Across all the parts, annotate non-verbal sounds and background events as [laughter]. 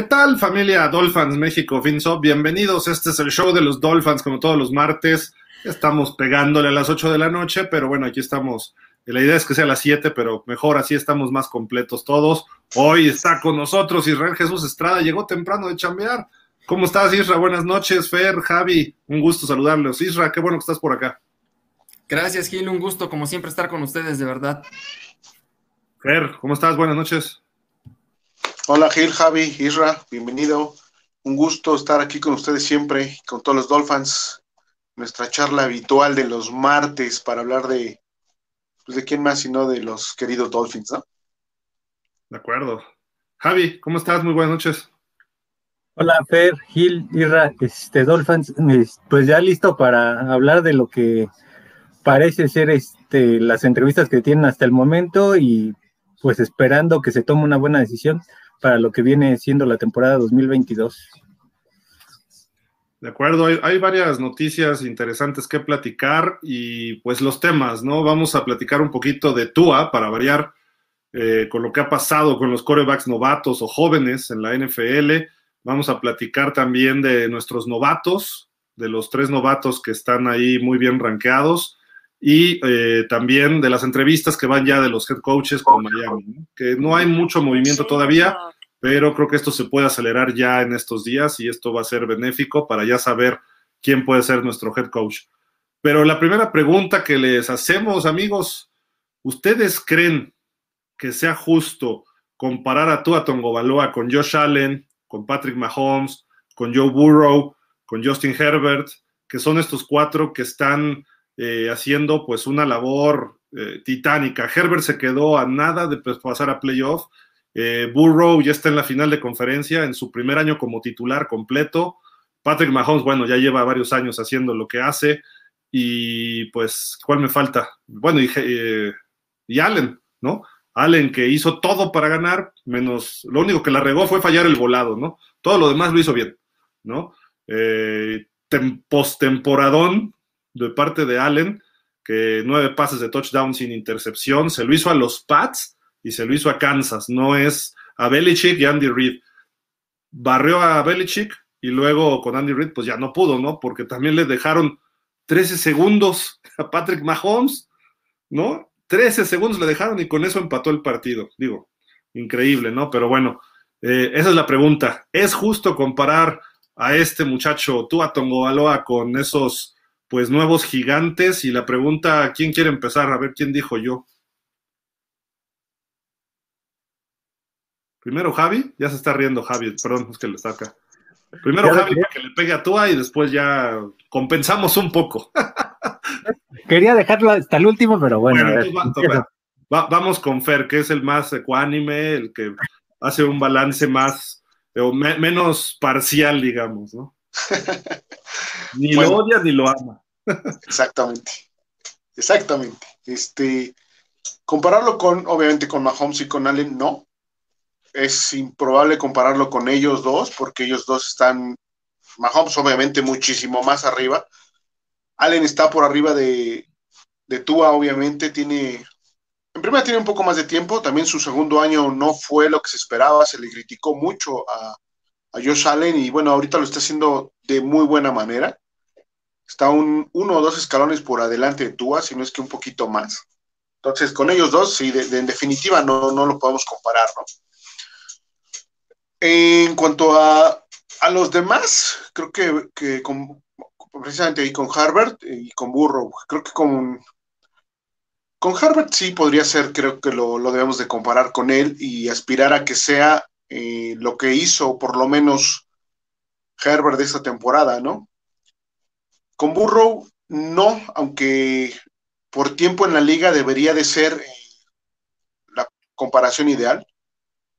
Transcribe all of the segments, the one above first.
¿Qué tal familia Dolphins México Finso? Bienvenidos, este es el show de los Dolphins como todos los martes. Estamos pegándole a las 8 de la noche, pero bueno, aquí estamos. La idea es que sea a las 7, pero mejor así estamos más completos todos. Hoy está con nosotros Israel Jesús Estrada, llegó temprano de chambear. ¿Cómo estás, Isra? Buenas noches, Fer, Javi, un gusto saludarlos. Isra, qué bueno que estás por acá. Gracias, Gil, un gusto como siempre estar con ustedes, de verdad. Fer, ¿cómo estás? Buenas noches. Hola Gil, Javi, Isra, bienvenido. Un gusto estar aquí con ustedes siempre, con todos los Dolphins. Nuestra charla habitual de los martes para hablar de, pues de quién más sino de los queridos Dolphins, ¿no? De acuerdo. Javi, ¿cómo estás? Muy buenas noches. Hola Fer, Gil, Isra, este, Dolphins, pues ya listo para hablar de lo que parece ser este, las entrevistas que tienen hasta el momento y pues esperando que se tome una buena decisión para lo que viene siendo la temporada 2022. De acuerdo, hay, varias noticias interesantes que platicar y pues los temas, ¿no? Vamos a platicar un poquito de Tua para variar eh, con lo que ha pasado con los corebacks novatos o jóvenes en la NFL. Vamos a platicar también de nuestros novatos, de los tres novatos que están ahí muy bien rankeados y eh, también de las entrevistas que van ya de los head coaches con Miami, que no hay mucho movimiento todavía, pero creo que esto se puede acelerar ya en estos días y esto va a ser benéfico para ya saber quién puede ser nuestro head coach. Pero la primera pregunta que les hacemos, amigos, ¿ustedes creen que sea justo comparar a Tua Tongobaloa con Josh Allen, con Patrick Mahomes, con Joe Burrow, con Justin Herbert, que son estos cuatro que están eh, haciendo pues una labor eh, titánica. Herbert se quedó a nada de pues, pasar a playoff. Eh, Burrow ya está en la final de conferencia, en su primer año como titular completo. Patrick Mahomes, bueno, ya lleva varios años haciendo lo que hace. Y pues, ¿cuál me falta? Bueno, y, y Allen, ¿no? Allen que hizo todo para ganar, menos lo único que la regó fue fallar el volado, ¿no? Todo lo demás lo hizo bien, ¿no? Eh, de parte de Allen, que nueve pases de touchdown sin intercepción, se lo hizo a los Pats y se lo hizo a Kansas, no es a Belichick y Andy Reid. Barrió a Belichick y luego con Andy Reid pues ya no pudo, ¿no? Porque también le dejaron 13 segundos a Patrick Mahomes, ¿no? 13 segundos le dejaron y con eso empató el partido. Digo, increíble, ¿no? Pero bueno, eh, esa es la pregunta. ¿Es justo comparar a este muchacho Tua Tongoaloa con esos pues nuevos gigantes y la pregunta, ¿quién quiere empezar? A ver quién dijo yo. Primero Javi, ya se está riendo Javi, perdón, es que le está acá. Primero Javi para que le pegue a Tua y después ya compensamos un poco. Quería dejarlo hasta el último, pero bueno. vamos con Fer, que es el más ecuánime, el que hace un balance más, o menos parcial, digamos, ¿no? [laughs] Ni lo odia ni lo ama. exactamente. Exactamente. Este, compararlo con, obviamente, con Mahomes y con Allen, no. Es improbable compararlo con ellos dos, porque ellos dos están, Mahomes obviamente muchísimo más arriba. Allen está por arriba de, de Tua, obviamente, tiene, en primera tiene un poco más de tiempo, también su segundo año no fue lo que se esperaba, se le criticó mucho a, a Josh Allen y bueno, ahorita lo está haciendo de muy buena manera. Está un, uno o dos escalones por adelante de Tua, si no es que un poquito más. Entonces, con ellos dos, sí, de, en definitiva no, no lo podemos comparar, ¿no? En cuanto a, a los demás, creo que, que con, precisamente ahí con Harvard y con Burrow, creo que con, con Harvard sí podría ser, creo que lo, lo debemos de comparar con él y aspirar a que sea eh, lo que hizo por lo menos Herbert de esta temporada, ¿no? Con Burrow, no, aunque por tiempo en la liga debería de ser eh, la comparación ideal.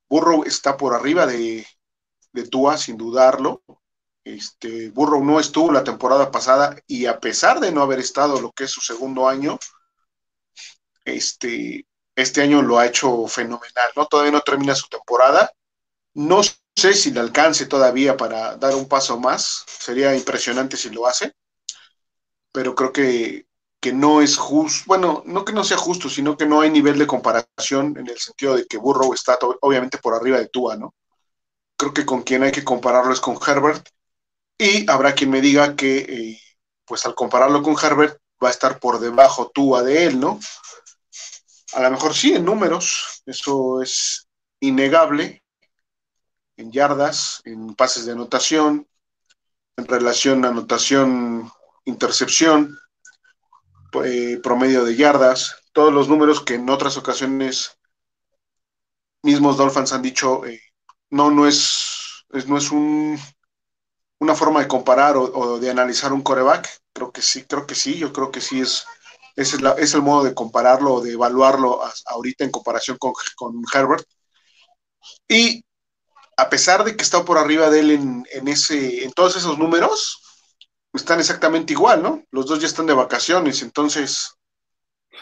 Burrow está por arriba de, de Tua, sin dudarlo. Este, Burrow no estuvo la temporada pasada y a pesar de no haber estado lo que es su segundo año, este, este año lo ha hecho fenomenal, ¿no? Todavía no termina su temporada, no sé si le alcance todavía para dar un paso más, sería impresionante si lo hace, pero creo que, no es justo, bueno, no que no sea justo, sino que no hay nivel de comparación en el sentido de que Burrow está obviamente por arriba de Tua, ¿no? creo que con quien hay que compararlo es con Herbert. Y habrá quien me diga que, eh, pues al compararlo con Herbert, va a estar por debajo Tua de él, ¿no? A lo mejor sí, en números, eso es innegable, en yardas, en pases de anotación, en relación a anotación, intercepción, eh, promedio de yardas, todos los números que en otras ocasiones mismos Dolphins han dicho, eh, no, no es, no es un, una forma de comparar o, de analizar un coreback. Creo que sí, creo que sí, yo creo que sí es, es, es el modo de compararlo o de evaluarlo ahorita en comparación con, con, Herbert. Y a pesar de que está por arriba de él en, en, ese, en todos esos números, están exactamente igual, ¿no? Los dos ya están de vacaciones, entonces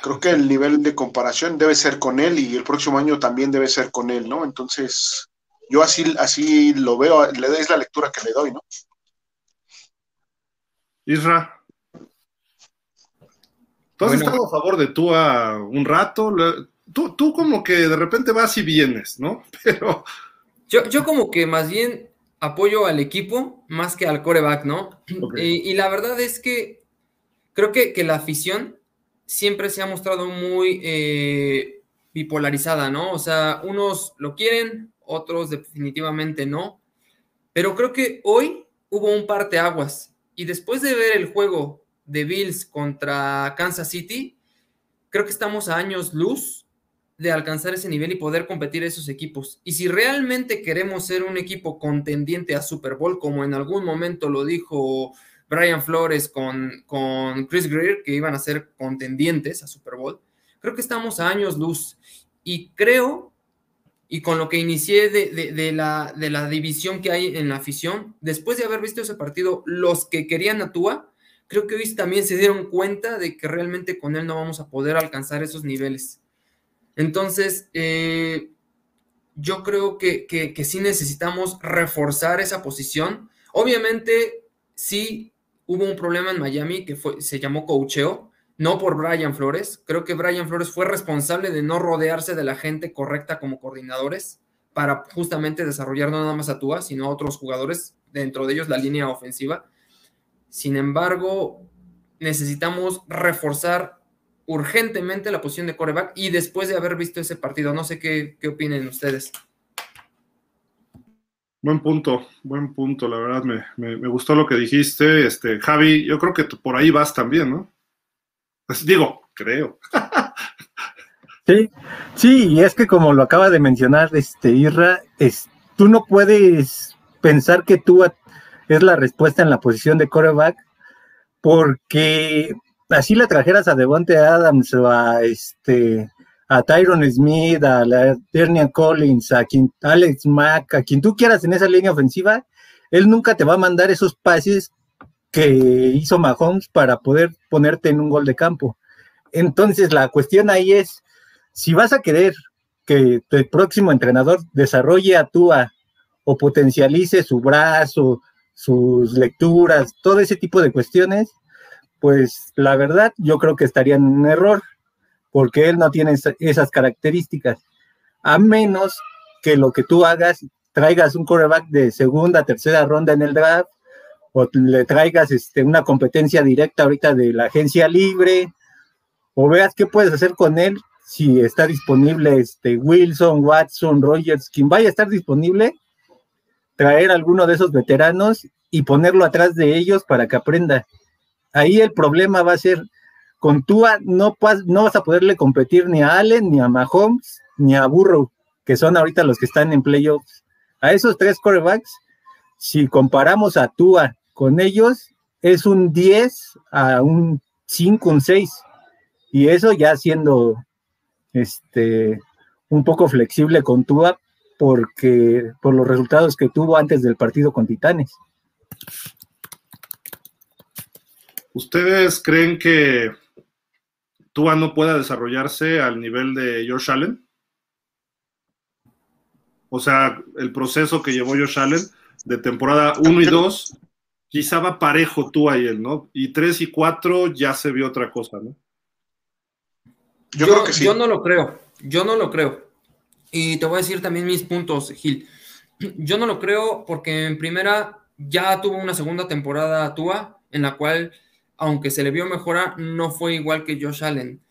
creo que el nivel de comparación debe ser con él y el próximo año también debe ser con él, ¿no? Entonces, yo así, así lo veo, es la lectura que le doy, ¿no? Isra. ¿Tú has estado a favor de tú a un rato? Tú, tú, como que de repente vas y vienes, ¿no? [laughs] Pero. Yo, yo como que más bien apoyo al equipo más que al coreback, ¿no? Y, la verdad es que creo que, que, la afición siempre se ha mostrado muy eh, bipolarizada, ¿no? O sea, unos lo quieren, otros definitivamente no. Pero creo que hoy hubo un parteaguas. Y después de ver el juego de Bills contra Kansas City, creo que estamos a años luz de alcanzar ese nivel y poder competir esos equipos. Y si realmente queremos ser un equipo contendiente a Super Bowl, como en algún momento lo dijo Brian Flores con, con Chris Greer, que iban a ser contendientes a Super Bowl, creo que estamos a años luz. Y creo, y con lo que inicié de, la, de la división que hay en la afición, después de haber visto ese partido, los que querían a Tua, creo que hoy también se dieron cuenta de que realmente con él no vamos a poder alcanzar esos niveles. Entonces, eh, yo creo que, que, sí necesitamos reforzar esa posición. Obviamente, sí hubo un problema en Miami que se llamó cocheo, no por Brian Flores. Creo que Brian Flores fue responsable de no rodearse de la gente correcta como coordinadores para justamente desarrollar no nada más a Tua, sino a otros jugadores, dentro de ellos la línea ofensiva. Sin embargo, necesitamos reforzar urgentemente la posición de coreback y después de haber visto ese partido, no sé qué, qué opinen ustedes. Buen punto, buen punto, la verdad me, gustó lo que dijiste. Este, Javi, yo creo que por ahí vas también, ¿no? Pues digo, creo. [laughs] Sí, sí, y es que como lo acaba de mencionar este Irra, es, tú no puedes pensar que tú es la respuesta en la posición de coreback, porque así la trajeras a Devonte Adams o a este a Tyron Smith, a la Collins, a quien, Alex Mack, a quien tú quieras en esa línea ofensiva, él nunca te va a mandar esos pases que hizo Mahomes para poder ponerte en un gol de campo. Entonces, la cuestión ahí es, si vas a querer que el próximo entrenador desarrolle a Tua o potencialice su brazo, sus lecturas, todo ese tipo de cuestiones, pues la verdad yo creo que estaría en un error porque él no tiene esas características, a menos que lo que tú hagas, traigas un quarterback de segunda, tercera ronda en el draft, o le traigas este, una competencia directa ahorita de la agencia libre, o veas qué puedes hacer con él si está disponible este, Wilson, Watson, Rogers, quien vaya a estar disponible, traer alguno de esos veteranos y ponerlo atrás de ellos para que aprenda. Ahí el problema va a ser con Tua no, vas a poderle competir ni a Allen, ni a Mahomes, ni a Burrow, que son ahorita los que están en playoffs. A esos tres quarterbacks, si comparamos a Tua con ellos, es un 10 a un 5, un 6. Y eso ya siendo este, un poco flexible con Tua porque por los resultados que tuvo antes del partido con Titanes. ¿Ustedes creen que Tua no pueda desarrollarse al nivel de Josh Allen? O sea, el proceso que llevó Josh Allen de temporada 1 y 2, quizá va parejo Tua y él, ¿no? Y 3 y 4 ya se vio otra cosa, ¿no? Yo, yo, yo no lo creo, yo no lo creo. Y te voy a decir también mis puntos, Gil. Yo no lo creo porque en primera ya tuvo una segunda temporada Tua en la cual, aunque se le vio mejora, no fue igual que Josh Allen.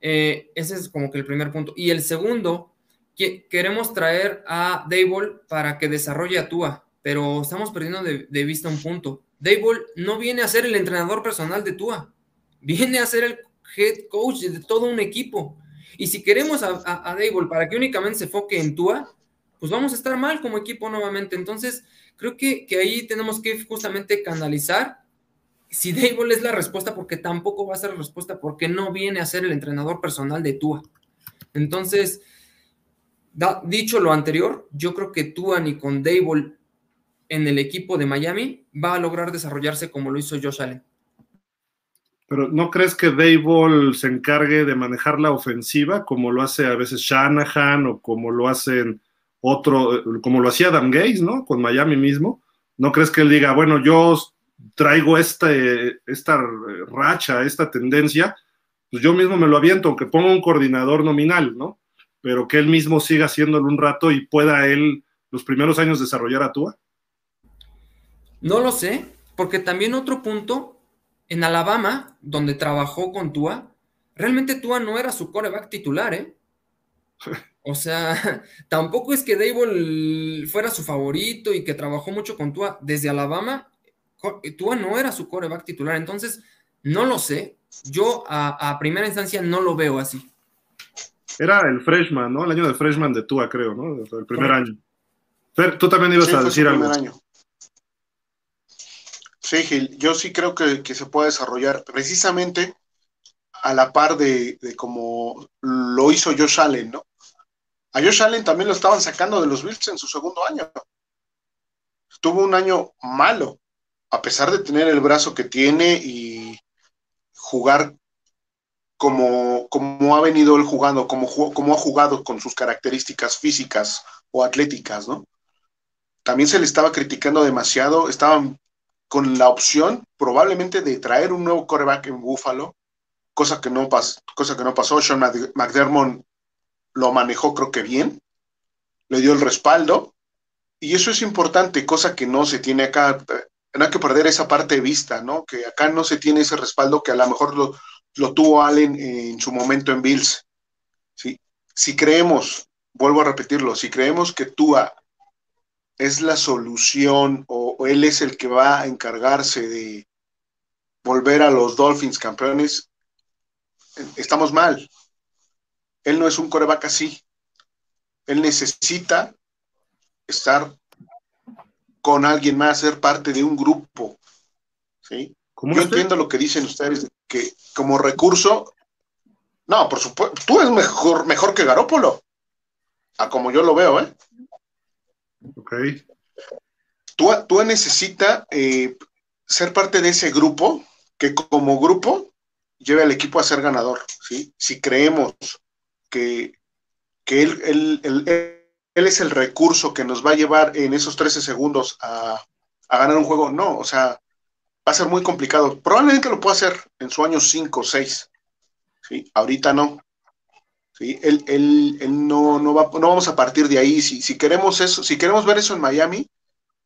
Eh, ese es como que el primer punto. Y el segundo, que queremos traer a Dable para que desarrolle a Tua, pero estamos perdiendo de, vista un punto. Dable no viene a ser el entrenador personal de Tua, viene a ser el head coach de todo un equipo. Y si queremos a, a, Dable para que únicamente se enfoque en Tua, pues vamos a estar mal como equipo nuevamente. Entonces, creo que, que ahí tenemos que justamente canalizar si Dable es la respuesta, porque tampoco va a ser la respuesta, porque no viene a ser el entrenador personal de Tua. Entonces, dicho lo anterior, yo creo que Tua ni con Dable en el equipo de Miami va a lograr desarrollarse como lo hizo Josh Allen. Pero ¿no crees que Dable se encargue de manejar la ofensiva como lo hace a veces Shanahan o como lo hacen otro, como lo hacía Adam Gaze, ¿no? Con Miami mismo. ¿No crees que él diga, bueno, yo traigo este, esta racha, esta tendencia, pues yo mismo me lo aviento, aunque ponga un coordinador nominal, ¿no? Pero que él mismo siga haciéndolo un rato y pueda él los primeros años desarrollar a Tua. No lo sé, porque también otro punto, en Alabama, donde trabajó con Tua, realmente Tua no era su coreback titular, ¿eh? [laughs] O sea, [laughs] tampoco es que Dable fuera su favorito y que trabajó mucho con Tua. Desde Alabama, Tua no era su coreback titular, entonces no lo sé. Yo a, primera instancia no lo veo así. Era el freshman, ¿no? El año del freshman de Tua, creo, ¿no? El primer año. tú también ibas a decir algo. Año. Sí, Gil, yo sí creo que, se puede desarrollar precisamente a la par de, de como lo hizo Josh Allen, ¿no? A Josh Allen también lo estaban sacando de los Bills en su segundo año. Tuvo un año malo, a pesar de tener el brazo que tiene y jugar como, como ha venido él jugando, como, como ha jugado con sus características físicas o atléticas, ¿no? También se le estaba criticando demasiado, estaban con la opción probablemente de traer un nuevo coreback en Buffalo, cosa que no, cosa que no pasó. Sean McDermott lo manejó creo que bien, le dio el respaldo, y eso es importante, cosa que no se tiene acá no hay que perder esa parte de vista, ¿no? Que acá no se tiene ese respaldo que a lo mejor lo, tuvo Allen en su momento en Bills. ¿sí? Si creemos, vuelvo a repetirlo, si creemos que Tua es la solución o, él es el que va a encargarse de volver a los Dolphins campeones, estamos mal. Él no es un coreback así. Él necesita estar con alguien más, ser parte de un grupo. ¿sí? Yo entiendo lo que dicen ustedes, que como recurso, no, por supuesto, tú eres mejor, mejor que Garópolo, a como yo lo veo, ¿eh? Ok. Tú, tú necesita eh, ser parte de ese grupo que como grupo lleve al equipo a ser ganador, ¿sí? Si creemos que, que él, él él es el recurso que nos va a llevar en esos 13 segundos a, ganar un juego. No, o sea, va a ser muy complicado. Probablemente lo pueda hacer en su año 5 o 6. ¿sí? Ahorita no. ¿sí? Él, no, no, va, no, vamos a partir de ahí. Si, si, queremos eso, si queremos ver eso en Miami,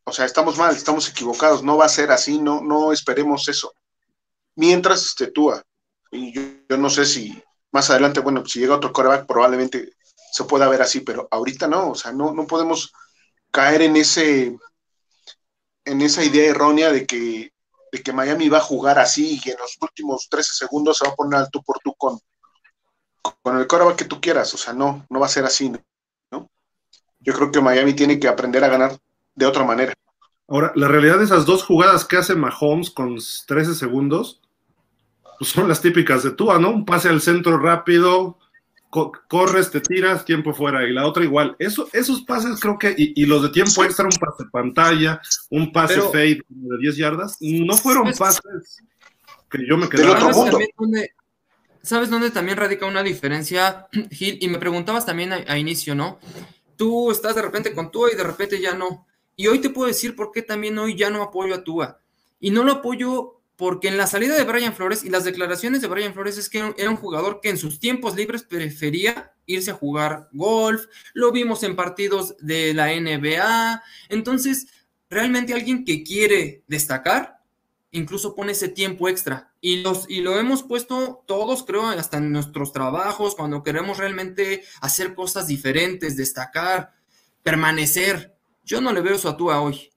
o sea, estamos mal, estamos equivocados. No va a ser así, no, no esperemos eso. Mientras esté Tua. Y yo, yo no sé si más adelante, bueno, si llega otro coreback, probablemente se pueda ver así, pero ahorita no, o sea, no, no podemos caer en ese en esa idea errónea de que, de que Miami va a jugar así y en los últimos 13 segundos se va a poner al tú por tú con, con el coreback que tú quieras, o sea, no, no va a ser así, ¿no? Yo creo que Miami tiene que aprender a ganar de otra manera. Ahora, la realidad de esas dos jugadas que hace Mahomes con 13 segundos, pues son las típicas de Tua, ¿no? Un pase al centro rápido, corres, te tiras, tiempo fuera, y la otra igual. Eso, esos pases creo que, y, los de tiempo extra, un pase pantalla, un pase fade de 10 yardas, no fueron pues, pases que yo me quedé. ¿Sabes dónde también radica una diferencia, [clears throat] Gil? Y me preguntabas también a, inicio, ¿no? Tú estás de repente con Tua y de repente ya no. Y hoy te puedo decir por qué también hoy ya no apoyo a Tua. Y no lo apoyo porque en la salida de Brian Flores y las declaraciones de Brian Flores es que era un jugador que en sus tiempos libres prefería irse a jugar golf, lo vimos en partidos de la NBA, entonces realmente alguien que quiere destacar incluso pone ese tiempo extra. Y, los, y lo hemos puesto todos, creo, hasta en nuestros trabajos, cuando queremos realmente hacer cosas diferentes, destacar, permanecer. Yo no le veo eso a Tua hoy.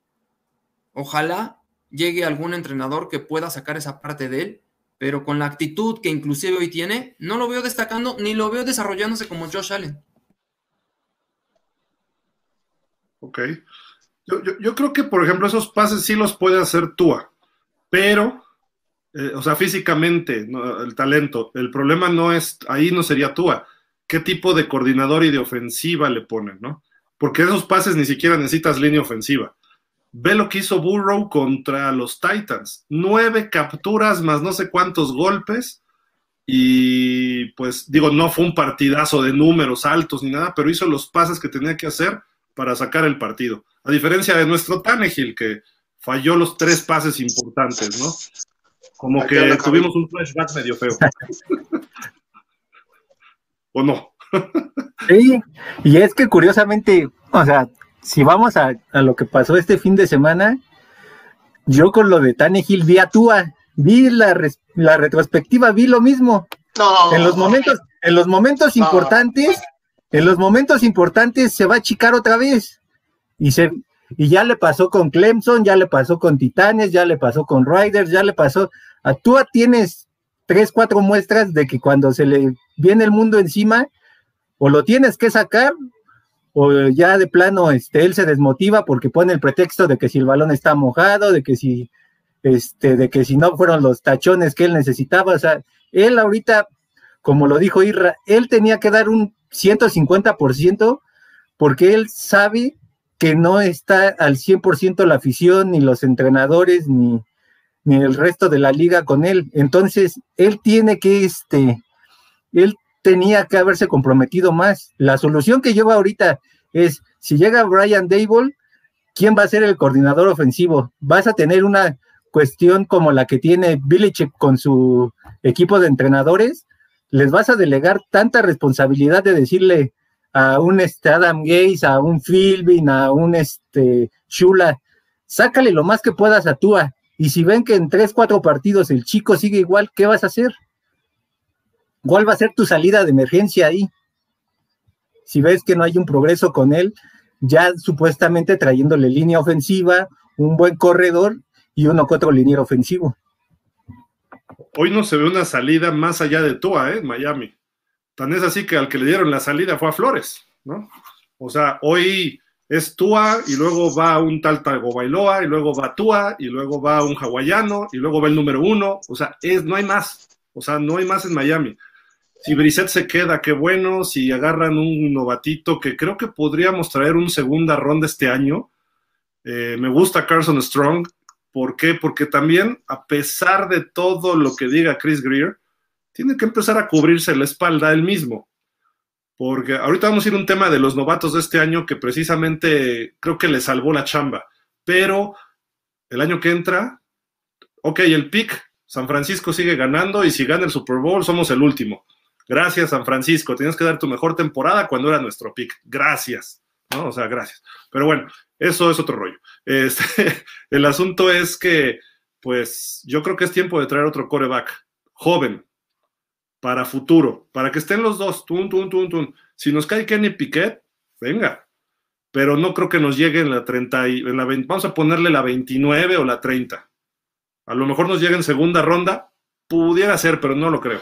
Ojalá llegue algún entrenador que pueda sacar esa parte de él, pero con la actitud que inclusive hoy tiene, no lo veo destacando ni lo veo desarrollándose como Josh Allen. Ok. Yo, creo que, por ejemplo, esos pases sí los puede hacer Tua pero, eh, o sea, físicamente, el talento, el problema no es, ahí no sería Tua, qué tipo de coordinador y de ofensiva le ponen, ¿no? Porque esos pases ni siquiera necesitas línea ofensiva. Ve lo que hizo Burrow contra los Titans. Nueve capturas más no sé cuántos golpes. Y pues digo, no fue un partidazo de números altos ni nada, pero hizo los pases que tenía que hacer para sacar el partido. A diferencia de nuestro Tannehill, que falló los tres pases importantes, ¿no? Como que tuvimos un flashback medio feo. [laughs] ¿O no? [laughs] sí, y es que curiosamente, o sea, si vamos a, lo que pasó este fin de semana, yo con lo de Tannehill vi a Tua, vi la, la retrospectiva, vi lo mismo. En los momentos, en los momentos importantes, en los momentos importantes se va a achicar otra vez. Y se, y ya le pasó con Clemson, ya le pasó con Titanes, ya le pasó con Riders, ya le pasó. A tú tienes tres, cuatro muestras de que cuando se le viene el mundo encima, o lo tienes que sacar, o ya de plano este, él se desmotiva porque pone el pretexto de que si el balón está mojado, de que si, este, de que si no fueron los tachones que él necesitaba. O sea, él ahorita, como lo dijo Irra, él tenía que dar un 150% porque él sabe que no está al 100% la afición, ni los entrenadores, ni, ni el resto de la liga con él. Entonces, él tiene que, este, él tenía que haberse comprometido más. La solución que lleva ahorita es, si llega Brian Dable, ¿quién va a ser el coordinador ofensivo? Vas a tener una cuestión como la que tiene Billichek con su equipo de entrenadores, les vas a delegar tanta responsabilidad de decirle, a un este Adam Gaze, a un Philbin, a un este Shula, sácale lo más que puedas a Tua. Y si ven que en tres, cuatro partidos el chico sigue igual, ¿qué vas a hacer? ¿Cuál va a ser tu salida de emergencia ahí? Si ves que no hay un progreso con él, ya supuestamente trayéndole línea ofensiva, un buen corredor y uno que otro liniero ofensivo. Hoy no se ve una salida más allá de Tua, ¿eh? Miami. Tan es así que al que le dieron la salida fue a Flores, ¿no? O sea, hoy es Tua y luego va un tal Bailoa y luego va Tua y luego va un hawaiano y luego va el número uno. O sea, es, no hay más. O sea, no hay más en Miami. Si Brissett se queda, qué bueno. Si agarran un novatito que creo que podríamos traer un segunda ronda este año. Eh, me gusta Carson Strong. ¿Por qué? Porque también, a pesar de todo lo que diga Chris Greer, tiene que empezar a cubrirse la espalda él mismo. Porque ahorita vamos a ir a un tema de los novatos de este año que precisamente creo que le salvó la chamba. Pero el año que entra, ok, el pick, San Francisco sigue ganando y si gana el Super Bowl somos el último. Gracias, San Francisco. Tienes que dar tu mejor temporada cuando era nuestro pick. Gracias. ¿no? O sea, gracias. Pero bueno, eso es otro rollo. Este, [laughs] el asunto es que, pues, yo creo que es tiempo de traer otro coreback joven, para futuro, para que estén los dos, tun, tun, tun, tun. Si nos cae Kenny Piquet, venga, pero no creo que nos llegue en la 30, y, en la vamos a ponerle la 29 o la 30. A lo mejor nos llegue en segunda ronda, pudiera ser, pero no lo creo.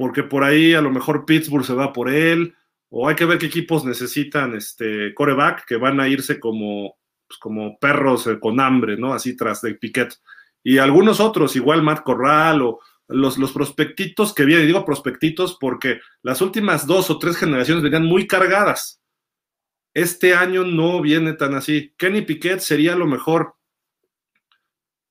Porque por ahí a lo mejor Pittsburgh se va por él, o hay que ver qué equipos necesitan este coreback, que van a irse como, pues, como perros eh, con hambre, ¿no? Así tras de Piquet. Y algunos otros, igual Matt Corral o, los, los prospectitos que vienen, digo prospectitos porque las últimas dos o tres generaciones venían muy cargadas. Este año no viene tan así. Kenny Piquet sería lo mejor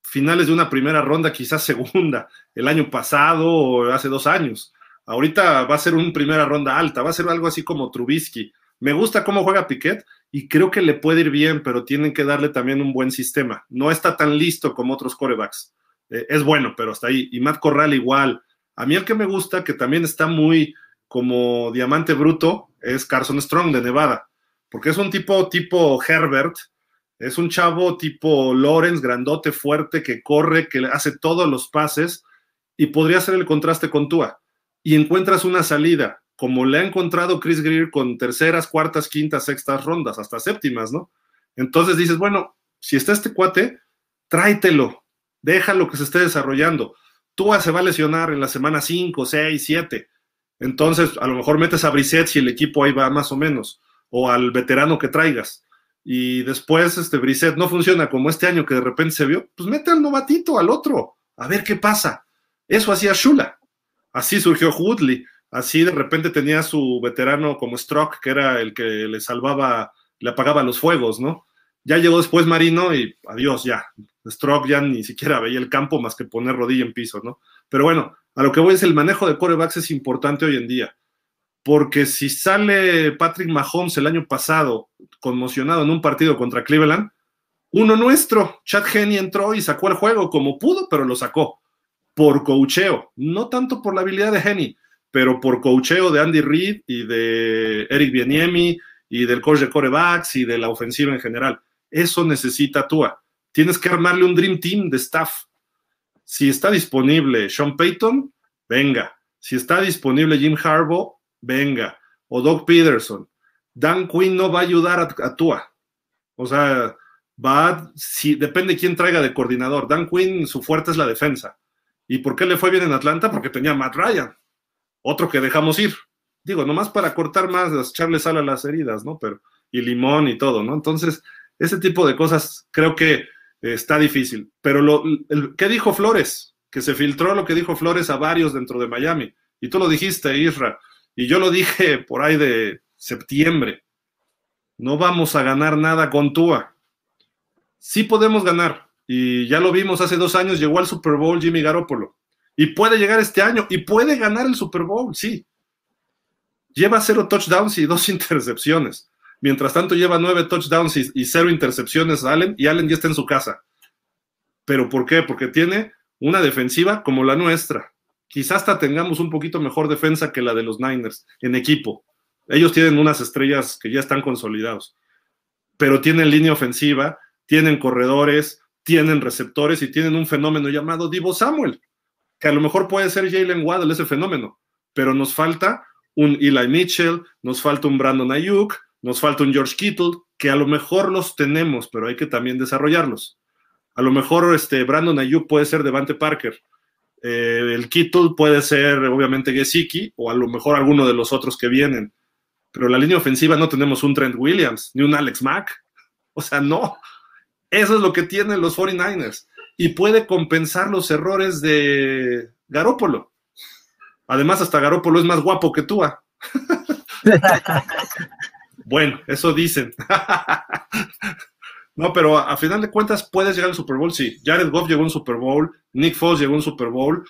finales de una primera ronda, quizás segunda, el año pasado o hace dos años. Ahorita va a ser una primera ronda alta, va a ser algo así como Trubisky. Me gusta cómo juega Piquet y creo que le puede ir bien, pero tienen que darle también un buen sistema. No está tan listo como otros corebacks eh, es bueno, pero hasta ahí. Y Matt Corral igual. A mí el que me gusta, que también está muy como diamante bruto, es Carson Strong de Nevada, porque es un tipo tipo Herbert, es un chavo tipo Lawrence, grandote, fuerte, que corre, que hace todos los pases y podría ser el contraste con Tua. Y encuentras una salida, como le ha encontrado Chris Greer con terceras, cuartas, quintas, sextas rondas, hasta séptimas, ¿no? Entonces dices, bueno, si está este cuate, tráetelo, déjalo que se esté desarrollando. Tua se va a lesionar en la semana 5, 6, 7. Entonces, a lo mejor metes a Brissett si el equipo ahí va más o menos, o al veterano que traigas y después este Brissett no funciona como este año que de repente se vio, pues mete al novatito, al otro, a ver qué pasa. Eso hacía Shula. Así surgió Woodley. Así de repente tenía su veterano como Strock, que era el que le salvaba, le apagaba los fuegos, ¿no? Ya llegó después Marino y adiós, ya. Strock ya ni siquiera veía el campo más que poner rodilla en piso, ¿no? Pero bueno, a lo que voy es el manejo de corebacks es importante hoy en día porque si sale Patrick Mahomes el año pasado conmocionado en un partido contra Cleveland, uno nuestro, Chad Henney entró y sacó el juego como pudo, pero lo sacó por cocheo, no tanto por la habilidad de Henney, pero por cocheo de Andy Reid y de Eric Bieniemi y del coach de corebacks y de la ofensiva en general. Eso necesita Tua. Tienes que armarle un dream team de staff. Si está disponible Sean Payton, venga. Si está disponible Jim Harbaugh, venga, o Doug Peterson. Dan Quinn no va a ayudar a, Tua. O sea, va, si, depende quién traiga de coordinador. Dan Quinn, su fuerte es la defensa. ¿Y por qué le fue bien en Atlanta? Porque tenía Matt Ryan, otro que dejamos ir. Digo, nomás para cortar más, echarle sal a las heridas, ¿no? Pero, y limón y todo, ¿no? Entonces, ese tipo de cosas creo que está difícil. Pero lo, ¿qué dijo Flores? Que se filtró lo que dijo Flores a varios dentro de Miami. Y tú lo dijiste, Isra. Y yo lo dije por ahí de septiembre. No vamos a ganar nada con Tua. Sí podemos ganar. Y ya lo vimos hace dos años, llegó al Super Bowl Jimmy Garoppolo. Y puede llegar este año y puede ganar el Super Bowl, sí. Lleva cero touchdowns y dos [laughs] intercepciones. Mientras tanto, lleva nueve touchdowns y, cero intercepciones Allen y Allen ya está en su casa. ¿Pero por qué? Porque tiene una defensiva como la nuestra quizás hasta tengamos un poquito mejor defensa que la de los Niners en equipo. Ellos tienen unas estrellas que ya están consolidados, pero tienen línea ofensiva, tienen corredores, tienen receptores y tienen un fenómeno llamado Divo Samuel, que a lo mejor puede ser Jalen Waddle ese fenómeno, pero nos falta un Eli Mitchell, nos falta un Brandon Ayuk, nos falta un George Kittle, que a lo mejor los tenemos, pero hay que también desarrollarlos. A lo mejor este Brandon Ayuk puede ser Devante Parker, eh, el Kittle puede ser, obviamente, Gesicki o a lo mejor alguno de los otros que vienen. Pero la línea ofensiva no tenemos un Trent Williams ni un Alex Mack. O sea, no. Eso es lo que tienen los 49ers. Y puede compensar los errores de Garópolo. Además, hasta Garópolo es más guapo que tú. [laughs] bueno, eso dicen. No, pero a, final de cuentas puedes llegar al Super Bowl, sí. Jared Goff llegó a un Super Bowl, Nick Foles llegó a un Super Bowl.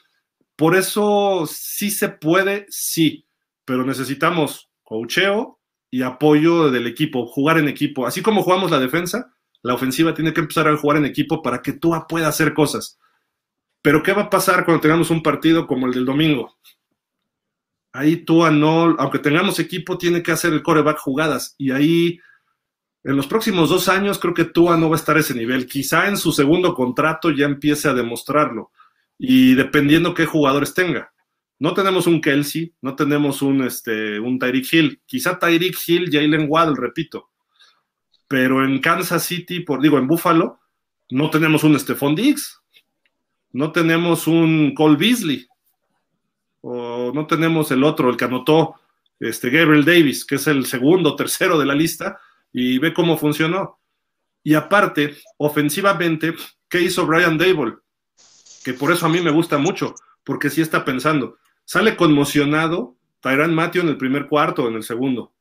Por eso sí se puede, sí, pero necesitamos cocheo y apoyo del equipo, jugar en equipo. Así como jugamos la defensa, la ofensiva tiene que empezar a jugar en equipo para que Tua pueda hacer cosas. Pero ¿qué va a pasar cuando tengamos un partido como el del domingo? Ahí Tua no, aunque tengamos equipo, tiene que hacer el coreback jugadas y ahí en los próximos dos años creo que Tua no va a estar a ese nivel. Quizá en su segundo contrato ya empiece a demostrarlo. Y dependiendo qué jugadores tenga. No tenemos un Kelsey, no tenemos un, este, un Tyreek Hill. Quizá Tyreek Hill, Jalen Waddle, repito. Pero en Kansas City, por, digo, en Buffalo, no tenemos un Stephon Diggs. No tenemos un Cole Beasley. O no tenemos el otro, el que anotó este, Gabriel Davis, que es el segundo, [laughs] tercero de la lista y ve cómo funcionó. Y aparte, ofensivamente, ¿qué hizo Brian Dable? Que por eso a mí me gusta mucho, porque sí está pensando. Sale conmocionado Tyran Matthew en el primer cuarto, en el segundo.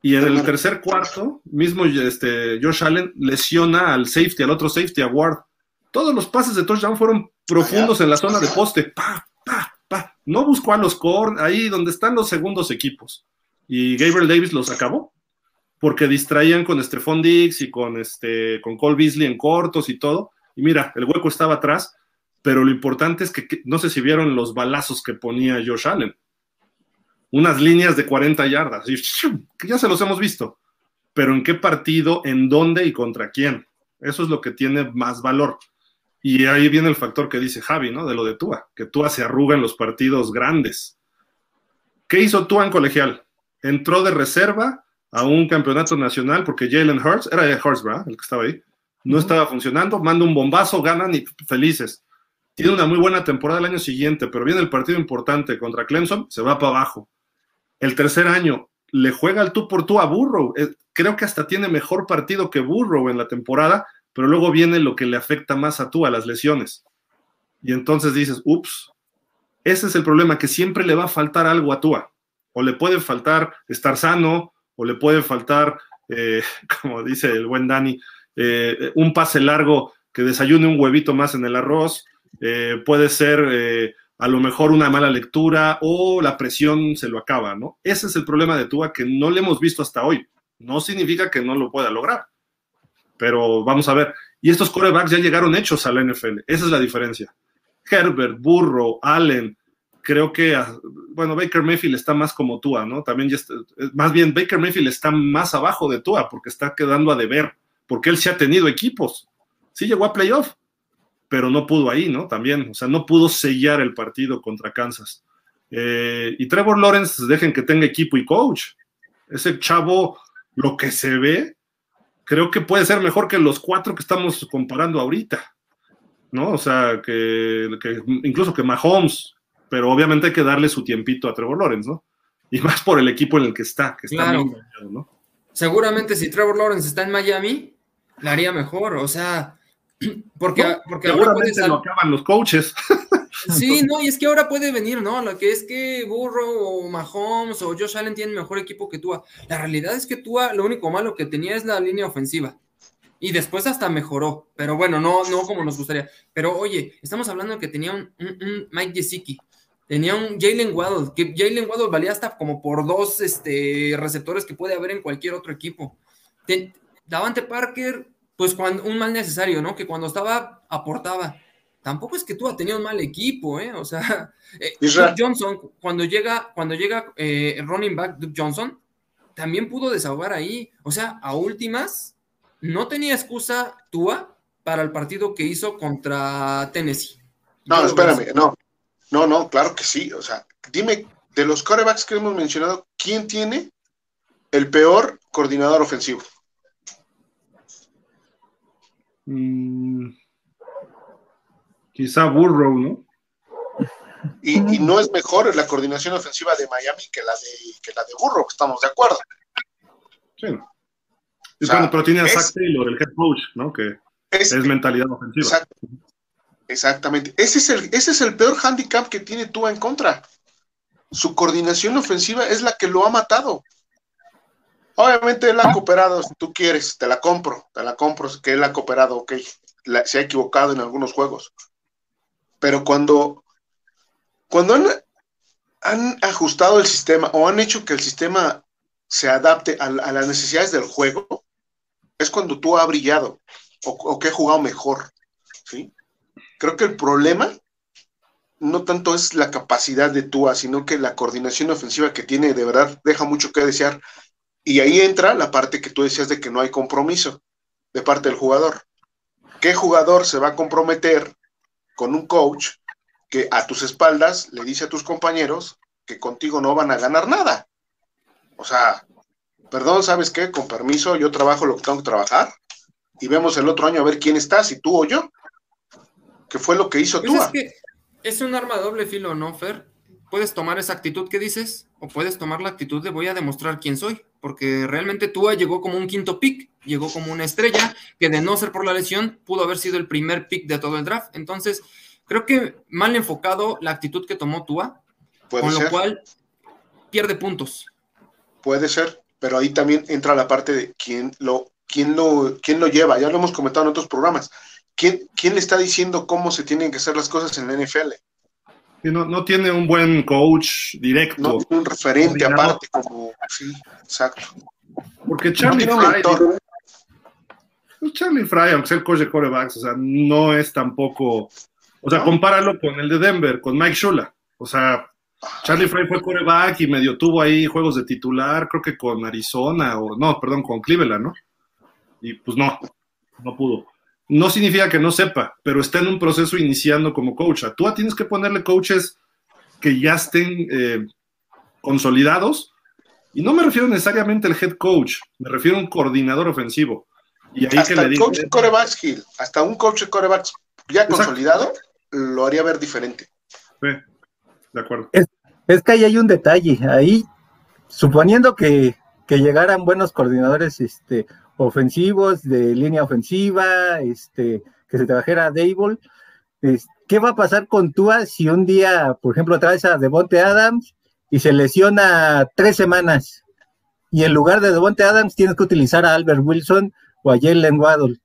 Y en el tercer cuarto, mismo este, Josh Allen lesiona al safety, al otro safety, a Ward. Todos los pases de touchdown fueron profundos en la zona de poste. Pa, pa, pa. No buscó a los core, ahí donde están los segundos equipos. Y Gabriel Davis los acabó porque distraían con Stephon Diggs y con, este, con Cole Beasley en cortos y todo. Y mira, el hueco estaba atrás. pero lo importante es que, no sé si vieron los balazos que ponía Josh Allen. Unas líneas de 40 yardas, que ya se los hemos visto, pero en qué partido, en dónde y contra quién. Eso es lo que tiene más valor. Y ahí viene el factor que dice Javi, ¿no? De lo de Tua, que Tua se arruga en los partidos grandes. ¿Qué hizo Tua en colegial? Entró de reserva a un campeonato nacional porque Jalen Hurts, era de Hurts, ¿verdad? El que estaba ahí, no estaba funcionando, manda un bombazo, ganan y felices. Tiene una muy buena temporada el año siguiente, pero viene el partido importante contra Clemson, se va para abajo. El tercer año le juega el tú por tú a Burrow. Eh, creo que hasta tiene mejor partido que Burrow en la temporada, pero luego viene lo que le afecta más a tú, a las lesiones. Y entonces dices, ups, ese es el problema, que siempre le va a faltar algo a Tua. O le puede faltar estar sano, o le puede faltar, eh, [laughs] como dice el buen Dani, eh, un pase largo que desayune un huevito más en el arroz, puede ser a lo mejor una mala lectura o la presión se lo acaba, ¿no? Ese es el problema de Tua que no le hemos visto hasta hoy. No significa que no lo pueda lograr, pero vamos a ver. Y estos corebacks ya llegaron hechos a la NFL. Esa es la diferencia. Herbert, Burrow, Allen, creo que, ah, bueno, Baker Mayfield está más como Tua, ¿no? También está, más bien Baker Mayfield está más abajo de Tua porque está quedando a deber, porque él sí ha tenido equipos. Sí llegó a playoff, pero no pudo ahí, ¿no? También, o sea, no pudo sellar el partido contra Kansas. Eh, y Trevor Lawrence, dejen que tenga equipo y coach. Ese chavo, lo que se ve, creo que puede ser mejor que los cuatro que estamos comparando ahorita, ¿no? O sea, que, incluso que Mahomes, pero obviamente hay que darle su tiempito a Trevor Lawrence, ¿no? Y más por el equipo en el que está, que está claro. ¿no? Seguramente si Trevor Lawrence está en Miami, la haría mejor, o sea, porque, porque seguramente lo acaban los coaches. [laughs] Sí, no, y es que ahora puede venir, ¿no? Lo que es que Burro o Mahomes o Josh Allen tienen mejor equipo que Tua. La realidad es que Tua lo único malo que tenía es la línea ofensiva. Y después hasta mejoró, pero bueno, no, no como nos gustaría. Pero oye, estamos hablando de que tenía un, Mike Gesicki, tenía un Jalen Waddle, que Jalen Waddle valía hasta como por dos este, receptores que puede haber en cualquier otro equipo. Davante Parker, pues cuando, un mal necesario, ¿no? Que cuando estaba, aportaba tampoco es que tú has tenido un mal equipo, ¿eh? O sea, [laughs] eh, Duke Johnson, cuando llega, cuando llega eh, running back Duke Johnson, también pudo desahogar ahí. O sea, a últimas, no tenía excusa Tua para el partido que hizo contra Tennessee. No, espérame, no. No, no, claro que sí. O sea, dime, de los corebacks que hemos mencionado, ¿quién tiene el peor coordinador ofensivo? Mm, Quizá Burrow, ¿no? Y, no es mejor la coordinación ofensiva de Miami que la de, que la de Burrow, estamos de acuerdo. Sí. pero tiene a Zach Taylor, el head coach, ¿no? Que es, mentalidad ofensiva. exactamente. Ese es, el, ese es el peor handicap que tiene Tua en contra. Su coordinación ofensiva es la que lo ha matado. Obviamente él ha cooperado, si tú quieres, te la compro, te la compro, que él ha cooperado, ok, se ha equivocado en algunos juegos pero cuando, cuando han, ajustado el sistema o han hecho que el sistema se adapte a, las necesidades del juego, es cuando tú has brillado o, que has jugado mejor. ¿sí? Creo que el problema no tanto es la capacidad de Tua, sino que la coordinación ofensiva que tiene de verdad deja mucho que desear. Y ahí entra la parte que tú decías de que no hay compromiso de parte del jugador. ¿Qué jugador se va a comprometer con un coach que a tus espaldas le dice a tus compañeros que contigo no van a ganar nada. O sea, perdón, ¿sabes qué? Con permiso, yo trabajo lo que tengo que trabajar y vemos el otro año a ver quién está, si tú o yo. ¿Qué fue lo que hizo tú? Pues es es un arma doble filo, ¿no, Fer? Puedes tomar esa actitud que dices o puedes tomar la actitud de voy a demostrar quién soy, porque realmente Tua llegó como un quinto pick, llegó como una estrella que de no ser por la lesión pudo haber sido el primer pick de todo el draft. Entonces, creo que mal enfocado la actitud que tomó Tua, con lo cual pierde puntos. Puede ser, pero ahí también entra la parte de quién lo, quién lo, quién lo lleva. Ya lo hemos comentado en otros programas. ¿Quién, ¿Quién le está diciendo cómo se tienen que hacer las cosas en la NFL? No, no, tiene un buen coach directo. No tiene un referente aparte, como. Sí, exacto. Porque Charlie Fry. Pues Charlie Fry, aunque sea el coach de corebacks, o sea, no es tampoco O sea, compáralo con el de Denver, con Mike Shula. O sea, Charlie Frey fue coreback y medio tuvo ahí juegos de titular, creo que con Arizona, o no, perdón, con Cleveland, ¿no? Y pues no, no pudo. No significa que no sepa, pero está en un proceso iniciando como coach. Tú tienes que ponerle coaches que ya estén eh, consolidados. Y no me refiero necesariamente al head coach, me refiero a un coordinador ofensivo. Y ahí hasta que el coach de corebacks, Gil, hasta un coach de corebacks ya consolidado, lo haría ver diferente. Sí, de acuerdo. Es, es, que ahí hay un detalle. Ahí, suponiendo que, que llegaran buenos coordinadores este, ofensivos, de línea ofensiva, este, que se trabajara Dable, ¿qué va a pasar con Tua si un día, por ejemplo, traes a Devonte Adams y se lesiona tres semanas? Y en lugar de Devonte Adams tienes que utilizar a Albert Wilson o a Jalen Waddle.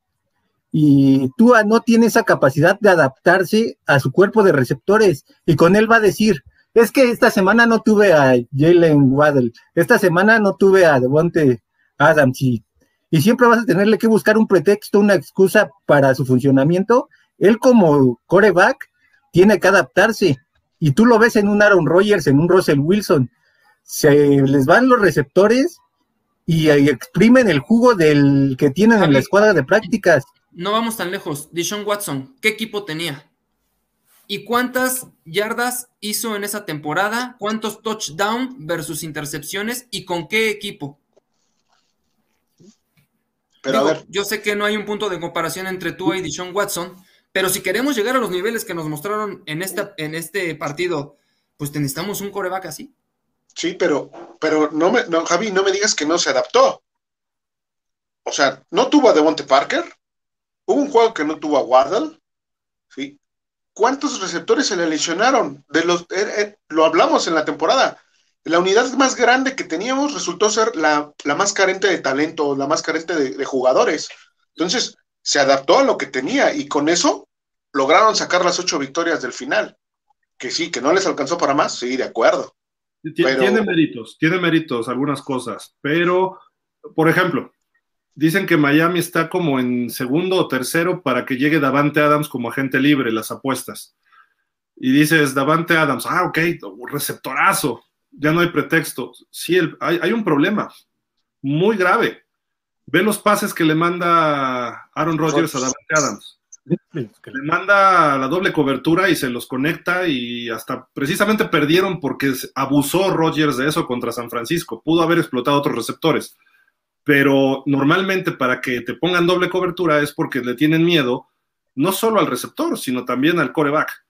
Y Tua no tiene esa capacidad de adaptarse a su cuerpo de receptores. Y con él va a decir, es que esta semana no tuve a Jalen Waddle, esta semana no tuve a Devonte Adams. Y, y siempre vas a tenerle que buscar un pretexto, una excusa para su funcionamiento él como coreback tiene que adaptarse. Y tú lo ves en un Aaron Rodgers, en un Russell Wilson. Se les van los receptores y, exprimen el jugo del que tienen en la escuadra de prácticas. No vamos tan lejos. Dishon Watson, ¿qué equipo tenía? ¿Y cuántas yardas hizo en esa temporada? ¿Cuántos touchdowns versus intercepciones? ¿Y con qué equipo? Pero Yo sé que no hay un punto de comparación entre tú y Dishon Watson, pero si queremos llegar a los niveles que nos mostraron en, esta, en este partido, pues necesitamos un coreback así. Sí, pero, pero no me, no, Javi, no me digas que no se adaptó. O sea, no tuvo a Devonte Parker, hubo un juego que no tuvo a Waddle, ¿sí? ¿Cuántos receptores se le lesionaron? De los, eh, eh, lo hablamos en la temporada. La unidad más grande que teníamos resultó ser la, más carente de talento, la más carente de, de jugadores. Entonces, se adaptó a lo que tenía y con eso lograron sacar las ocho victorias del final. Que sí, que no les alcanzó para más, sí, de acuerdo. Tiene méritos, tiene méritos algunas cosas, pero, por ejemplo, dicen que Miami está como en segundo o tercero para que llegue Davante Adams como agente libre, las apuestas. Y dices, Davante Adams, ah, ok, receptorazo, ya no hay pretexto. Sí, hay, hay un problema muy grave Ve los pases que le manda Aaron Rodgers a David Adams. Le manda la doble cobertura y se los conecta y hasta precisamente perdieron porque abusó Rodgers de eso contra San Francisco. Pudo haber explotado otros receptores. Pero normalmente para que te pongan doble cobertura es porque le tienen miedo no solo al receptor, sino también al coreback.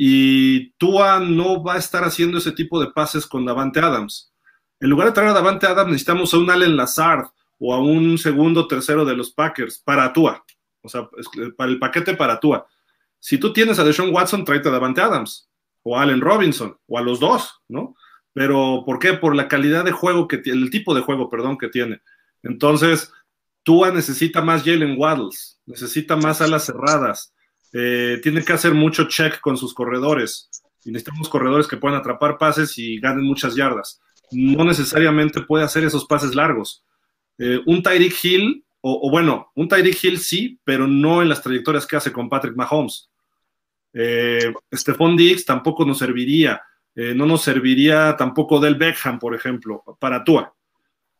Y Tua no va a estar haciendo ese tipo de pases con Davante Adams. En lugar de traer a Davante Adams, necesitamos a un Allen Lazard o a un segundo tercero de los Packers para Tua. O sea, para el paquete para Tua. Si tú tienes a Deshaun Watson, tráete a Davante Adams o a Allen Robinson o a los dos, ¿no? Pero ¿por qué? Por la calidad de juego que tiene, el tipo de juego, perdón, que tiene. Entonces, Tua necesita más Jalen Waddles, necesita más alas cerradas, eh, tiene que hacer mucho check con sus corredores. Y necesitamos corredores que puedan atrapar pases y ganen muchas yardas. No necesariamente puede hacer esos pases largos. Eh, un Tyreek Hill, o, bueno, un Tyreek Hill sí, pero no en las trayectorias que hace con Patrick Mahomes. Eh, Stephon Diggs tampoco nos serviría. Eh, no nos serviría tampoco Del Beckham, por ejemplo, para Tua.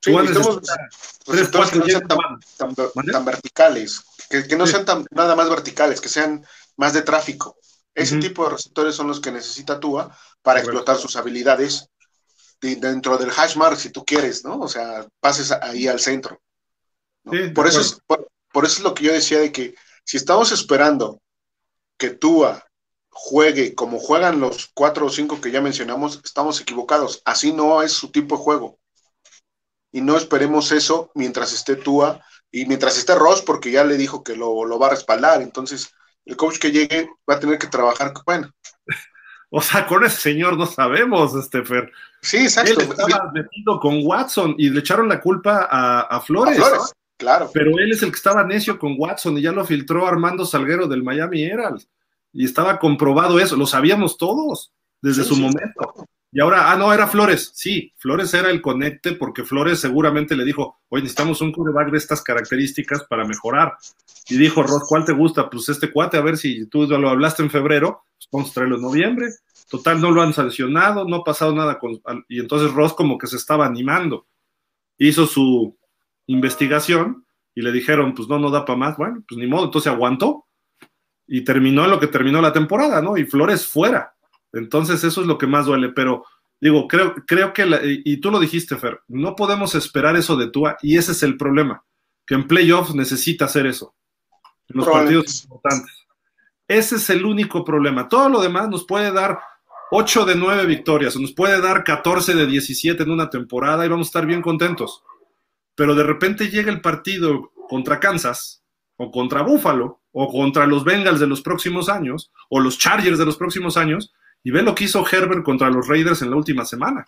Sí, que no sean tan, verticales, que, no sean nada más verticales, que sean más de tráfico. Ese tipo de receptores son los que necesita Tua para explotar sus habilidades dentro del hash mark, si tú quieres, ¿no? O sea, pases ahí al centro. por, eso es, por, eso es lo que yo decía de que si estamos esperando que Tua juegue como juegan los cuatro o cinco que ya mencionamos, estamos equivocados. Así no es su tipo de juego. Y no esperemos eso mientras esté Tua y mientras esté Ross, porque ya le dijo que lo, lo va a respaldar. Entonces, el coach que llegue va a tener que trabajar. Bueno, o sea, con ese señor no sabemos, este Fer. Sí, exacto. Él estaba metido con Watson y le echaron la culpa a, Flores. claro. Pero él es el que estaba necio con Watson y ya lo filtró Armando Salguero del Miami Herald. Y estaba comprobado eso, lo sabíamos todos desde su momento. Y ahora, ah, no, era Flores. Sí, Flores era el conecte porque Flores seguramente le dijo, oye, necesitamos un quarterback de estas características para mejorar. Y dijo, Ross, ¿cuál te gusta? Pues este cuate, a ver si tú lo hablaste en febrero, pues vamos a traerlo en noviembre. Total, no lo han sancionado, no ha pasado nada con... Y entonces Ross como que se estaba animando. Hizo su investigación y le dijeron, pues no, no da para más. Bueno, pues ni modo, entonces aguantó. Y terminó lo que terminó la temporada, ¿no? Y Flores fuera entonces eso es lo que más duele, pero digo, creo, creo que, y tú lo dijiste, Fer, no podemos esperar eso de Tua y ese es el problema, que en playoffs necesita hacer eso, en los partidos importantes. Ese es el único problema. Todo lo demás nos puede dar 8 de 9 victorias, nos puede dar 14 de 17 en una temporada y vamos a estar bien contentos. Pero de repente llega el partido contra Kansas o contra Buffalo o contra los Bengals de los próximos años o los Chargers de los próximos años y ve lo que hizo Herbert contra los Raiders en la última semana.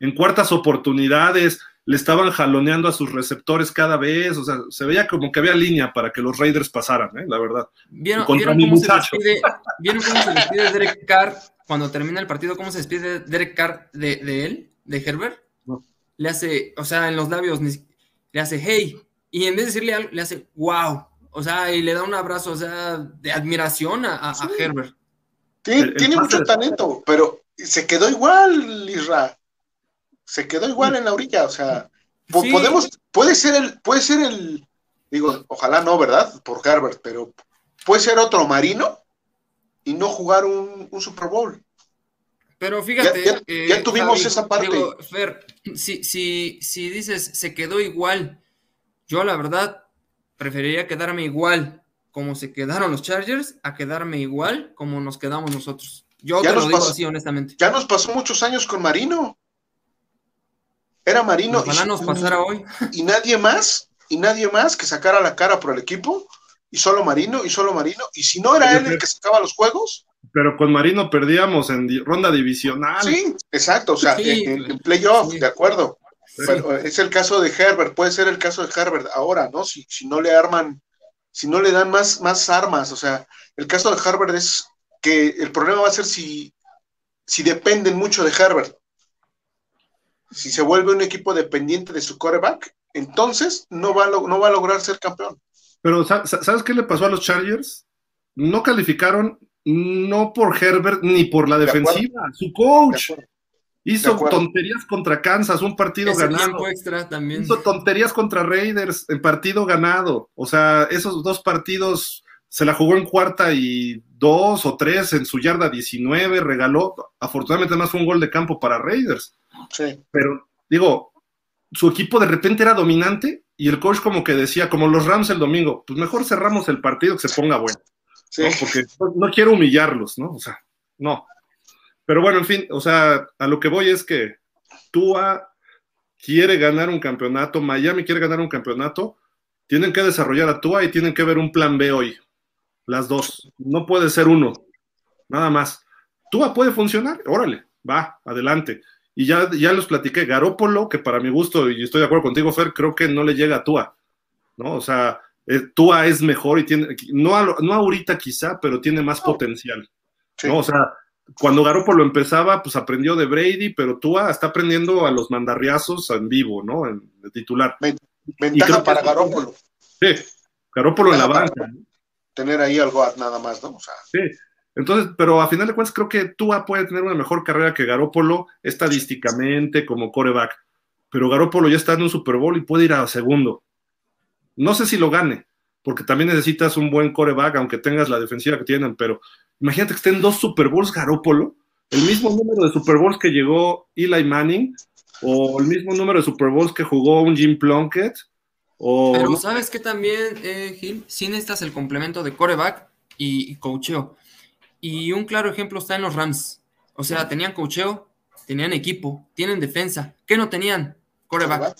En cuartas oportunidades le estaban jaloneando a sus receptores cada vez, o sea, se veía como que había línea para que los Raiders pasaran, ¿eh? la verdad. ¿Vieron, cómo se despide, ¿Vieron, cómo se despide, Derek Carr cuando termina el partido? ¿Cómo se despide Derek Carr de, él, de Herbert? Le hace, o sea, en los labios, le hace hey, y en vez de decirle algo, le hace wow, o sea, y le da un abrazo, o sea, de admiración a, a Herbert. Tiene, mucho talento, pero se quedó igual, Isra. Se quedó igual en la orilla, o sea, podemos, puede ser el, puede ser el, digo, ojalá no, ¿verdad? Por Herbert, pero puede ser otro marino y no jugar un, Super Bowl. Pero fíjate, ya, eh, tuvimos esa parte. Fer, si, si, si dices se quedó igual, yo la verdad preferiría quedarme igual como se quedaron los Chargers a quedarme igual como nos quedamos nosotros. Yo te lo digo así, honestamente. Ya nos pasó muchos años con Marino. Era Marino. Ojalá y, nos pasara hoy. Y nadie más, y nadie más que sacara la cara por el equipo, y solo Marino, y solo Marino. Y si no era él el que sacaba los juegos. Pero con Marino perdíamos en ronda divisional. Sí, exacto, o sea, en, playoff, de acuerdo. Pero es el caso de Herbert, puede ser el caso de Herbert ahora, ¿no? Si, si no le arman si no le dan más, más armas. O sea, el caso de Harvard es que el problema va a ser si, si dependen mucho de Herbert. Si se vuelve un equipo dependiente de su quarterback, entonces no va a, no va a lograr ser campeón. Pero ¿sabes qué le pasó a los Chargers? No calificaron no por Herbert ni por la defensiva, su coach. Hizo tonterías contra Kansas, un partido ganado. Hizo tonterías contra Raiders, el partido ganado. O sea, esos dos partidos se la jugó en cuarta y dos o tres en su yarda 19, regaló. Afortunadamente, más fue un gol de campo para Raiders. Sí. Pero, digo, su equipo de repente era dominante y el coach como que decía, como los Rams el domingo, pues mejor cerramos el partido que se ponga bueno. Sí. Porque no quiero humillarlos, ¿no? O sea, no. Pero bueno, en fin, o sea, a lo que voy es que Tua quiere ganar un campeonato, Miami quiere ganar un campeonato, tienen que desarrollar a Tua y tienen que ver un plan B hoy. Las dos. No puede ser uno. Nada más. Tua puede funcionar, órale, va, adelante. Y ya, ya los platiqué, Garópolo, que para mi gusto, y estoy de acuerdo contigo, Fer, creo que no le llega a Tua. ¿No? O sea, eh, Tua es mejor y tiene, no, no ahorita quizá, pero tiene más potencial. ¿no? O sea, cuando Garoppolo empezaba, pues aprendió de Brady, pero Tua está aprendiendo a los mandarriazos en vivo, ¿no? En, de titular. Ventaja para Garoppolo. Sí, Garoppolo en la banca. Tener ahí algo nada más, ¿no? O sea. Sí. Entonces, pero a final de cuentas creo que Tua puede tener una mejor carrera que Garoppolo estadísticamente como coreback. Pero Garoppolo ya está en un Super Bowl y puede ir a segundo. No sé si lo gane, porque también necesitas un buen coreback, aunque tengas la defensiva que tienen, pero imagínate que estén dos Super Bowls Garópolo, el mismo número de Super Bowls que llegó Eli Manning, o el mismo número de Super Bowls que jugó un Jim Plunkett. O... Pero sabes que también, eh, Gil, sí necesitas el complemento de coreback y, coacheo. Y un claro ejemplo está en los Rams. O sea, tenían coacheo, tenían equipo, tienen defensa. ¿Qué no tenían? Coreback.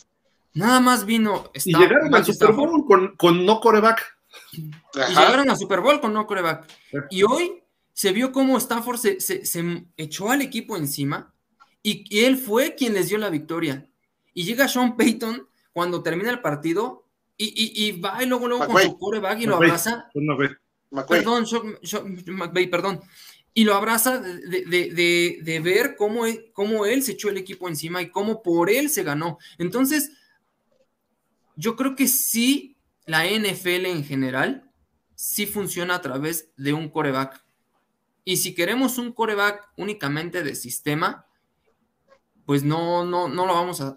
Nada más vino. y llegaron al Super Bowl con, no coreback. Y llegaron al Super Bowl con no coreback. Y hoy se vio cómo Stafford se, echó al equipo encima y, él fue quien les dio la victoria. Y llega Sean Payton cuando termina el partido y, va y luego, luego con su coreback y lo abraza. Perdón, perdón. y lo abraza de, ver cómo, cómo él se echó el equipo encima y cómo por él se ganó. Entonces, yo creo que sí, la NFL en general, sí funciona a través de un coreback. Y si queremos un coreback únicamente de sistema, pues no, no, no lo vamos a,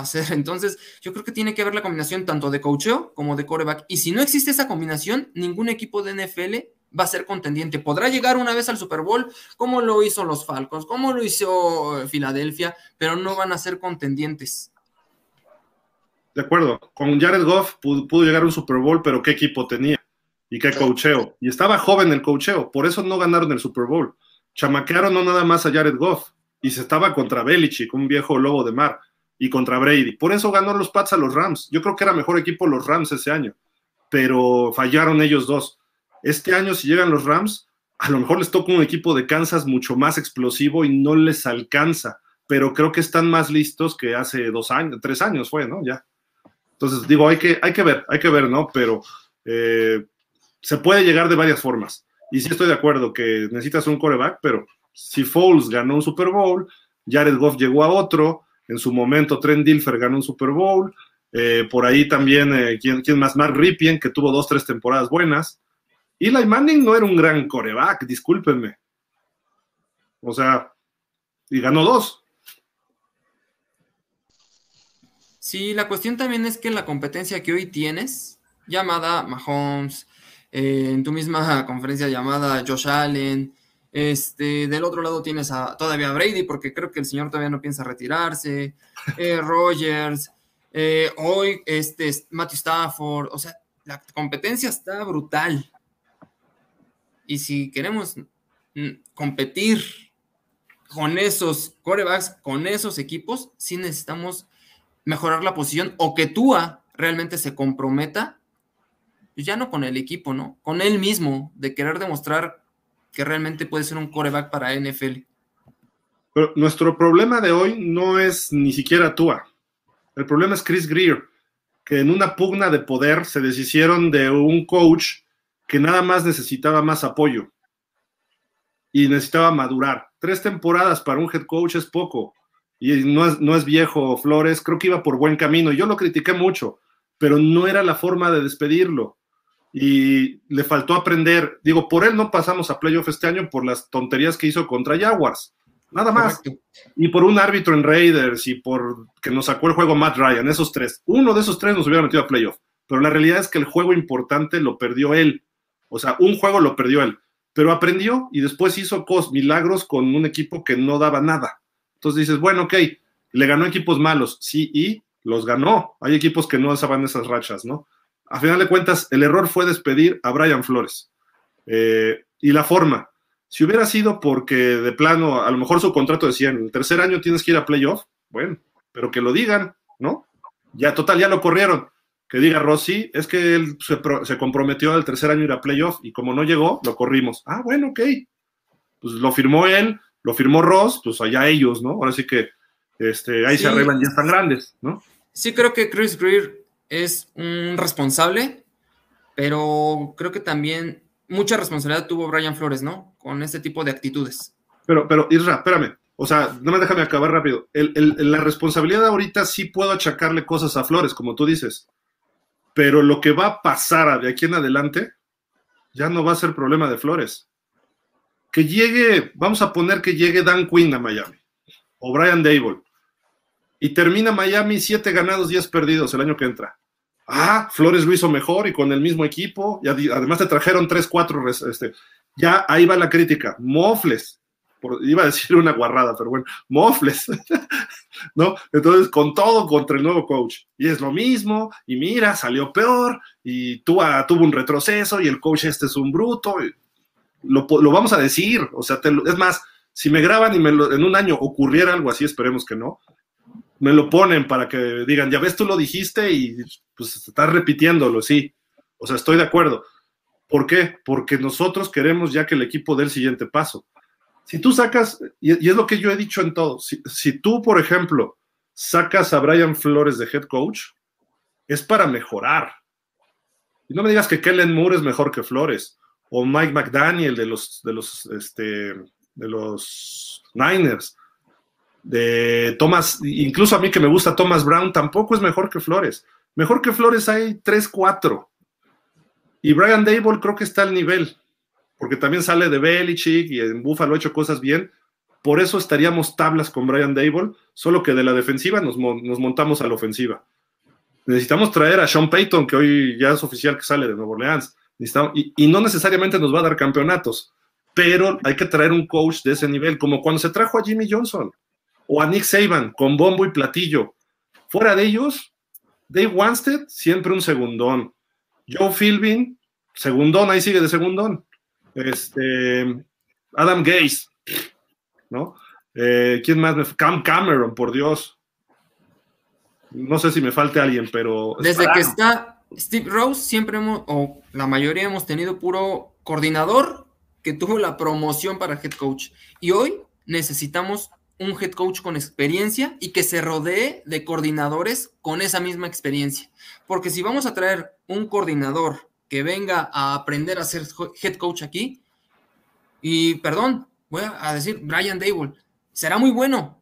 hacer. [laughs] Entonces, yo creo que tiene que haber la combinación tanto de coacheo como de coreback. Y si no existe esa combinación, ningún equipo de NFL va a ser contendiente. Podrá llegar una vez al Super Bowl, como lo hizo los Falcons, como lo hizo Filadelfia, pero no van a ser contendientes. De acuerdo, con Jared Goff pudo, llegar un Super Bowl, pero ¿qué equipo tenía? ¿Y qué cocheo? Y estaba joven el cocheo, por eso no ganaron el Super Bowl. Chamaquearon no nada más a Jared Goff, y se estaba contra Belichick, un viejo lobo de mar, y contra Brady. Por eso ganó los Pats a los Rams. Yo creo que era mejor equipo los Rams ese año, pero fallaron ellos dos. Este año, si llegan los Rams, a lo mejor les toca un equipo de Kansas mucho más explosivo y no les alcanza, pero creo que están más listos que hace dos años, tres años fue, ¿no? Ya. Entonces, digo, hay que, hay que ver, hay que ver, ¿no? Pero eh, se puede llegar de varias formas. Y sí estoy de acuerdo que necesitas un coreback, pero si Foles ganó un Super Bowl, Jared Goff llegó a otro, en su momento Trent Dilfer ganó un Super Bowl, eh, por ahí también, eh, ¿quién, ¿quién, más? Ripien, que tuvo dos, tres temporadas buenas. Eli Manning no era un gran coreback, discúlpenme. O sea, y ganó dos. Sí, la cuestión también es que la competencia que hoy tienes, llamada Mahomes, eh, en tu misma [laughs] conferencia llamada Josh Allen, este, del otro lado tienes a todavía Brady, porque creo que el señor todavía no piensa retirarse, [laughs] eh, Rogers, eh, hoy este, Matthew Stafford, o sea, la competencia está brutal. Y si queremos mm, competir con esos corebacks, con esos equipos, sí necesitamos mejorar la posición o que Tua realmente se comprometa, ya no con el equipo, ¿no? Con él mismo, de querer demostrar que realmente puede ser un coreback para NFL. Pero nuestro problema de hoy no es ni siquiera Tua. El problema es Chris Greer, que en una pugna de poder se deshicieron de un coach que nada más necesitaba más apoyo y necesitaba madurar. Tres temporadas para un head coach es poco y no es, no es viejo Flores, creo que iba por buen camino. Yo lo critiqué mucho, pero no era la forma de despedirlo y le faltó aprender. Digo, por él no pasamos a playoff este año por las tonterías que hizo contra Jaguars. Nada más. Y por un árbitro en Raiders y por que nos sacó el juego Matt Ryan, esos tres. Uno de esos tres nos hubiera metido a playoff. Pero la realidad es que el juego importante lo perdió él. O sea, un juego lo perdió él, pero aprendió y después hizo cos, milagros con un equipo que no daba nada. Entonces dices, bueno, ok, le ganó equipos malos, sí, y los ganó. Hay equipos que no saben esas rachas, ¿no? A final de cuentas, el error fue despedir a Brian Flores. Eh, y la forma, si hubiera sido porque de plano, a lo mejor su contrato decía, en el tercer año tienes que ir a playoff, bueno, pero que lo digan, ¿no? Ya, total, ya lo corrieron que diga Rossi, es que él se, comprometió al tercer año ir a playoff y como no llegó, lo corrimos. Ah, bueno, ok. Pues lo firmó él, lo firmó Ross, pues allá ellos, ¿no? Ahora sí que este, ahí se arreglan, ya están grandes, ¿no? Sí, creo que Chris Greer es un responsable, pero creo que también mucha responsabilidad tuvo Brian Flores, ¿no? Con este tipo de actitudes. Pero, pero, Isra, espérame. O sea, no me déjame acabar rápido. la responsabilidad ahorita sí puedo achacarle cosas a Flores, como tú dices pero lo que va a pasar de aquí en adelante ya no va a ser problema de Flores. Que llegue, vamos a poner que llegue Dan Quinn a Miami o Brian Dable y termina Miami siete ganados, diez perdidos el año que entra. Ah, Flores lo hizo mejor y con el mismo equipo, y además te trajeron tres, cuatro, este, ya ahí va la crítica. Mofles, iba a decir una guarrada, pero bueno, mofles, [laughs] ¿no? Entonces, con todo contra el nuevo coach. Y es lo mismo, y mira, salió peor, y tuvo, un retroceso, y el coach este es un bruto. Lo, vamos a decir, o sea, es más, si me graban y me en un año ocurriera algo así, esperemos que no, me lo ponen para que digan, ya ves, tú lo dijiste y pues estás repitiéndolo, sí. O sea, estoy de acuerdo. ¿Por qué? Porque nosotros queremos ya que el equipo dé el siguiente paso si tú sacas, y, es lo que yo he dicho en todo, si, tú, por ejemplo, sacas a Brian Flores de head coach, es para mejorar. Y no me digas que Kellen Moore es mejor que Flores, o Mike McDaniel de los, de los, este, de los Niners, de Thomas, incluso a mí que me gusta Thomas Brown, tampoco es mejor que Flores. Mejor que Flores hay 3, 4. Y Brian Dable creo que está al nivel, porque también sale de Belichick y en Buffalo ha hecho cosas bien. Por eso estaríamos tablas con Brian Dable, solo que de la defensiva nos, montamos a la ofensiva. Necesitamos traer a Sean Payton, que hoy ya es oficial que sale de Nueva Orleans. Y, y, no necesariamente nos va a dar campeonatos, pero hay que traer un coach de ese nivel, como cuando se trajo a Jimmy Johnson o a Nick Saban con bombo y platillo. Fuera de ellos, Dave Wanstead, siempre un segundón. Joe Philbin, segundón, ahí sigue de segundón. Este, Adam Gaze, ¿no? Eh, ¿Quién más? Cam Cameron, por Dios. No sé si me falte alguien, pero. Desde que está Steve Rose, siempre hemos, o la mayoría hemos tenido puro coordinador que tuvo la promoción para head coach. Y hoy necesitamos un head coach con experiencia y que se rodee de coordinadores con esa misma experiencia. Porque si vamos a traer un coordinador que venga a aprender a ser head coach aquí, y perdón, voy a decir Brian Dable, será muy bueno,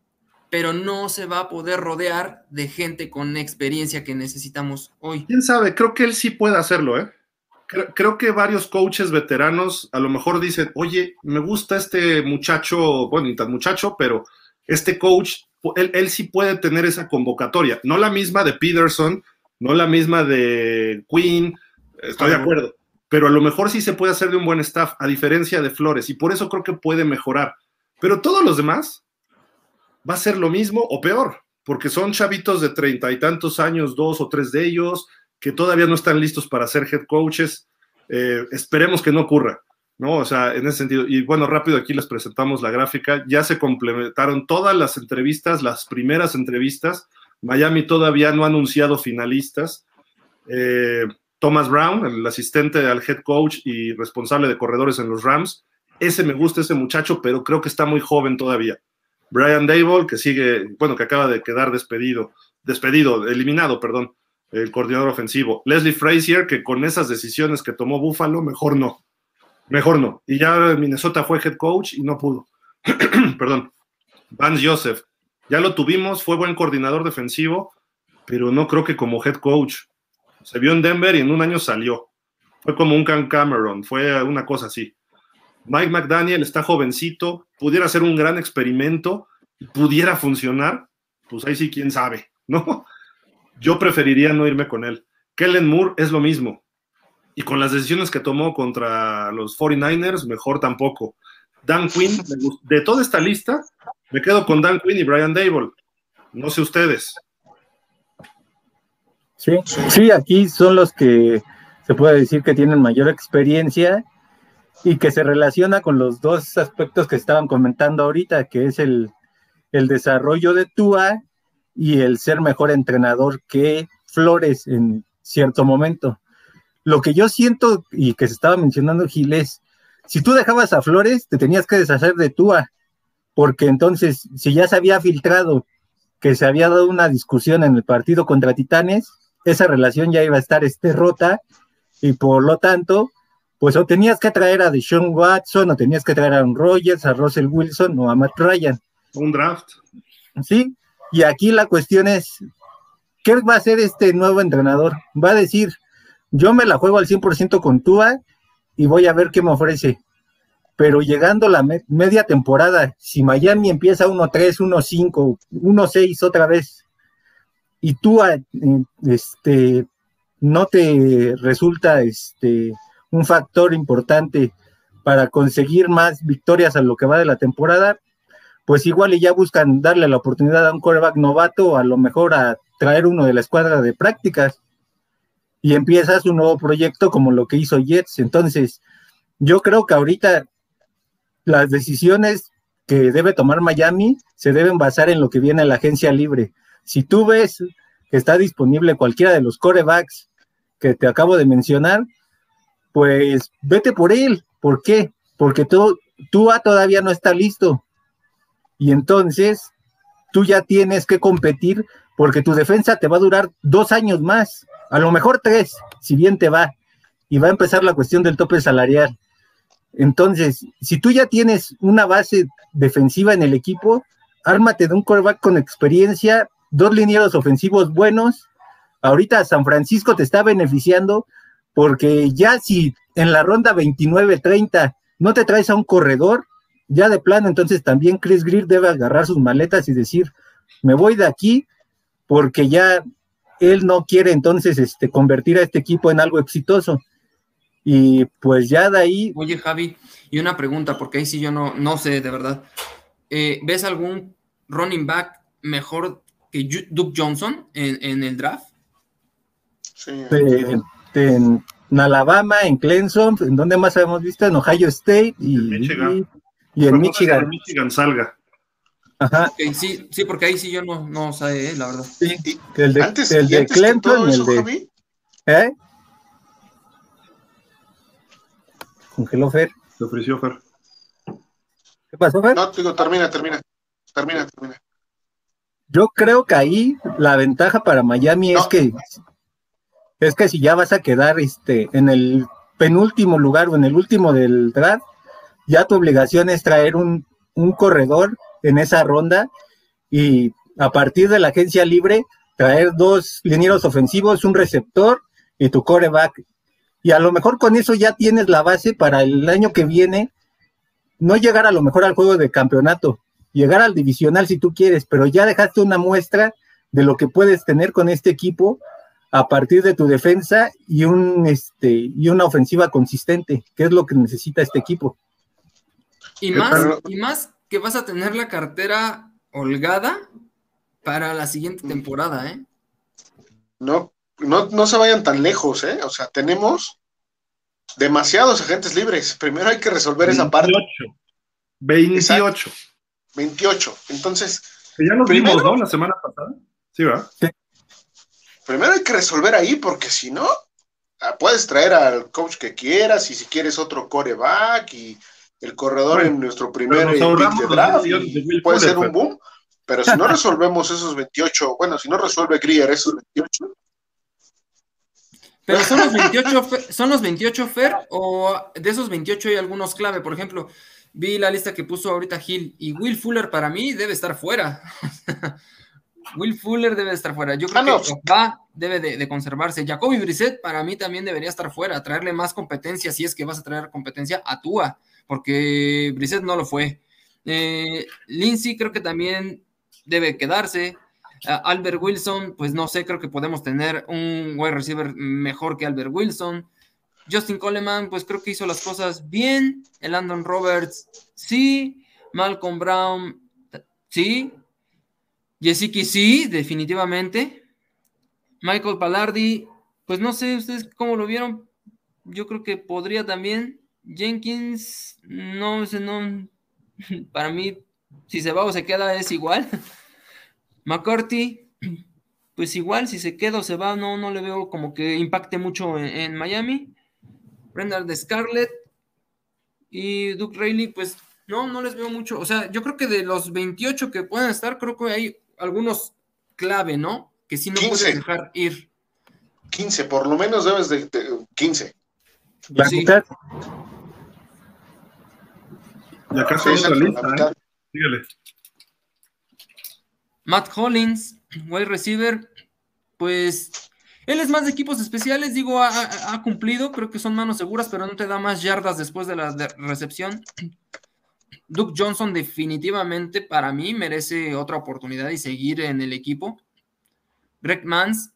pero no se va a poder rodear de gente con experiencia que necesitamos hoy. ¿Quién sabe? Creo que él sí puede hacerlo, ¿eh? Creo, que varios coaches veteranos a lo mejor dicen, oye, me gusta este muchacho, bueno, ni tan muchacho, pero este coach, él, sí puede tener esa convocatoria, no la misma de Peterson, no la misma de Quinn, estoy de acuerdo, pero a lo mejor sí se puede hacer de un buen staff, a diferencia de Flores, y por eso creo que puede mejorar. Pero todos los demás va a ser lo mismo o peor, porque son chavitos de treinta y tantos años, dos o tres de ellos, que todavía no están listos para ser head coaches. Eh, esperemos que no ocurra. ¿No? O sea, en ese sentido. Y bueno, rápido aquí les presentamos la gráfica. Ya se complementaron todas las entrevistas, las primeras entrevistas. Miami todavía no ha anunciado finalistas. Eh, Thomas Brown, el asistente al head coach y responsable de corredores en los Rams. Ese me gusta, ese muchacho, pero creo que está muy joven todavía. Brian Dable, que sigue, bueno, que acaba de quedar despedido, despedido, eliminado, perdón, el coordinador ofensivo. Leslie Frazier, que con esas decisiones que tomó Buffalo, mejor no. Mejor no. Y ya Minnesota fue head coach y no pudo. [clears throat] Perdón. Vance Joseph. Ya lo tuvimos, fue buen coordinador defensivo, pero no creo que como head coach. Se vio en Denver y en un año salió. Fue como un Can Cameron, fue una cosa así. Mike McDaniel está jovencito, pudiera ser un gran experimento, pudiera funcionar, pues ahí sí, quién sabe, ¿no? Yo preferiría no irme con él. Kellen Moore es lo mismo. Y con las decisiones que tomó contra los 49ers, mejor tampoco. Dan Quinn, de toda esta lista, me quedo con Dan Quinn y Brian Dable. No sé ustedes. Sí, sí, aquí son los que se puede decir que tienen mayor experiencia y que se relaciona con los dos aspectos que estaban comentando ahorita, que es el, el desarrollo de Tua y el ser mejor entrenador que Flores en cierto momento. Lo que yo siento y que se estaba mencionando Gil es, si tú dejabas a Flores, te tenías que deshacer de Tua, porque entonces, si ya se había filtrado que se había dado una discusión en el partido contra Titanes, esa relación ya iba a estar este, rota y por lo tanto, pues o tenías que traer a Deshaun Watson, o tenías que traer a Aaron Rodgers, a Russell Wilson o a Matt Ryan. Un draft. Sí, y aquí la cuestión es, ¿qué va a hacer este nuevo entrenador? Va a decir, yo me la juego al 100% con Tua y voy a ver qué me ofrece. Pero llegando la media temporada, si Miami empieza 1-3, 1-5, 1-6 otra vez, y Tua eh, este, no te resulta este, un factor importante para conseguir más victorias a lo que va de la temporada, pues igual y ya buscan darle la oportunidad a un coreback novato, a lo mejor a traer uno de la escuadra de prácticas y empiezas un nuevo proyecto como lo que hizo Jets. Entonces, yo creo que ahorita las decisiones que debe tomar Miami se deben basar en lo que viene a la agencia libre. Si tú ves que está disponible cualquiera de los corebacks que te acabo de mencionar, pues vete por él. ¿Por qué? Porque tú, tú todavía no está listo. Y entonces tú ya tienes que competir porque tu defensa te va a durar dos años más a lo mejor tres, si bien te va, y va a empezar la cuestión del tope salarial. Entonces, si tú ya tienes una base defensiva en el equipo, ármate de un quarterback con experiencia, dos linieros ofensivos buenos. Ahorita San Francisco te está beneficiando porque ya si en la ronda 29-30 no te traes a un corredor, ya de plano, entonces también Chris Greer debe agarrar sus maletas y decir, me voy de aquí porque ya él no quiere entonces este, convertir a este equipo en algo exitoso. Y pues ya de ahí. Oye, Javi, y una pregunta, porque ahí sí yo no, no sé de verdad. Eh, ¿Ves algún running back mejor que Duke Johnson en, el draft? Sí. En, Alabama, en Clemson, ¿en dónde más hemos visto? En Ohio State y, en Michigan. Y, en Michigan. Michigan salga. Ajá. sí, sí, porque ahí sí yo no, no sé, eh, la verdad. Sí, el de, antes, el de Clemson y el de. ¿Eh? Congeló Fer. Se ofreció Fer. ¿Qué pasó, Fer? No, digo, termina, termina. Termina, termina. Yo creo que ahí la ventaja para Miami es que es que si ya vas a quedar este en el penúltimo lugar o en el último del draft, ya tu obligación es traer un, un corredor en esa ronda y a partir de la agencia libre traer dos linieros ofensivos, un receptor y tu coreback y a lo mejor con eso ya tienes la base para el año que viene, no llegar a lo mejor al juego de campeonato, llegar al divisional si tú quieres, pero ya dejaste una muestra de lo que puedes tener con este equipo a partir de tu defensa y un este y una ofensiva consistente, que es lo que necesita este equipo. Y más, y más que vas a tener la cartera holgada para la siguiente temporada, ¿eh? No, no, se vayan tan lejos, ¿eh? O sea, tenemos demasiados agentes libres. Primero hay que resolver esa parte. 28. 28. Entonces. ya nos vimos, ¿no? La semana pasada. Sí, ¿verdad? Primero hay que resolver ahí, porque si no, ah, puedes traer al coach que quieras y si quieres otro coreback y el corredor en nuestro primer de draft puede ser un boom. Pero si no resolvemos esos 28, bueno, si no resuelve Grier esos 28, pero son los 28, son los 28 Fer, o de esos 28 hay algunos clave. Por ejemplo, vi la lista que puso ahorita Gil y Will Fuller para mí debe estar fuera. [laughs] Will Fuller debe estar fuera. Yo creo ah, que va, debe de, conservarse. Jacoby Brissett para mí también debería estar fuera, traerle más competencia si es que vas a traer competencia a Tua, porque Brissett no lo fue. Eh, Lindsay creo que también debe quedarse. Albert Wilson, pues no sé, creo que podemos tener un wide receiver mejor que Albert Wilson. Justin Coleman, pues creo que hizo las cosas bien. El Landon Roberts, sí. Malcolm Brown, sí. Jessica, sí, definitivamente. Michael Pallardi, pues no sé ustedes cómo lo vieron. Yo creo que podría también. Jenkins, no sé, no. [laughs] Para mí, si se va o se queda, es igual. [laughs] McCarthy, [clears throat] pues igual si se queda o se va, no, no le veo como que impacte mucho en, Miami. Brendan de Scarlett y Duke Rayleigh, pues no, no les veo mucho. O sea, yo creo que de los 28 que pueden estar, creo que hay algunos clave, ¿no? Que si no puedes dejar ir. 15, por lo menos debes de, 15. La sí. Y acá se lista, ¿eh? Síguele. Matt Hollins, wide receiver, pues él es más de equipos especiales, digo, ha, cumplido, creo que son manos seguras, pero no te da más yardas después de la recepción. [clears throat] Duke Johnson definitivamente para mí merece otra oportunidad y seguir en el equipo. Greg Mans.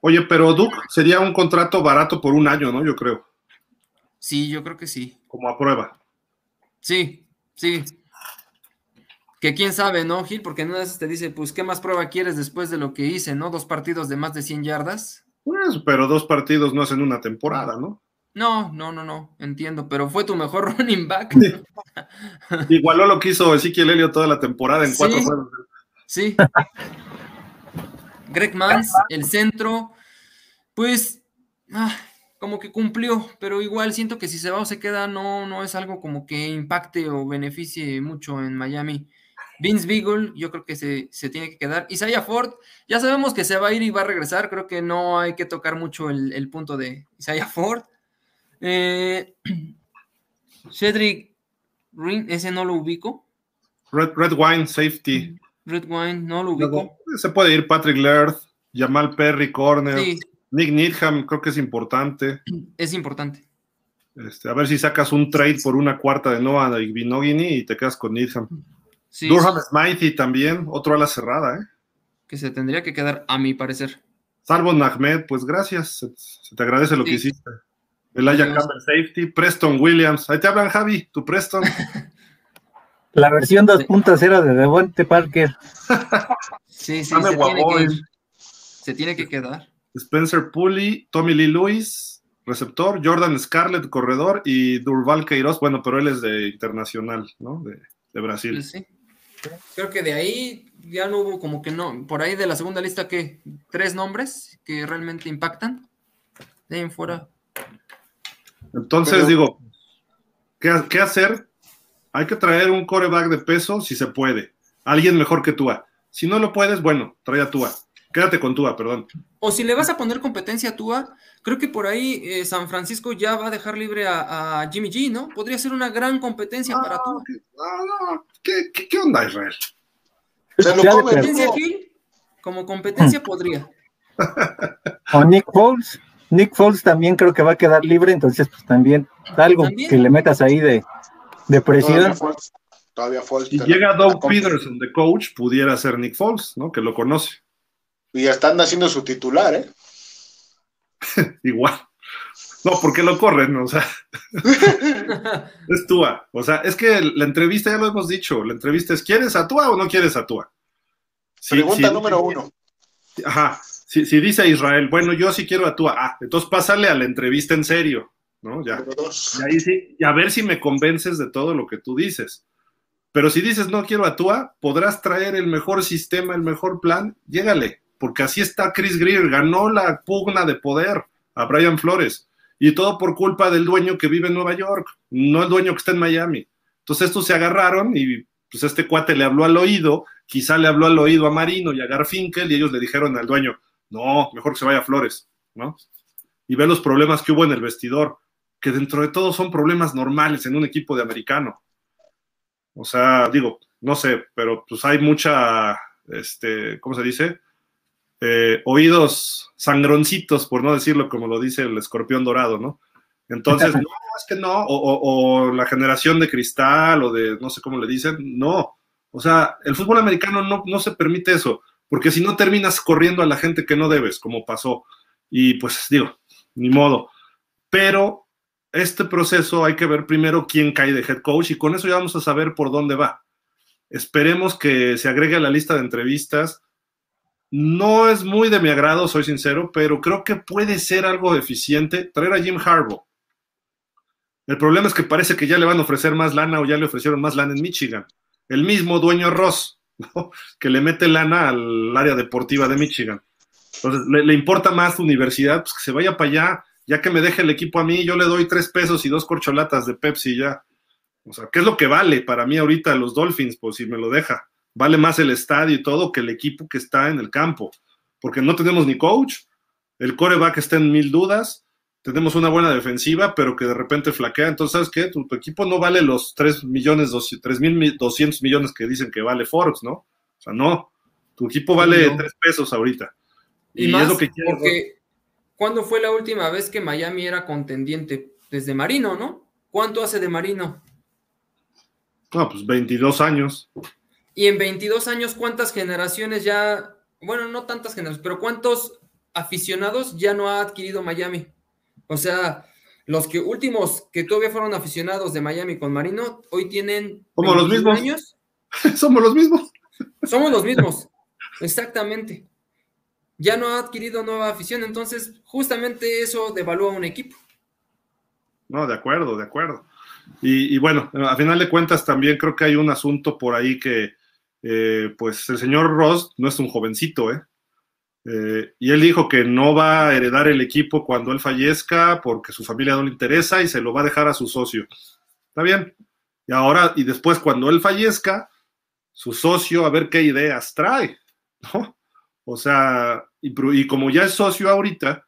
Oye, pero Duke sería un contrato barato por un año, ¿no? Yo creo. Sí, yo creo que sí. Como a prueba. Sí, sí. Que quién sabe, ¿no, Gil? Porque no te dice, pues, ¿qué más prueba quieres después de lo que hice, ¿no? Dos partidos de más de 100 yardas. Pues, pero dos partidos no hacen una temporada, ¿no? No, no, no, no, entiendo, pero fue tu mejor [laughs] running back. Igualó lo que hizo Ezequiel Helio toda la temporada en cuatro juegos. Sí. Greg Mans, el centro, pues, ah, como que cumplió, pero igual siento que si se va o se queda, no, no es algo como que impacte o beneficie mucho en Miami. Vince Beagle, yo creo que se, tiene que quedar. Isaiah Ford, ya sabemos que se va a ir y va a regresar. Creo que no hay que tocar mucho el, punto de Isaiah Ford. Eh, [clears throat] Cedric Ring, ese no lo ubico. Red, Red Wine, safety. Red Wine, no lo ubico. se puede ir Patrick Laird, Jamal Perry, corner. Nick Needham, creo que es importante. Es importante. Este, a ver si sacas un trade por una cuarta de Noah Binogini y te quedas con Needham. Durham Smithy también, otro a la cerrada, ¿eh? Que se tendría que quedar, a mi parecer. Salvo Ahmed, pues gracias. Se, te agradece lo que hiciste. Elijah Campbell Safety, Preston Williams. Ahí te hablan, Javi, tu Preston. [laughs] La versión 2.0 de Devonte Parker. sí, sí, se tiene, que, se tiene, que, quedar. Spencer Pulley, Tommy Lee Lewis, receptor, Jordan Scarlett, corredor, y Durval Queiroz, bueno, pero él es de internacional, ¿no? De, de Brasil. Sí. Creo que de ahí ya no hubo como que no, por ahí de la segunda lista que tres nombres que realmente impactan. De ahí en fuera. Entonces digo, ¿qué, hacer? Hay que traer un coreback de peso si se puede. Alguien mejor que Tua. Si no lo puedes, bueno, trae a Tua. Quédate con Tua, perdón. O si le vas a poner competencia a Tua, creo que por ahí eh, San Francisco ya va a dejar libre a, Jimmy G, ¿no? Podría ser una gran competencia para Tua. ¿qué, qué, onda, Israel? Como competencia, como competencia podría. O Nick Foles. Nick Foles también creo que va a quedar libre, entonces pues también algo que le metas ahí de, de presión. Todavía Foles. Si llega Doug Peterson de coach, pudiera ser Nick Foles, ¿no? Que lo conoce. Y ya están haciendo su titular, ¿eh? [laughs] Igual. No, porque lo corren, o sea. [laughs] es Tua. O sea, es que la entrevista, ya lo hemos dicho, la entrevista es ¿quieres a Tua o no quieres a Tua? Pregunta número uno. Ajá. Si, dice Israel, bueno, yo sí quiero a Tua, ah, entonces pásale a la entrevista en serio, ¿no? Ya. Y ahí sí, y a ver si me convences de todo lo que tú dices. Pero si dices no quiero a Tua, podrás traer el mejor sistema, el mejor plan, llégale, porque así está Chris Greer, ganó la pugna de poder a Brian Flores y todo por culpa del dueño que vive en Nueva York, no el dueño que está en Miami. Entonces estos se agarraron y pues este cuate le habló al oído, quizá le habló al oído a Marino y a Garfinkel y ellos le dijeron al dueño, no, mejor que se vaya a Flores, ¿no? Y ve los problemas que hubo en el vestidor, que dentro de todo son problemas normales en un equipo de americano. O sea, digo, no sé, pero pues hay mucha, este, ¿cómo se dice? Eh, oídos sangroncitos, por no decirlo como lo dice el escorpión dorado, ¿no? Entonces, [laughs] no, es que no, o, la generación de cristal, o de, no sé cómo le dicen, no. O sea, el fútbol americano no, no se permite eso, porque si no terminas corriendo a la gente que no debes, como pasó. Y pues digo, ni modo. Pero este proceso hay que ver primero quién cae de head coach y con eso ya vamos a saber por dónde va. Esperemos que se agregue a la lista de entrevistas no es muy de mi agrado, soy sincero, pero creo que puede ser algo eficiente traer a Jim Harbaugh. El problema es que parece que ya le van a ofrecer más lana o ya le ofrecieron más lana en Michigan. El mismo dueño Ross, [laughs] que le mete lana al área deportiva de Michigan. Entonces, le, importa más universidad, pues que se vaya para allá, ya que me deje el equipo a mí, yo le doy tres pesos y dos corcholatas de Pepsi ya. O sea, ¿qué es lo que vale para mí ahorita los Dolphins? Pues si me lo deja vale más el estadio y todo que el equipo que está en el campo, porque no tenemos ni coach, el coreback está en mil dudas, tenemos una buena defensiva, pero que de repente flaquea, entonces, ¿sabes qué? Tu, equipo no vale los 3 millones, 3 mil 200 millones que dicen que vale Forbes, ¿no? O sea, no, tu equipo vale 3 pesos ahorita. Y, más es lo que porque ¿cuándo fue la última vez que Miami era contendiente? Desde Marino, ¿no? ¿Cuánto hace de Marino? No, pues 22 años. Y en 22 años, ¿cuántas generaciones ya, bueno, no tantas generaciones, pero cuántos aficionados ya no ha adquirido Miami? O sea, los que últimos que todavía fueron aficionados de Miami con Marino, hoy tienen Como los mismos. años. [laughs] Somos los mismos. Somos los mismos, exactamente. Ya no ha adquirido nueva afición, entonces justamente eso devalúa un equipo. No, de acuerdo, de acuerdo. Y, y, bueno, a final de cuentas también creo que hay un asunto por ahí que, eh, pues el señor Ross no es un jovencito, ¿eh? ¿eh? Y él dijo que no va a heredar el equipo cuando él fallezca porque su familia no le interesa y se lo va a dejar a su socio. Está bien. Y ahora, y después cuando él fallezca, su socio a ver qué ideas trae, ¿no? O sea, y, como ya es socio ahorita,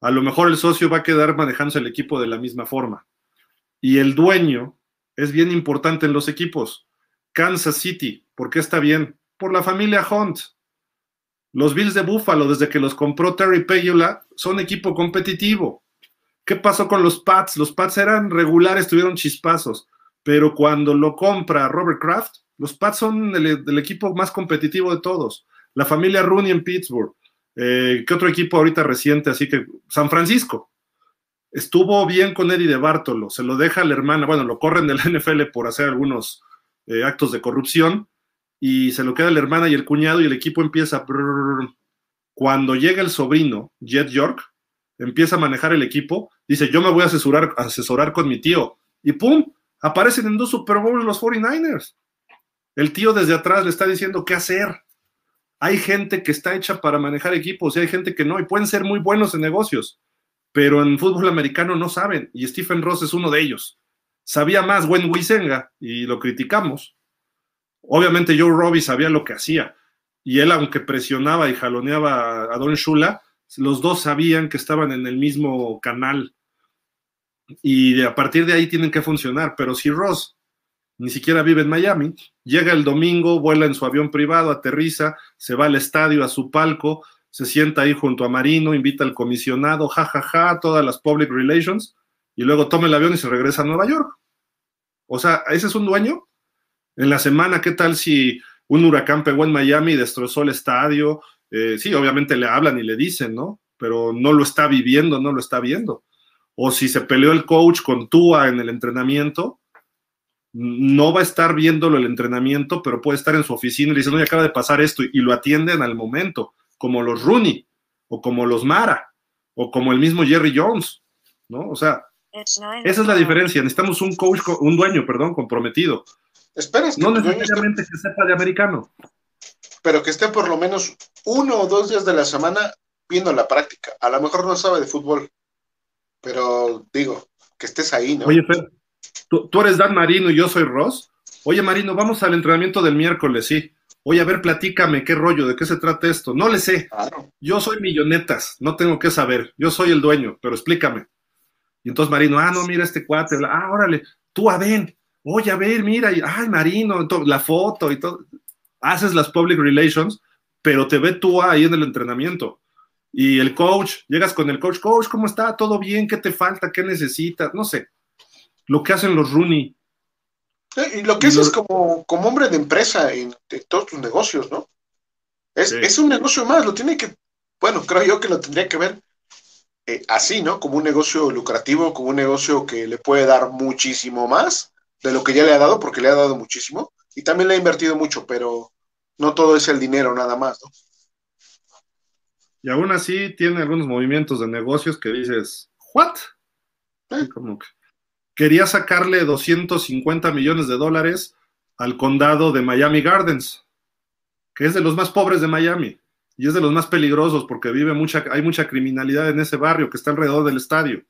a lo mejor el socio va a quedar manejándose el equipo de la misma forma. Y el dueño, es bien importante en los equipos. Kansas City, ¿por qué está bien? Por la familia Hunt. Los Bills de Buffalo, desde que los compró Terry Payula, son equipo competitivo. ¿Qué pasó con los Pats? Los Pats eran regulares, tuvieron chispazos, pero cuando lo compra Robert Kraft, los Pats son el, equipo más competitivo de todos. La familia Rooney en Pittsburgh. Eh, ¿Qué otro equipo ahorita reciente? Así que San Francisco. Estuvo bien con Eddie de Bartolo, se lo deja a la hermana, bueno, lo corren del [laughs] NFL por hacer algunos eh, actos de corrupción, y se lo queda la hermana y el cuñado y el equipo empieza. Cuando llega el sobrino, Jet York, empieza a manejar el equipo, dice, yo me voy a asesorar, asesorar con mi tío. Y ¡pum! Aparecen en dos Super Bowls los 49ers. El tío desde atrás le está diciendo qué hacer. Hay gente que está hecha para manejar equipos y hay gente que no, y pueden ser muy buenos en negocios, pero en fútbol americano no saben, y Stephen Ross es uno de ellos. Sabía más Gwen Wisenga y lo criticamos, Obviamente Joe Robbie sabía lo que hacía y él, aunque presionaba y jaloneaba a Don Shula, los dos sabían que estaban en el mismo canal y a partir de ahí tienen que funcionar. Pero si Ross ni siquiera vive en Miami, llega el domingo, vuela en su avión privado, aterriza, se va al estadio, a su palco, se sienta ahí junto a Marino, invita al comisionado, jajaja, ja, ja, todas las public relations, y luego toma el avión y se regresa a Nueva York. O sea, ese es un dueño en la semana, ¿qué tal si un huracán pegó en Miami y destrozó el estadio? Eh, sí, obviamente le hablan y le dicen, ¿no? Pero no lo está viviendo, no lo está viendo. O si se peleó el coach con Tua en el entrenamiento, no va a estar viéndolo el entrenamiento, pero puede estar en su oficina y le dicen, oye, acaba de pasar esto, y lo atienden al momento, como los Rooney, o como los Mara, o como el mismo Jerry Jones, ¿no? O sea, esa es la diferencia. Necesitamos un coach, un dueño, perdón, comprometido. Esperas que no necesariamente que sepa de americano. Pero que esté por lo menos uno o dos días de la semana viendo la práctica. A lo mejor no sabe de fútbol, pero digo, que estés ahí, ¿no? Oye, Fer, ¿tú, eres Dan Marino y yo soy Ross. Oye, Marino, vamos al entrenamiento del miércoles, sí. Oye, a ver, platícame, ¿qué rollo? ¿De qué se trata esto? No le sé. Yo soy millonetas, no tengo que saber. Yo soy el dueño, pero explícame. Y entonces Marino, ah, no, mira este cuate, ah, órale, tú a ven, oye, a ver, mira, ay, Marino, la foto y todo. Haces las public relations, pero te ve tú ahí en el entrenamiento. Y el coach, llegas con el coach, coach, ¿cómo está? ¿Todo bien? ¿Qué te falta? ¿Qué necesitas? No sé. Lo que hacen los Rooney. y lo que es como, como hombre de empresa en, todos tus negocios, ¿no? Es, es, un negocio más, lo tiene que, bueno, creo yo que lo tendría que ver eh, así, ¿no? Como un negocio lucrativo, como un negocio que le puede dar muchísimo más de lo que ya le ha dado, porque le ha dado muchísimo, y también le ha invertido mucho, pero no todo es el dinero nada más, ¿no? Y aún así tiene algunos movimientos de negocios que dices, ¿what? ¿Eh? Como que quería sacarle 250 millones de dólares al condado de Miami Gardens, que es de los más pobres de Miami y es de los más peligrosos porque vive mucha, hay mucha criminalidad en ese barrio que está alrededor del estadio.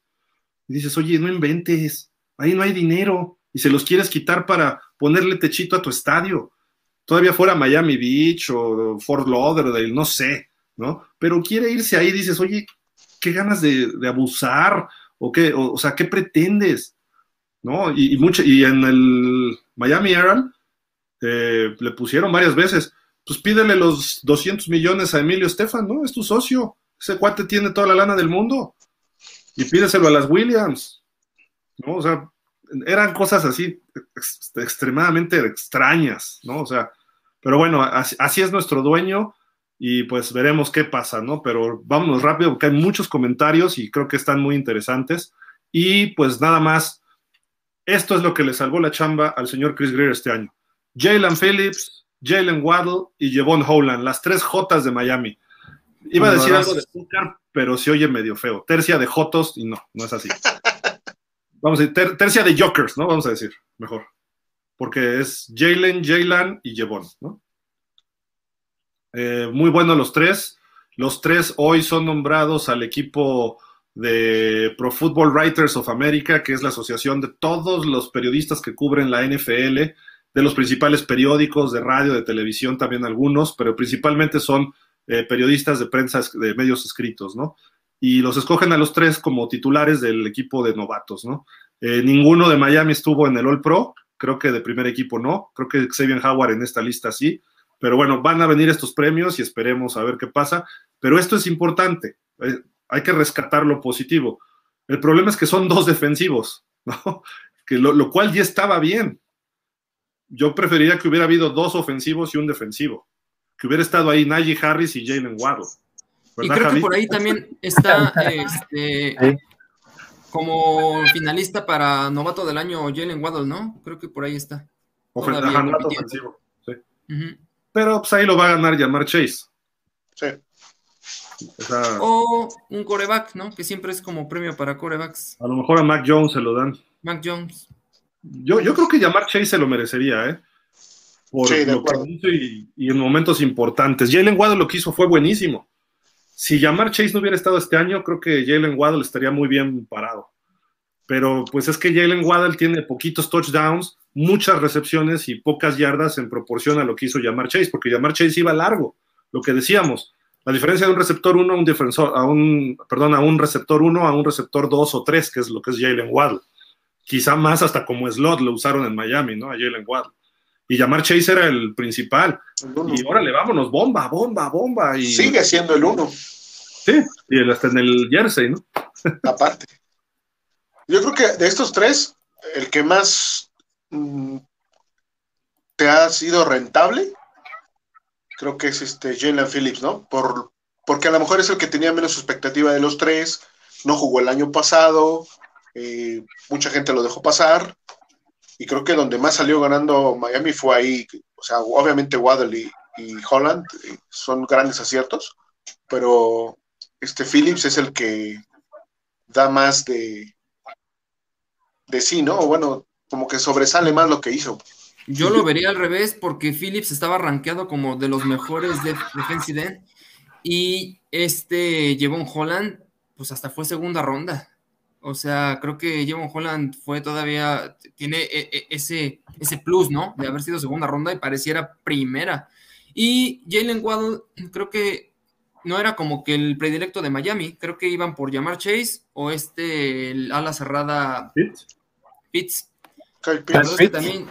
Y dices, oye, no inventes, ahí no hay dinero y se los quieres quitar para ponerle techito a tu estadio. Todavía fuera Miami Beach o Fort Lauderdale, no sé, ¿no? Pero quiere irse ahí, dices, oye, qué ganas de, abusar, o qué, o, sea, ¿qué pretendes? ¿No? Y, mucho, y en el Miami Herald eh, le pusieron varias veces, pues pídele los 200 millones a Emilio Estefan, ¿no? Es tu socio. Ese cuate tiene toda la lana del mundo. Y pídeselo a las Williams, ¿no? O sea, eran cosas así extremadamente extrañas, ¿no? O sea, pero bueno, así, es nuestro dueño y pues veremos qué pasa, ¿no? Pero vámonos rápido porque hay muchos comentarios y creo que están muy interesantes. Y pues nada más, esto es lo que le salvó la chamba al señor Chris Greer este año. Jalen Phillips, Jalen Waddle y Jevon Howland, las tres Jotas de Miami. Iba a decir algo de Stuttgart, pero se oye medio feo. Tercia de Jotos y no, no es así. [laughs] vamos a decir, tercia de Jokers, ¿no? Vamos a decir, mejor. Porque es Jalen, Jalen y Jevon, ¿no? Eh, muy buenos los tres. Los tres hoy son nombrados al equipo de Pro Football Writers of America, que es la asociación de todos los periodistas que cubren la NFL, de los principales periódicos, de radio, de televisión, también algunos, pero principalmente son eh, periodistas de prensa, de medios escritos, ¿no? Y los escogen a los tres como titulares del equipo de novatos, ¿no? Eh, ninguno de Miami estuvo en el All Pro, creo que de primer equipo no, creo que Xavier Howard en esta lista sí, pero bueno, van a venir estos premios y esperemos a ver qué pasa, pero esto es importante, eh, hay que rescatar lo positivo. El problema es que son dos defensivos, [laughs] ¿no? que lo, cual ya estaba bien. Yo preferiría que hubiera habido dos ofensivos y un defensivo, que hubiera estado ahí Najee Harris y Jalen Waddle. Y creo que por ahí también está este, como finalista para novato del año Jalen Waddle, ¿no? Creo que por ahí está. ofensivo, sí. Pero pues ahí lo va a ganar Yamar Chase. Sí. O, un coreback, ¿no? Que siempre es como premio para corebacks. A lo mejor a Mac Jones se lo dan. Mac Jones. Yo, yo creo que Yamar Chase se lo merecería, ¿eh? Por sí, lo que hizo y, y, en momentos importantes. Jalen Waddle lo que hizo fue buenísimo. Si Yamar Chase no hubiera estado este año, creo que Jalen Waddle estaría muy bien parado. Pero pues es que Jalen Waddle tiene poquitos touchdowns, muchas recepciones y pocas yardas en proporción a lo que hizo Yamar Chase, porque Yamar Chase iba largo, lo que decíamos. La diferencia de un receptor 1 a un defensor, a un, perdón, a un receptor 1 a un receptor 2 o 3, que es lo que es Jalen Waddle. Quizá más hasta como slot lo usaron en Miami, ¿no? A Jalen Waddle. Y llamar Chase era el principal. y órale, vámonos, bomba, bomba, bomba. Y... Sigue siendo el uno. Sí, y hasta en el jersey, ¿no? [laughs] Aparte. Yo creo que de estos tres, el que más mm, te ha sido rentable, creo que es este Jalen Phillips, ¿no? Por, porque a lo mejor es el que tenía menos expectativa de los tres, no jugó el año pasado, eh, mucha gente lo dejó pasar, y creo que donde más salió ganando Miami fue ahí, o sea, obviamente Waddle y, Holland eh, son grandes aciertos, pero este Phillips es el que da más de, de sí, ¿no? Bueno, como que sobresale más lo que hizo. Yo lo vería al revés porque Phillips estaba rankeado como de los mejores de defensive y este Jevon Holland pues hasta fue segunda ronda. O sea, creo que Jevon Holland fue todavía, tiene e, e, ese, ese plus, ¿no? De haber sido segunda ronda y pareciera primera. Y Jalen Waddle, creo que no era como que el predilecto de Miami. Creo que iban por llamar Chase o este, el ala cerrada Pitts. también,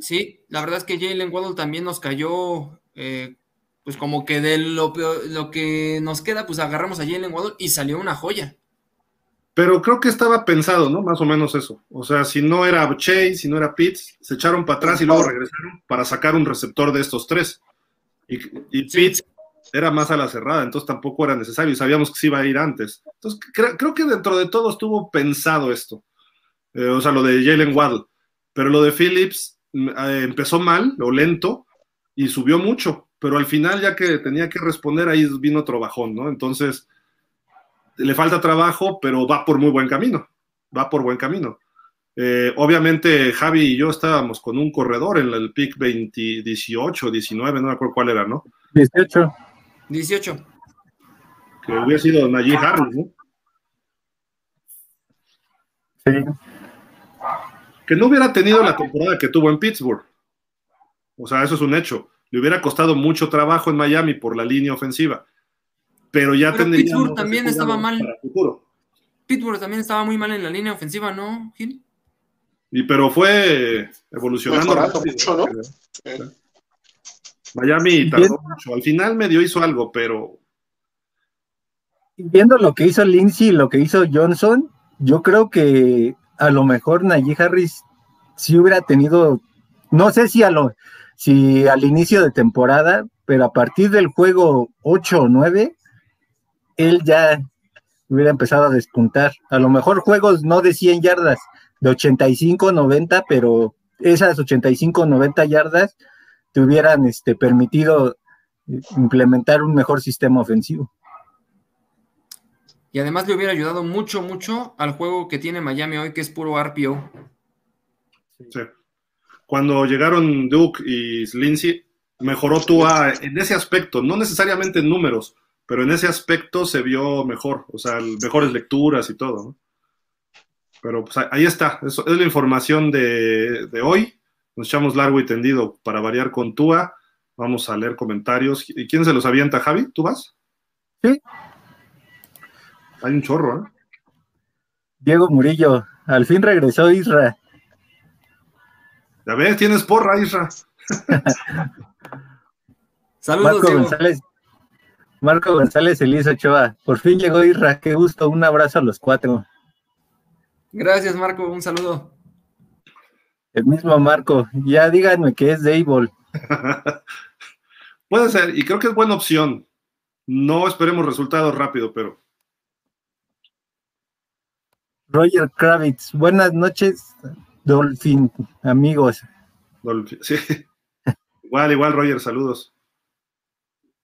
sí, la verdad es que Jalen Waddle también nos cayó, eh, pues como que de lo, lo que nos queda, pues agarramos a Jalen Waddle y salió una joya. Pero creo que estaba pensado, ¿no? Más o menos eso. O sea, si no era Chase, si no era Pitts, se echaron para atrás y luego regresaron para sacar un receptor de estos tres. Y, Pitts era más a la cerrada, entonces tampoco era necesario y sabíamos que se iba a ir antes. Entonces, creo que dentro de todo estuvo pensado esto. Eh, o sea, lo de Jalen Waddle. Pero lo de Phillips mm, eh, empezó mal, o lento, y subió mucho. Pero al final, ya que tenía que responder, ahí vino otro bajón, ¿no? Entonces le falta trabajo, pero va por muy buen camino, va por buen camino. Eh, obviamente Javi y yo estábamos con un corredor en el pick 20, 18, 19, no me acuerdo cuál era, ¿no? 18. 18. Que hubiera sido Najee Harris, ¿no? Sí. Que no hubiera tenido la temporada que tuvo en Pittsburgh. O sea, eso es un hecho. Le hubiera costado mucho trabajo en Miami por la línea ofensiva pero ya tendría. Pittsburgh también estaba mal. Pittsburgh también estaba muy mal en la línea ofensiva, ¿no, Gil? Y pero fue evolucionando mucho, ¿no? Miami tardó mucho. Al final medio hizo algo, pero. Viendo lo que hizo Lindsay y lo que hizo Johnson, yo creo que a lo mejor Najee Harris sí hubiera tenido, no sé si a lo, si al inicio de temporada, pero a partir del juego 8 o 9, él ya hubiera empezado a despuntar. A lo mejor juegos no de 100 yardas, de 85, 90, pero esas 85, 90 yardas te hubieran este, permitido implementar un mejor sistema ofensivo. Y además le hubiera ayudado mucho, mucho al juego que tiene Miami hoy, que es puro RPO. Sí. Cuando llegaron Duke y Lindsay, mejoró Tua en ese aspecto, no necesariamente en números, pero en ese aspecto se vio mejor, o sea, mejores lecturas y todo, ¿no? Pero pues ahí está, eso es la información de, hoy. Nos echamos largo y tendido para variar con Tua. Vamos a leer comentarios. ¿Y quién se los avienta, Javi? ¿Tú vas? Sí. Hay un chorro, ¿eh? Diego Murillo al fin regresó Isra. Ya ves, tienes porra, Isra. [laughs] Saludos, Marco Diego. González. Marco González Elisa Ochoa. Por fin llegó Isra. Qué gusto. Un abrazo a los cuatro. Gracias, Marco. Un saludo. El mismo Marco. Ya díganme que es Dable. [laughs] Puede ser, y creo que es buena opción. No esperemos resultados rápido, pero Roger Kravitz. Buenas noches, Dolphin, amigos. Dolphin- sí. [laughs] Igual, igual, Roger, saludos.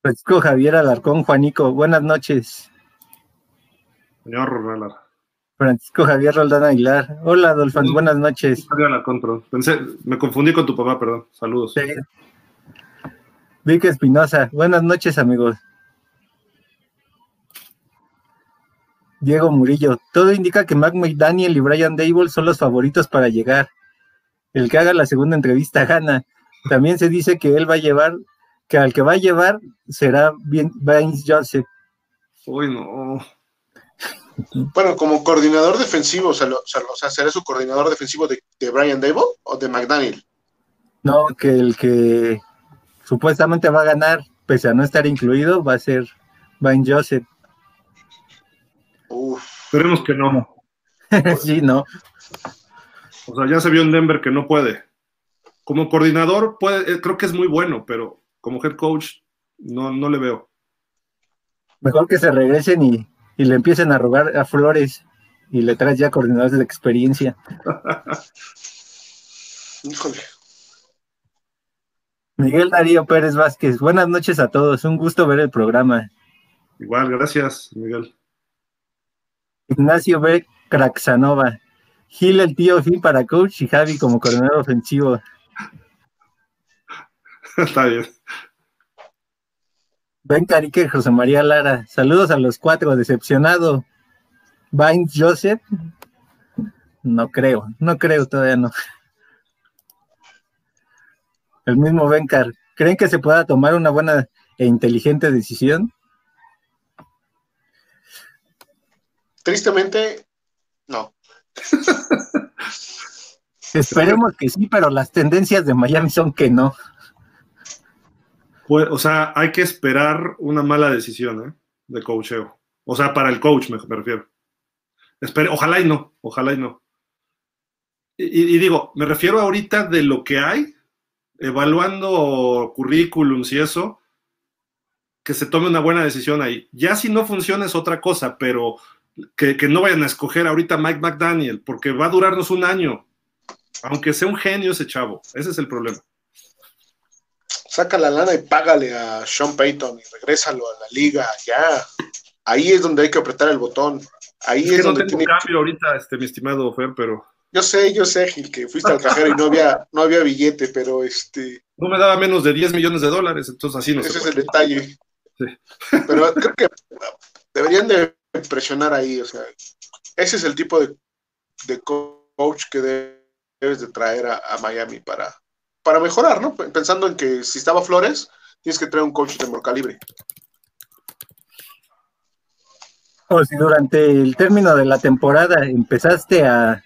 Francisco Javier Alarcón, Juanico. Buenas noches. Señor Roland. Francisco Javier Roldán Aguilar. Hola, Dolphins. Buenas noches. Alarcón. Pensé, me confundí con tu papá, perdón. Saludos. Sí. Vic Espinosa. Buenas noches, amigos. Diego Murillo. Todo indica que Mac McDaniel y Brian Dable son los favoritos para llegar. El que haga la segunda entrevista gana. También se dice que él va a llevar, que al que va a llevar será bien Vince Joseph. Uy, no. [laughs] Bueno, como coordinador defensivo, o sea, lo- o sea, o sea, ¿será su coordinador defensivo de, de Brian Dable o de McDaniel? No, que el que supuestamente va a ganar, pese a no estar incluido, va a ser Vince Joseph. Uf, Esperemos que no. [laughs] sí, no. O sea, ya se vio en Denver que no puede. Como coordinador, puede, eh, creo que es muy bueno, pero como head coach, no, no le veo. Mejor que se regresen y, y le empiecen a robar a Flores y le traes ya coordinadores de experiencia. [laughs] híjole. Miguel Darío Pérez Vázquez, buenas noches a todos, un gusto ver el programa. Igual, gracias, Miguel. Ignacio B. Craxanova, Gil el tío Gil para coach y Javi como coordinador ofensivo. [laughs] Está bien. Ben Carique José María Lara, saludos a los cuatro, decepcionado. Vines Joseph, no creo, no creo, todavía no. El mismo Bencar, ¿creen que se pueda tomar una buena e inteligente decisión? Tristemente, no. Esperemos que sí, pero las tendencias de Miami son que no. Pues, o sea, hay que esperar una mala decisión ¿eh? de coacheo. O sea, para el coach me, refiero. Ojalá y no, ojalá y no. Y, digo, me refiero ahorita de lo que hay, evaluando currículums y eso, que se tome una buena decisión ahí. Ya si no funciona es otra cosa, pero que, que no vayan a escoger ahorita Mike McDaniel, porque va a durarnos un año, aunque sea un genio ese chavo. Ese es el problema. Saca la lana y págale a Sean Payton y regrésalo a la liga, ya. Ahí es donde hay que apretar el botón. Ahí Es es, que no donde tengo tiene... cambio ahorita, este, mi estimado Fer, pero Yo sé, yo sé, Gil, que fuiste al cajero y no había, no había billete, pero este, no me daba menos de 10 millones de dólares, entonces así no se ese es el detalle. Sí. Pero creo que deberían de presionar ahí, o sea, ese es el tipo de, de coach que de- debes de traer a, a Miami para, para mejorar, ¿no? Pensando en que si estaba Flores, tienes que traer un coach de menor calibre. O si durante el término de la temporada empezaste a,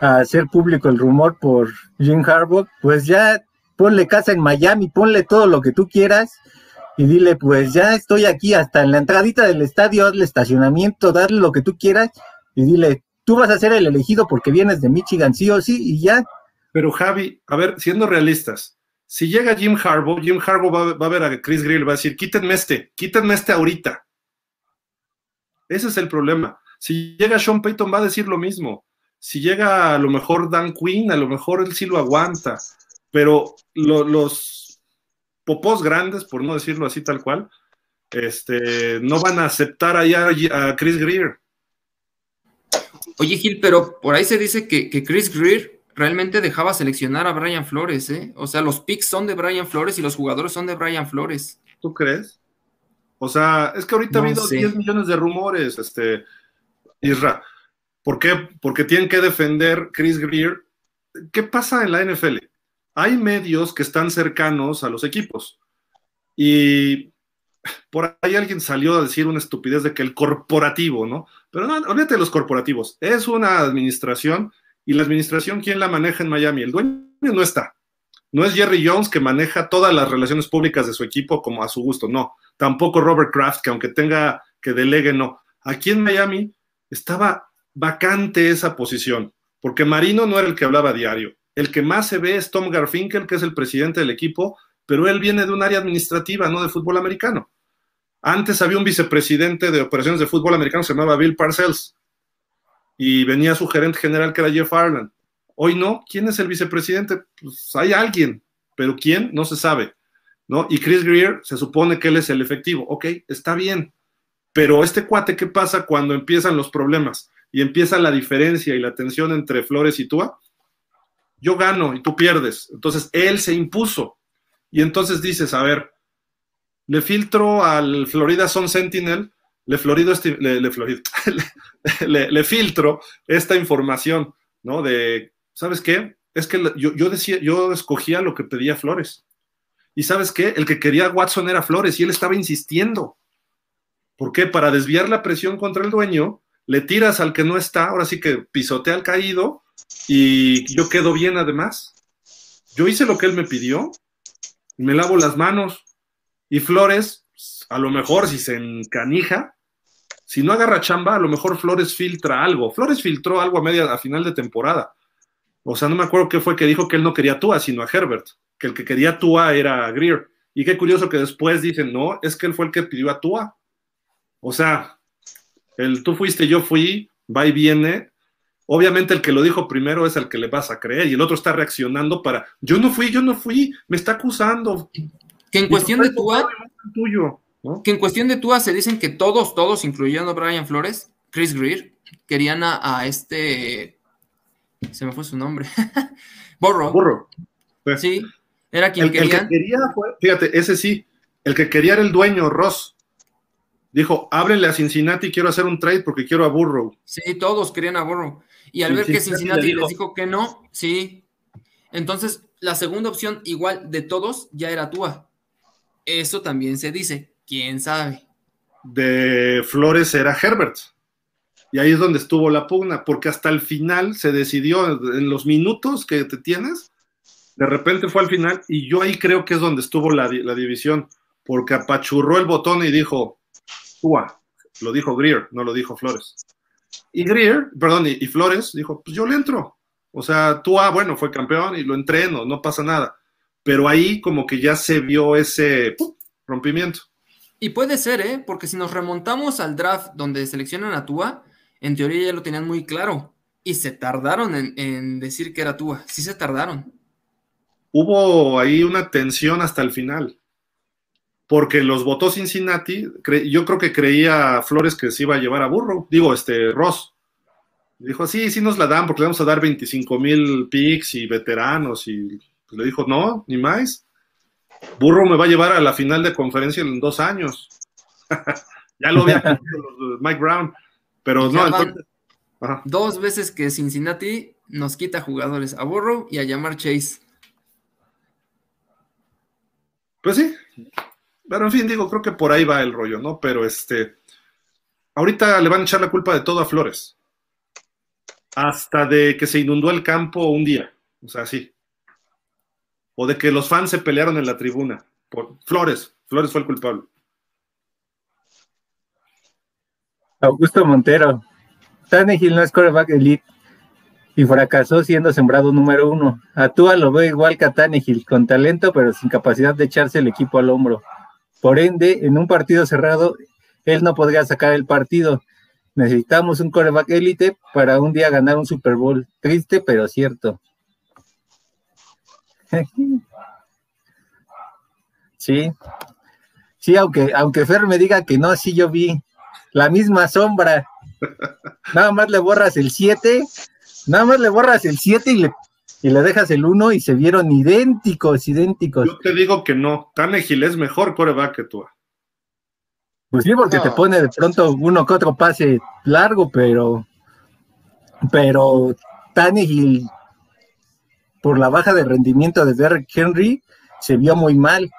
a hacer público el rumor por Jim Harbaugh, pues ya ponle casa en Miami, ponle todo lo que tú quieras y dile, pues ya estoy aquí hasta en la entradita del estadio, hazle estacionamiento, darle lo que tú quieras y dile, tú vas a ser el elegido porque vienes de Michigan, sí o sí, y ya. Pero Javi, a ver, siendo realistas, si llega Jim Harbaugh, Jim Harbaugh va, a ver a Chris y va a decir, quítenme este, quítenme este ahorita. Ese es el problema. Si llega Sean Payton va a decir lo mismo. Si llega a lo mejor Dan Quinn, a lo mejor él sí lo aguanta. Pero lo- los popós grandes, por no decirlo así tal cual, este, no van a aceptar allá a Chris Greer. Oye, Gil, pero por ahí se dice que, que Chris Greer realmente dejaba seleccionar a Brian Flores, ¿eh? O sea, los picks son de Brian Flores y los jugadores son de Brian Flores. ¿Tú crees? O sea, es que ahorita No ha habido sé. 10 millones de rumores, este, Isra. ¿Por qué? Porque tienen que defender Chris Greer. ¿Qué pasa en la NFL? Hay medios que están cercanos a los equipos y por ahí alguien salió a decir una estupidez de que el corporativo, ¿no? Pero no, olvídate de los corporativos. Es una administración y la administración, ¿quién la maneja en Miami? El dueño no está. No es Jerry Jones que maneja todas las relaciones públicas de su equipo como a su gusto, no. Tampoco Robert Kraft, que aunque tenga que delegue, no. Aquí en Miami estaba vacante esa posición, porque Marino no era el que hablaba diario. El que más se ve es Tom Garfinkel, que es el presidente del equipo, pero él viene de un área administrativa, no de fútbol americano. Antes había un vicepresidente de operaciones de fútbol americano, se llamaba Bill Parcells, y venía su gerente general, que era Jeff Arland. Hoy no, ¿quién es el vicepresidente? Pues hay alguien, pero ¿quién? No se sabe, ¿no? Y Chris Greer se supone que él es el efectivo. Ok, está bien, pero este cuate, ¿qué pasa cuando empiezan los problemas y empieza la diferencia y la tensión entre Flores y Tua? Yo gano y tú pierdes. Entonces, él se impuso. Y entonces dices, a ver, le filtro al Florida Sun Sentinel, le, florido este, le, [laughs] le, le, filtro esta información, ¿no? De, ¿sabes qué? Es que yo, yo, decía, yo escogía lo que pedía Flores. Y ¿sabes qué? El que quería Watson era Flores y él estaba insistiendo. ¿Por qué? Para desviar la presión contra el dueño, le tiras al que no está, ahora sí que pisotea al caído y yo quedo bien además. Yo hice lo que él me pidió me lavo las manos. Y Flores, a lo mejor si se encanija, si no agarra chamba, a lo mejor Flores filtra algo. Flores filtró algo a media, a final de temporada. O sea, no me acuerdo qué fue que dijo que él no quería Tua, sino a Herbert, que el que quería Tua era Greer. Y qué curioso que después dicen, no, es que él fue el que pidió a Tua. O sea, el tú fuiste, yo fui, va y viene, Obviamente el que lo dijo primero es el que le vas a creer y el otro está reaccionando para, yo no fui, yo no fui, me está acusando. Que en cuestión de Tua, que en cuestión de Tua se dicen que todos, todos, incluyendo a Brian Flores, Chris Greer, querían a, este, se me fue su nombre, [laughs] Borro. Borro. Sí, era quien el, quería, fíjate, ese sí, el que quería era el dueño, Ross dijo, ábrele a Cincinnati, quiero hacer un trade porque quiero a Burrow. Sí, todos querían a Burrow. Y al ver que Cincinnati les dijo que no, sí. Entonces, la segunda opción, igual de todos, ya era Tua. Eso también se dice, quién sabe. De Flores era Herbert. Y ahí es donde estuvo la pugna, porque hasta el final se decidió, en los minutos que te tienes, de repente fue al final, y yo ahí creo que es donde estuvo la, división, porque apachurró el botón y dijo, lo dijo Greer, no lo dijo Flores. Y Greer, perdón, y, Flores dijo, pues yo le entro. O sea, Tua, bueno, fue campeón y lo entreno, no pasa nada. Pero ahí como que ya se vio ese rompimiento. Y puede ser, ¿eh? Porque si nos remontamos al draft donde seleccionan a Tua, en teoría ya lo tenían muy claro. Y se tardaron en, decir que era Tua. Sí se tardaron. Hubo ahí una tensión hasta el final porque los votó Cincinnati, yo creo que creía Flores que se iba a llevar a Burro, digo, este, Ross. Dijo, sí, sí nos la dan porque le vamos a dar 25 mil picks y veteranos, y pues le dijo, no, ni más. Burro me va a llevar a la final de conferencia en dos años. [laughs] ya lo había Mike Brown, pero no, entonces... Dos veces que Cincinnati nos quita jugadores a Burrow y a llamar Chase. Pues sí, pero en fin, digo, creo que por ahí va el rollo, ¿no? Pero este, ahorita le van a echar la culpa de todo a Flores. Hasta de que se inundó el campo un día, o sea, sí. O de que los fans se pelearon en la tribuna. Por Flores, Flores fue el culpable. Augusto Montero. Tannehill no es coreback elite y fracasó siendo sembrado número uno. Atúa lo ve igual que a con talento pero sin capacidad de echarse el equipo al hombro. Por ende, en un partido cerrado, él no podría sacar el partido. Necesitamos un coreback élite para un día ganar un Super Bowl. Triste, pero cierto. Sí. Sí, aunque, aunque Fer me diga que no, así yo vi la misma sombra. Nada más le borras el 7, nada más le borras el 7 y le y le dejas el uno y se vieron idénticos, idénticos. Yo te digo que no, Tannehill es mejor coreback que tú. Pues sí, porque te pone de pronto uno que otro pase largo, pero pero Tannehill por la baja de rendimiento de Derrick Henry se vio muy mal.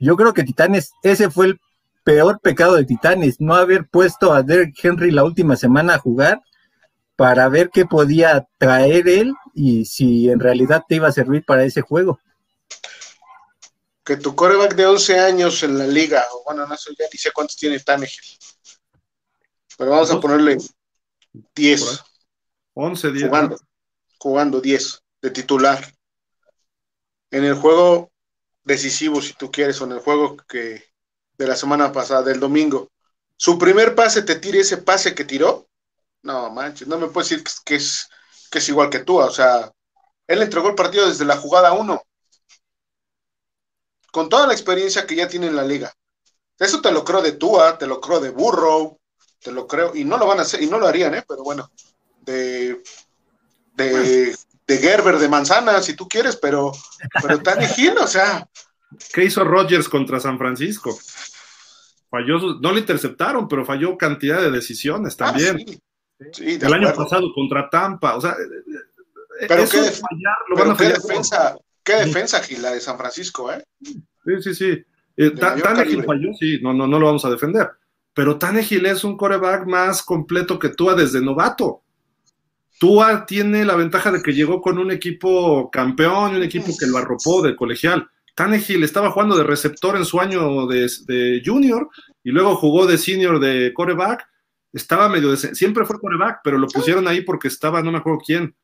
Yo creo que Titanes, ese fue el peor pecado de Titanes, no haber puesto a Derek Henry la última semana a jugar para ver qué podía traer él y si en realidad te iba a servir para ese juego. Que tu coreback de 11 años en la liga, o bueno, no sé, ya ni sé cuántos tiene Tannehill. Pero vamos a ponerle 10. 11, 10. Jugando, jugando 10 de titular. En el juego decisivo, si tú quieres, o en el juego que de la semana pasada, del domingo. Su primer pase te tire ese pase que tiró. No, manches, no me puedes decir que es, que es igual que tú. O sea, él entregó el partido desde la jugada 1. Con toda la experiencia que ya tiene en la liga. Eso te lo creo de Tua, te lo creo de Burrow, te lo creo, y no lo van a hacer, y no lo harían, ¿eh? Pero bueno, de, de, de Gerber, de Manzana, si tú quieres, pero, pero [laughs] Hill, o sea. ¿Qué hizo Rodgers contra San Francisco? Falló, no le interceptaron, pero falló cantidad de decisiones ah, también. sí. El año pasado contra Tampa, o sea, pero qué, fallar, qué defensa, qué defensa Gil, la de San Francisco, ¿eh? Sí, sí, sí. Eh, falló, sí, no, no, no lo vamos a defender. Pero Tannehill es un coreback más completo que Tua desde novato. Tua tiene la ventaja de que llegó con un equipo campeón, un equipo que lo arropó de colegial. Tannehill estaba jugando de receptor en su año de, junior y luego jugó de senior de coreback. Estaba medio de, siempre fue coreback, pero lo pusieron ahí porque estaba, no me acuerdo quién.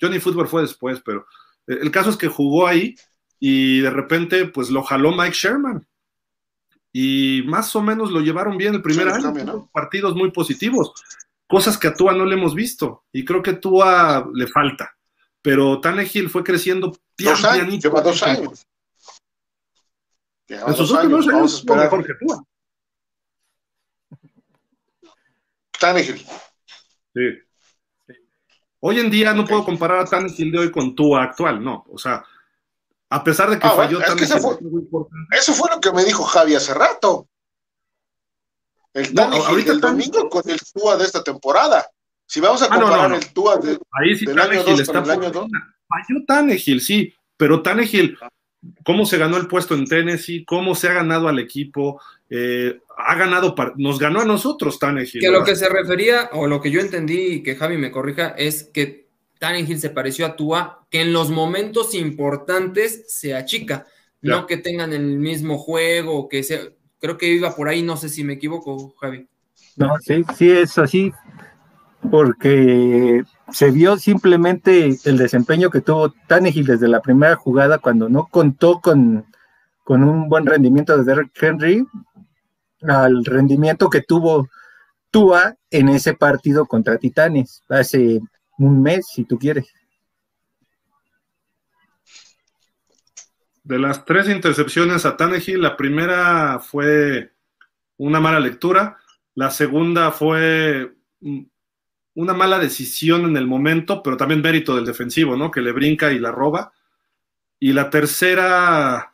Johnny Football fue después, pero eh, el caso es que jugó ahí y de repente pues lo jaló Mike Sherman. Y más o menos lo llevaron bien el primer año, partidos muy positivos, cosas que a Tua no le hemos visto y creo que a Tua le falta. Pero Tannehill fue creciendo dos años, lleva dos años. en sus últimos años, esperar. mejor que Tua. Tannehill. Sí. Hoy en día no puedo comparar a Tannehill de hoy con Tua actual, no. O sea, a pesar de que ah, falló Tannehill. eso, fue, lo que me dijo Javi hace rato. El Tannehill del domingo con el Tua de esta temporada. Si vamos a ah, comparar el Tua de, Ahí sí del año 2 con el año 2. Falló Tannehill, sí, pero Tannehill, cómo se ganó el puesto en Tennessee, cómo se ha ganado al equipo, eh, ha ganado, nos ganó a nosotros Tannehill. Que lo que se refería, o lo que yo entendí, y que Javi me corrija, es que Tannehill se pareció a Tua, que en los momentos importantes se achica, no que tengan el mismo juego, que sea, creo que iba por ahí, no sé si me equivoco, Javi. No, sí, sí es así, porque se vio simplemente el desempeño que tuvo Tannehill desde la primera jugada cuando no contó con, con un buen rendimiento de Derek Henry, al rendimiento que tuvo Tua en ese partido contra Titanes hace un mes, si tú quieres. De las tres intercepciones a Tannehill, la primera fue una mala lectura, la segunda fue una mala decisión en el momento, pero también mérito del defensivo, ¿no? Que le brinca y la roba. Y la tercera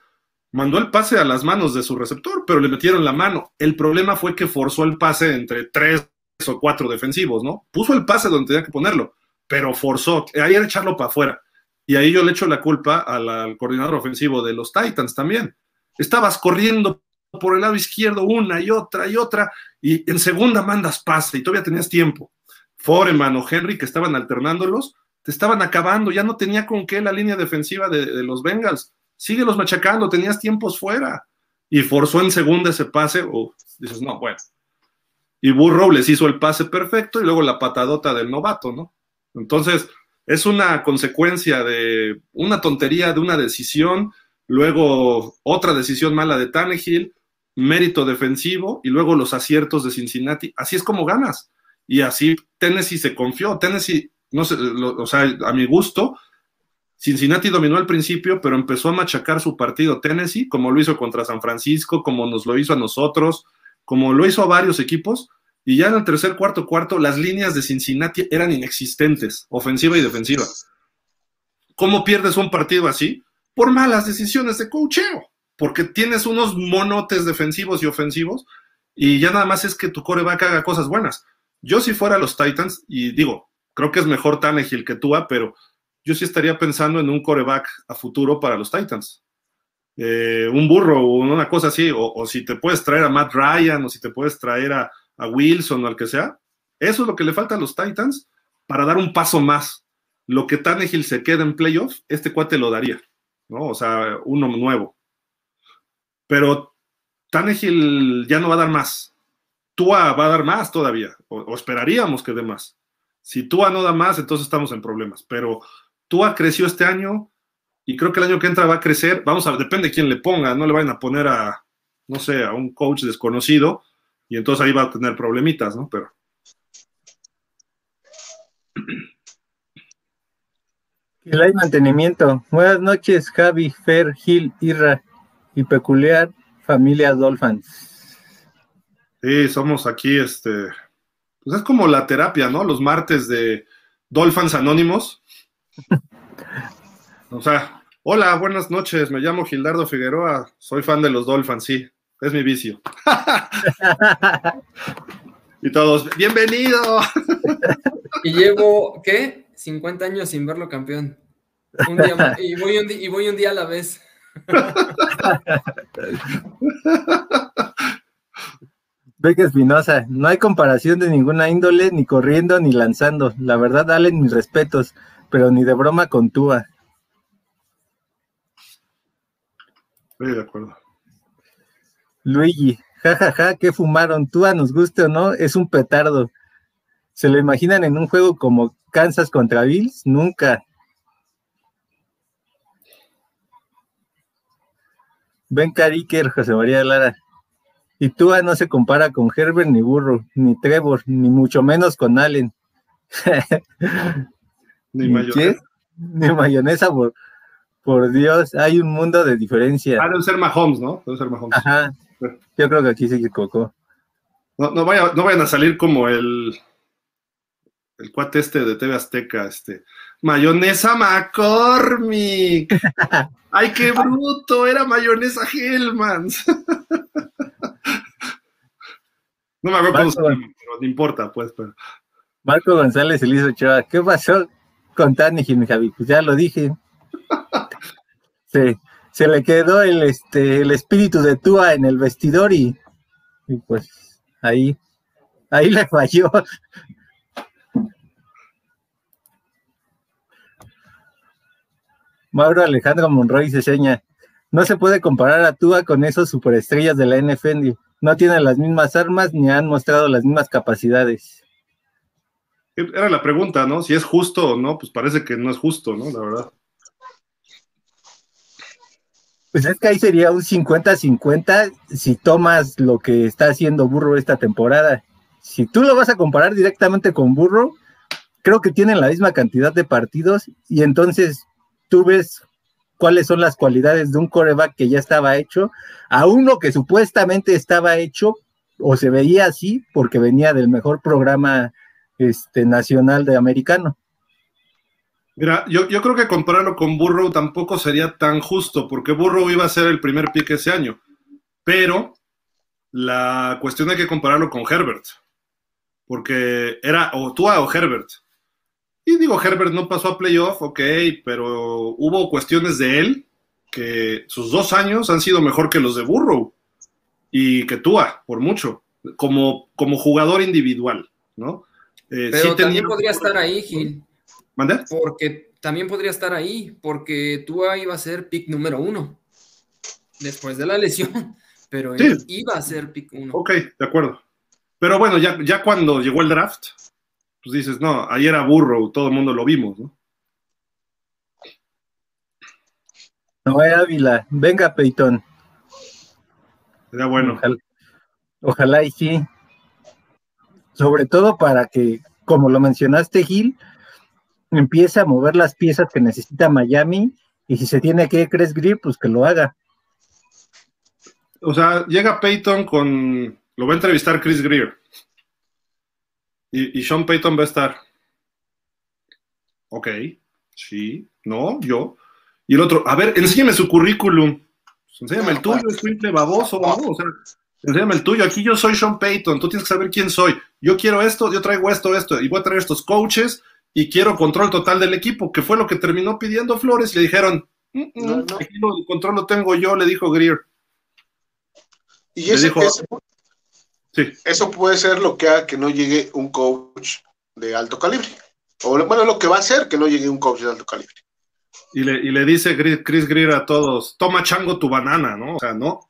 mandó el pase a las manos de su receptor, pero le metieron la mano. El problema fue que forzó el pase entre tres o cuatro defensivos, ¿no? Puso el pase donde tenía que ponerlo, pero forzó. Ahí era echarlo para afuera. Y ahí yo le echo la culpa al, coordinador ofensivo de los Titans también. Estabas corriendo por el lado izquierdo una y otra y otra, y en segunda mandas pase y todavía tenías tiempo. Foreman o Henry, que estaban alternándolos, te estaban acabando, ya no tenía con qué la línea defensiva de, los Bengals síguelos machacando, tenías tiempos fuera. Y forzó en segunda ese pase, o dices, no, bueno. Y Burrow les hizo el pase perfecto y luego la patadota del novato, ¿no? Entonces, es una consecuencia de una tontería, de una decisión, luego otra decisión mala de Tannehill, mérito defensivo y luego los aciertos de Cincinnati. Así es como ganas. Y así Tennessee se confió. Tennessee, no sé, o sea, a mi gusto, Cincinnati dominó al principio, pero empezó a machacar su partido Tennessee, como lo hizo contra San Francisco, como nos lo hizo a nosotros, como lo hizo a varios equipos, y ya en el tercer, cuarto, cuarto, las líneas de Cincinnati eran inexistentes, ofensiva y defensiva. ¿Cómo pierdes un partido así? Por malas decisiones de coacheo, porque tienes unos monotes defensivos y ofensivos, y ya nada más es que tu coreback haga cosas buenas. Yo si fuera los Titans, y digo, creo que es mejor Tannehill que Tua, pero yo sí estaría pensando en un coreback a futuro para los Titans. eh, un burro o una cosa así, o, si te puedes traer a Matt Ryan o si te puedes traer a, Wilson o al que sea, eso es lo que le falta a los Titans para dar un paso más. Lo que Tannehill se queda en playoff, este cuate lo daría, ¿no? O sea, uno nuevo. Pero Tannehill ya no va a dar más. Tua va a dar más todavía, o, esperaríamos que dé más. Si Tua no da más, entonces estamos en problemas. Pero Tua creció este año y creo que el año que entra va a crecer. Vamos a ver, depende de quién le ponga, no le vayan a poner a, no sé, a un coach desconocido y entonces ahí va a tener problemitas, ¿no? Pero. El hay mantenimiento. Buenas noches, Javi, Fer, Gil, Irra y peculiar familia Dolphins. Sí, somos aquí, este, pues es como la terapia, ¿no? Los martes de Dolphins Anónimos. [laughs] O sea, hola, buenas noches, me llamo Gildardo Figueroa, soy fan de los Dolphins, sí, es mi vicio. [laughs] y todos, bienvenido. [laughs] y llevo, ¿qué? 50 años sin verlo campeón. Un día, y, voy un, y voy un día a la vez. [laughs] Beca Espinosa, no hay comparación de ninguna índole, ni corriendo ni lanzando. La verdad, dale mis respetos, pero ni de broma con Túa. Estoy de acuerdo. Luigi, jajaja, ja, ja, ¿qué fumaron? Túa, nos guste o no, es un petardo. ¿Se lo imaginan en un juego como Kansas contra Bills? Nunca. Ben Cariker, José María Lara. Y Tua no se compara con Herbert ni Burro, ni Trevor, ni mucho menos con Allen. [laughs] ni mayonesa. Ni mayonesa, por, por Dios, hay un mundo de diferencia. Ah, debe ser Mahomes, ¿no? Debe ser Mahomes. Ajá. Yo creo que aquí se equivocó. No, no, vaya, no vayan a salir como el, el cuate este de TV Azteca, este. Mayonesa McCormick. [laughs] ¡Ay, qué bruto! Era mayonesa Hellmans. [laughs] no me acuerdo cómo se llama, pero no importa, pues. Pero... Marco González hizo Ochoa, ¿qué pasó con Tani Javi? Pues ya lo dije. [laughs] se, se le quedó el, este, el espíritu de Tua en el vestidor y, pues ahí, ahí [laughs] le falló. Mauro Alejandro Monroy se seña. No se puede comparar a Tua con esos superestrellas de la NFL. No tienen las mismas armas ni han mostrado las mismas capacidades. Era la pregunta, ¿no? Si es justo o no, pues parece que no es justo, ¿no? La verdad. Pues es que ahí sería un 50-50 si tomas lo que está haciendo Burro esta temporada. Si tú lo vas a comparar directamente con Burro, creo que tienen la misma cantidad de partidos y entonces tú ves cuáles son las cualidades de un coreback que ya estaba hecho a uno que supuestamente estaba hecho o se veía así porque venía del mejor programa este, nacional de americano. Mira, yo, creo que compararlo con Burrow tampoco sería tan justo, porque Burrow iba a ser el primer pick ese año. Pero la cuestión hay que compararlo con Herbert, porque era o Tua o Herbert. Y digo, Herbert no pasó a playoff, ok, pero hubo cuestiones de él que sus dos años han sido mejor que los de Burrow y que Tua, por mucho, como, como jugador individual, ¿no? Eh, pero también podría estar ahí, Gil. ¿Mande? Porque también podría estar ahí, porque Tua iba a ser pick número uno después de la lesión, [laughs] pero él iba a ser pick uno. Ok, de acuerdo. Pero bueno, ya, ya cuando llegó el draft, pues dices, no, ahí era burro, todo el mundo lo vimos, ¿no? Noé Ávila, venga, Peitón. Sería bueno. Ojalá, ojalá, y sí. Sobre todo para que, como lo mencionaste, Gil, empiece a mover las piezas que necesita Miami y si se tiene que Chris Greer, pues que lo haga. O sea, llega Peyton con. Lo va a entrevistar Chris Greer. Y, Sean Payton va a estar. Ok, sí, no, yo. Y el otro, a ver, enséñame su currículum. Enséñame el tuyo, es simple baboso, ¿no? O sea, enséñame el tuyo. Aquí yo soy Sean Payton, tú tienes que saber quién soy. Yo quiero esto, yo traigo esto, esto, y voy a traer estos coaches y quiero control total del equipo, que fue lo que terminó pidiendo Flores. Le dijeron, el control lo tengo yo, le dijo Greer. Y eso, eso puede ser lo que haga que no llegue un coach de alto calibre. O bueno, lo que va a hacer que no llegue un coach de alto calibre. Y le, y le dice Chris Greer a todos, toma chango tu banana, ¿no? O sea, ¿no?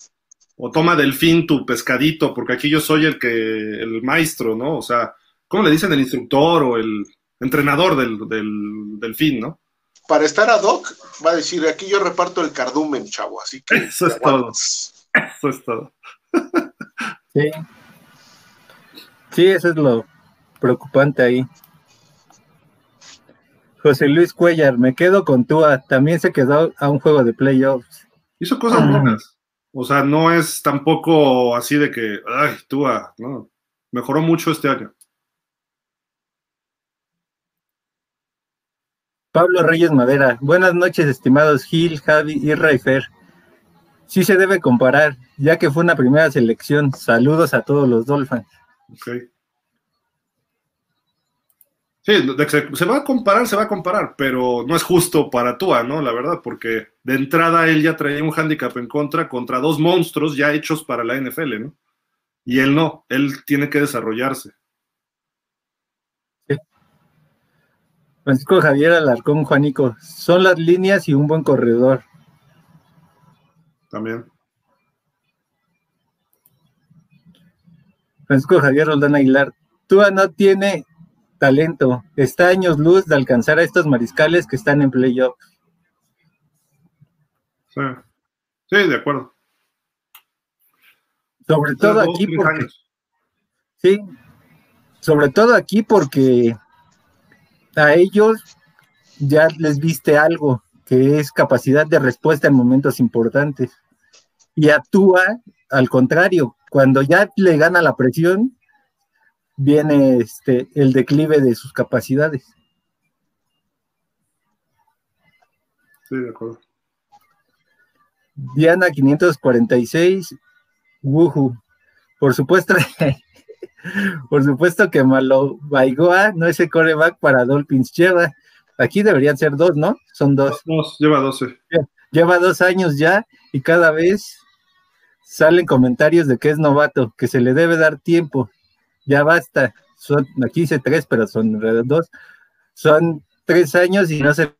O toma delfín tu pescadito, porque aquí yo soy el que, el maestro, ¿no? O sea, ¿cómo le dicen el instructor o el entrenador del, del delfín, ¿no? Para estar ad hoc, va a decir, aquí yo reparto el cardumen, chavo, así que... Eso es todo. Eso es todo. Sí. Sí, eso es lo preocupante ahí. José Luis Cuellar, me quedo con Tua, también se quedó a un juego de playoffs. Hizo cosas buenas. O sea, no es tampoco así de que, ay, Tua, no. Mejoró mucho este año. Pablo Reyes Madera, buenas noches, estimados Gil, Javi y Raifer. Sí se debe comparar, ya que fue una primera selección. Saludos a todos los Dolphins. Okay. Sí, se va a comparar, se va a comparar, pero no es justo para Tua, ¿no? La verdad, porque de entrada él ya traía un hándicap en contra contra dos monstruos ya hechos para la NFL, ¿no? Y él no, él tiene que desarrollarse. Francisco Javier Alarcón, Juanico, son las líneas y un buen corredor. También. Francisco Javier Roldán Aguilar, Tua no tiene talento. Está años luz de alcanzar a estos mariscales que están en playoff. Sí. sí, de acuerdo. Sobre todo aquí porque. Sí, sobre todo aquí porque a ellos ya les viste algo, que es capacidad de respuesta en momentos importantes. Y actúa al contrario, cuando ya le gana la presión, viene este, el declive de sus capacidades. Sí, de acuerdo. Diana 546, Wuhu. Por supuesto, [laughs] por supuesto que Malo Baigoa no es el coreback para Dolphins. Lleva, aquí deberían ser dos, ¿no? Son dos. lleva 12. Lleva dos años ya y cada vez salen comentarios de que es novato, que se le debe dar tiempo ya basta. Son, aquí hice tres, pero son dos. Son tres años y no se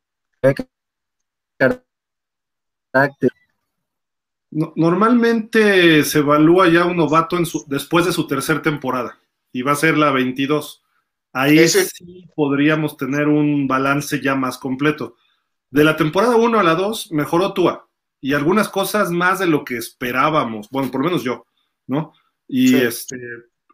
normalmente se evalúa ya un novato en su, después de su tercera temporada y va a ser la 22. Ahí sí podríamos tener un balance ya más completo. De la temporada 1 a la 2 mejoró Tua y algunas cosas más de lo que esperábamos, bueno, por lo menos yo, ¿no? Y este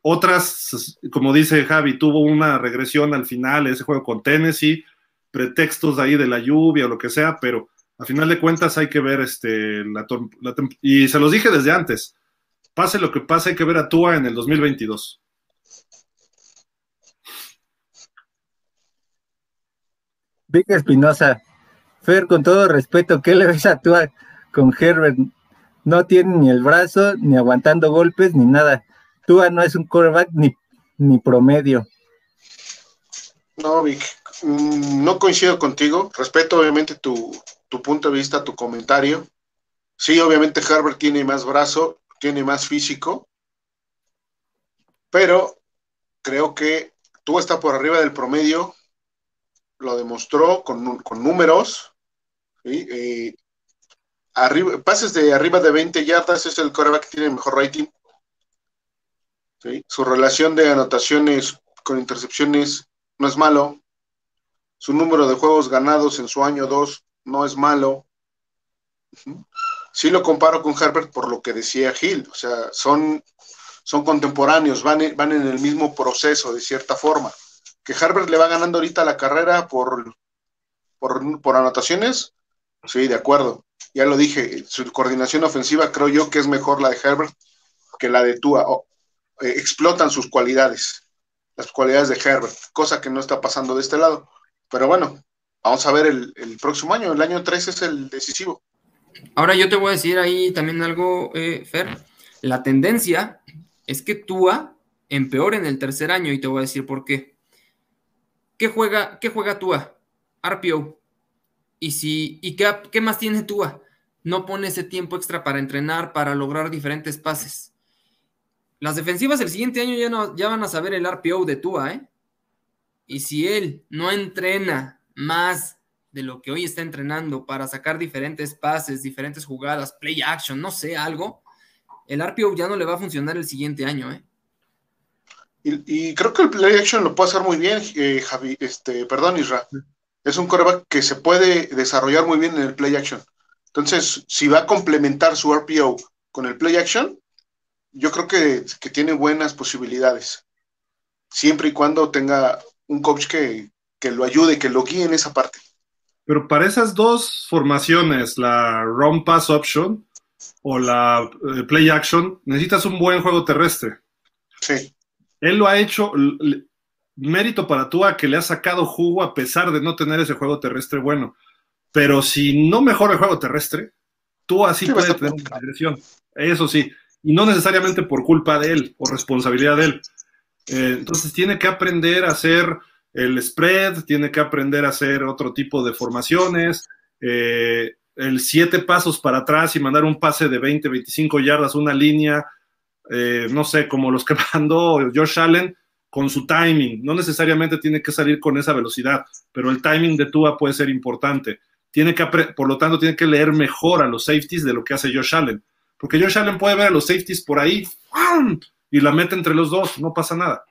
otras, como dice Javi, tuvo una regresión al final, ese juego con Tennessee, pretextos ahí de la lluvia o lo que sea, pero a final de cuentas hay que ver este, la, y se los dije desde antes, pase lo que pase, hay que ver a Tua en el 2022. Vic Espinosa, Fer, con todo respeto, ¿qué le ves a Tua con Herbert? No tiene ni el brazo, ni aguantando golpes, ni nada. Tua no es un quarterback ni, ni promedio. No, Vic, mm, no coincido contigo. Respeto obviamente tu, punto de vista, tu comentario. Sí, obviamente Herbert tiene más brazo, tiene más físico, pero creo que Tua está por arriba del promedio, lo demostró con, números. arriba, pases de arriba de 20 yardas es el quarterback que tiene el mejor rating. Su relación de anotaciones con intercepciones no es malo. Su número de juegos ganados en su año 2 no es malo. Sí lo comparo con Herbert por lo que decía Gil. O sea, son, son contemporáneos, van, van en el mismo proceso de cierta forma. Que Herbert le va ganando ahorita la carrera por, por, por anotaciones, sí, de acuerdo. Ya lo dije, su coordinación ofensiva creo yo que es mejor la de Herbert que la de Tua. Eh, explotan sus cualidades, las cualidades de Herbert, cosa que no está pasando de este lado. Pero bueno, vamos a ver el, próximo año, el año 3 es el decisivo. Ahora yo te voy a decir ahí también algo, eh, Fer. La tendencia es que Tua empeore en el tercer año y te voy a decir por qué. ¿Qué juega, qué juega Tua? RPO. Y si, ¿y qué, más tiene Tua? No pone ese tiempo extra para entrenar, para lograr diferentes pases. Las defensivas el siguiente año ya, ya van a saber el RPO de Tua, ¿eh? Y si él no entrena más de lo que hoy está entrenando para sacar diferentes pases, diferentes jugadas, play action, no sé, algo, el RPO ya no le va a funcionar el siguiente año, ¿eh? Y, creo que el play action lo puede hacer muy bien, eh, Javi, este, perdón, Isra. Es un coreback que se puede desarrollar muy bien en el play action. Entonces, si va a complementar su RPO con el play action, yo creo que, que tiene buenas posibilidades. Siempre y cuando tenga un coach que, que lo ayude, que lo guíe en esa parte. Pero para esas dos formaciones, la run pass option o la eh, play action, necesitas un buen juego terrestre. Sí. Él lo ha hecho, mérito para Tua que le ha sacado jugo a pesar de no tener ese juego terrestre bueno. Pero si no mejora el juego terrestre, Tua sí, puede tener una agresión. Eso sí. Y no necesariamente por culpa de él o responsabilidad de él. Eh, entonces tiene que aprender a hacer el spread, tiene que aprender a hacer otro tipo de formaciones, eh, el siete pasos para atrás y mandar un pase de 20, 25 yardas, una línea, eh, no sé, como los que [laughs] mandó Josh Allen con su timing. No necesariamente tiene que salir con esa velocidad, pero el timing de Tua puede ser importante. Tiene que, por lo tanto, tiene que leer mejor a los safeties de lo que hace Josh Allen. Porque Josh Allen puede ver a los safeties por ahí y la mete entre los dos, no pasa nada.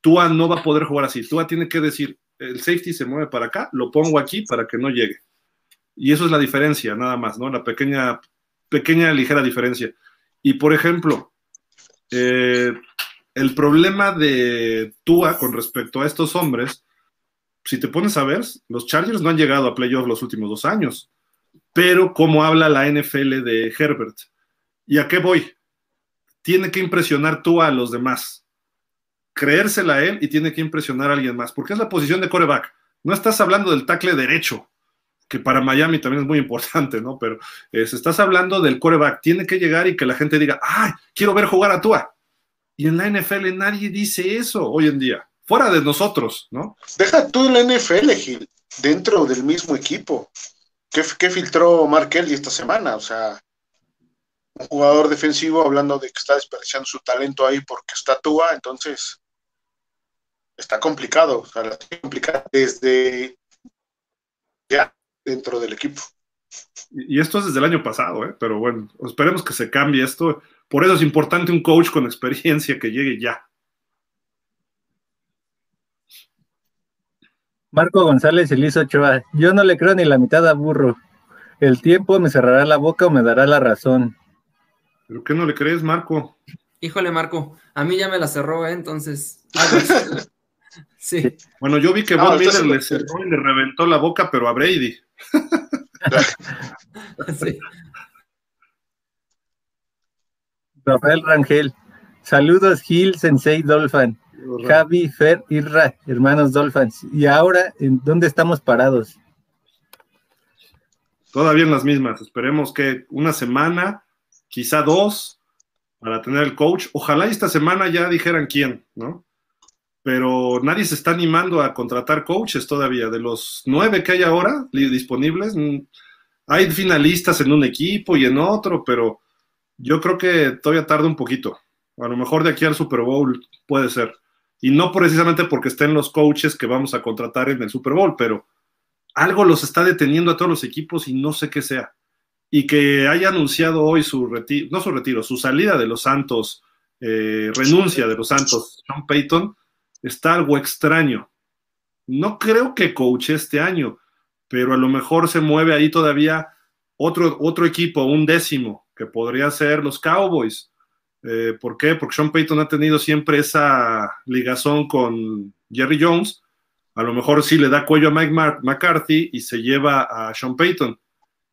Tua no va a poder jugar así. Tua tiene que decir, el safety se mueve para acá, lo pongo aquí para que no llegue. Y eso es la diferencia, nada más, ¿no? La pequeña, pequeña, ligera diferencia. Y por ejemplo, eh, el problema de Tua con respecto a estos hombres, si te pones a ver, los Chargers no han llegado a playoffs los últimos dos años. Pero, ¿cómo habla la NFL de Herbert? ¿Y a qué voy? Tiene que impresionar Tua a los demás. Creérsela él y tiene que impresionar a alguien más. Porque es la posición de coreback. No estás hablando del tackle derecho que para Miami también es muy importante, ¿no? Pero eh, estás hablando del coreback, tiene que llegar y que la gente diga, ¡ay, quiero ver jugar a Tua! Y en la NFL nadie dice eso hoy en día, fuera de nosotros, ¿no? Deja tú la NFL, Gil, dentro del mismo equipo. ¿Qué, qué filtró Mark Kelly esta semana? O sea, un jugador defensivo hablando de que está desperdiciando su talento ahí porque está Tua, entonces está complicado, o sea, está complicado desde ya dentro del equipo. Y esto es desde el año pasado, ¿eh? pero bueno, esperemos que se cambie esto. Por eso es importante un coach con experiencia que llegue ya. Marco González Elisa Ochoa, yo no le creo ni la mitad a burro. El tiempo me cerrará la boca o me dará la razón. ¿Pero qué no le crees, Marco? Híjole, Marco, a mí ya me la cerró, ¿eh? entonces. [laughs] sí. Bueno, yo vi que Von Miller le cerró y le reventó la boca, pero a Brady. [laughs] Rafael Rangel. Saludos, Gil, Sensei, Dolphin. Javi, Fer, Irra, hermanos Dolphins. ¿Y ahora en dónde estamos parados? Todavía en las mismas. Esperemos que una semana, quizá dos, para tener el coach. Ojalá esta semana ya dijeran quién, ¿no? Pero nadie se está animando a contratar coaches todavía. De los nueve que hay ahora disponibles, mm, hay finalistas en un equipo y en otro, pero yo creo que todavía tarda un poquito. A lo mejor de aquí al Super Bowl puede ser. Y no precisamente porque estén los coaches que vamos a contratar en el Super Bowl, pero algo los está deteniendo a todos los equipos y no sé qué sea. Y que haya anunciado hoy su retiro, no su retiro, su salida de los Santos, eh, renuncia de los Santos, John Payton, está algo extraño. No creo que coache este año, pero a lo mejor se mueve ahí todavía otro, otro equipo, un décimo, que podría ser los Cowboys. Eh, ¿Por qué? Porque Sean Payton ha tenido siempre esa ligazón con Jerry Jones. A lo mejor sí le da cuello a Mike McCarthy y se lleva a Sean Payton.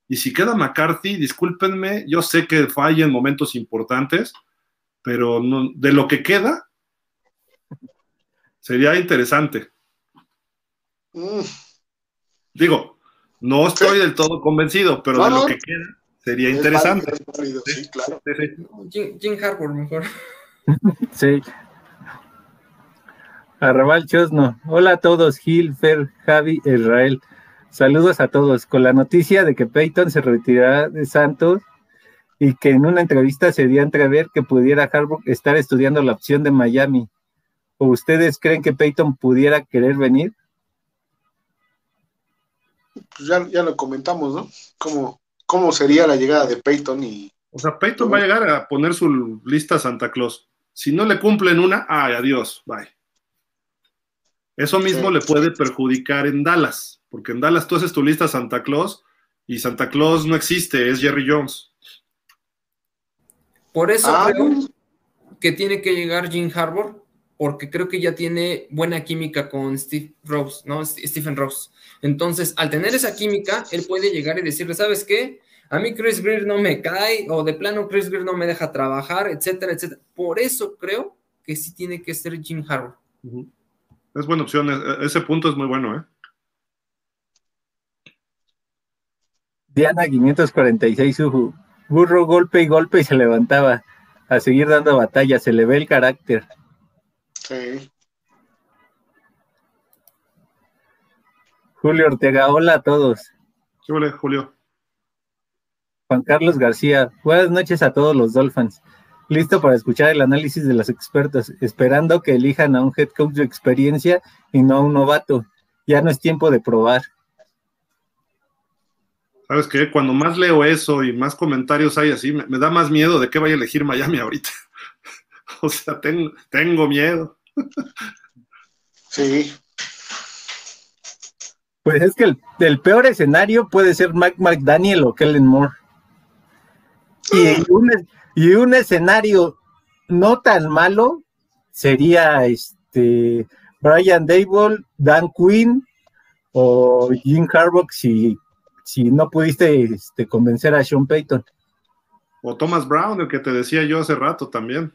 Y si queda McCarthy, discúlpenme, yo sé que falla en momentos importantes, pero de lo que queda, Sería interesante. Mm. Digo, no estoy del todo convencido, pero de lo que queda sería interesante. sí, claro. Jim, Harbour, mejor. [laughs] sí. Arrabal Chosno. Hola a todos, Gil, Fer, Javi, Israel. Saludos a todos. Con la noticia de que Peyton se retirará de Santos y que en una entrevista se dio a entrever que pudiera Harbaugh estar estudiando la opción de Miami. ¿O ustedes creen que Peyton pudiera querer venir? Pues ya, ya lo comentamos, ¿no? ¿Cómo, ¿Cómo sería la llegada de Peyton y... O sea, Peyton va a llegar a poner su lista Santa Claus. Si no le cumplen una, ay, adiós, bye. Eso mismo le puede perjudicar en Dallas, porque en Dallas tú haces tu lista Santa Claus y Santa Claus no existe, es Jerry Jones. Por eso ah. creo que tiene que llegar Jim Harbour, porque creo que ya tiene buena química con Steve Rose, ¿no? Stephen Rose. Entonces, al tener esa química, él puede llegar y decirle, ¿sabes qué? A mí Chris Greer no me cae, o de plano Chris Greer no me deja trabajar, etcétera, etcétera. Por eso creo que sí tiene que ser Jim Harbour. Es buena opción, e-, ese punto es muy bueno, ¿eh? Diana 546, Uju. Burro golpe y golpe y se levantaba. A seguir dando batalla, se le ve el carácter. Sí. Julio Ortega, hola a todos. Hola, Julio. Juan Carlos García, buenas noches a todos los Dolphins. Listo para escuchar el análisis de los expertos, esperando que elijan a un head coach de experiencia y no a un novato. Ya no es tiempo de probar. ¿Sabes qué? Cuando más leo eso y más comentarios hay así, me, da más miedo de que vaya a elegir Miami ahorita. [laughs] o sea, tengo miedo. Sí. Pues es que el, peor escenario puede ser Mike McDaniel o Kellen Moore. Y un, y un escenario no tan malo sería este Brian Dable, Dan Quinn o Jim Harbaugh si si no pudiste este, convencer a Sean Payton. O Thomas Brown, el que te decía yo hace rato también.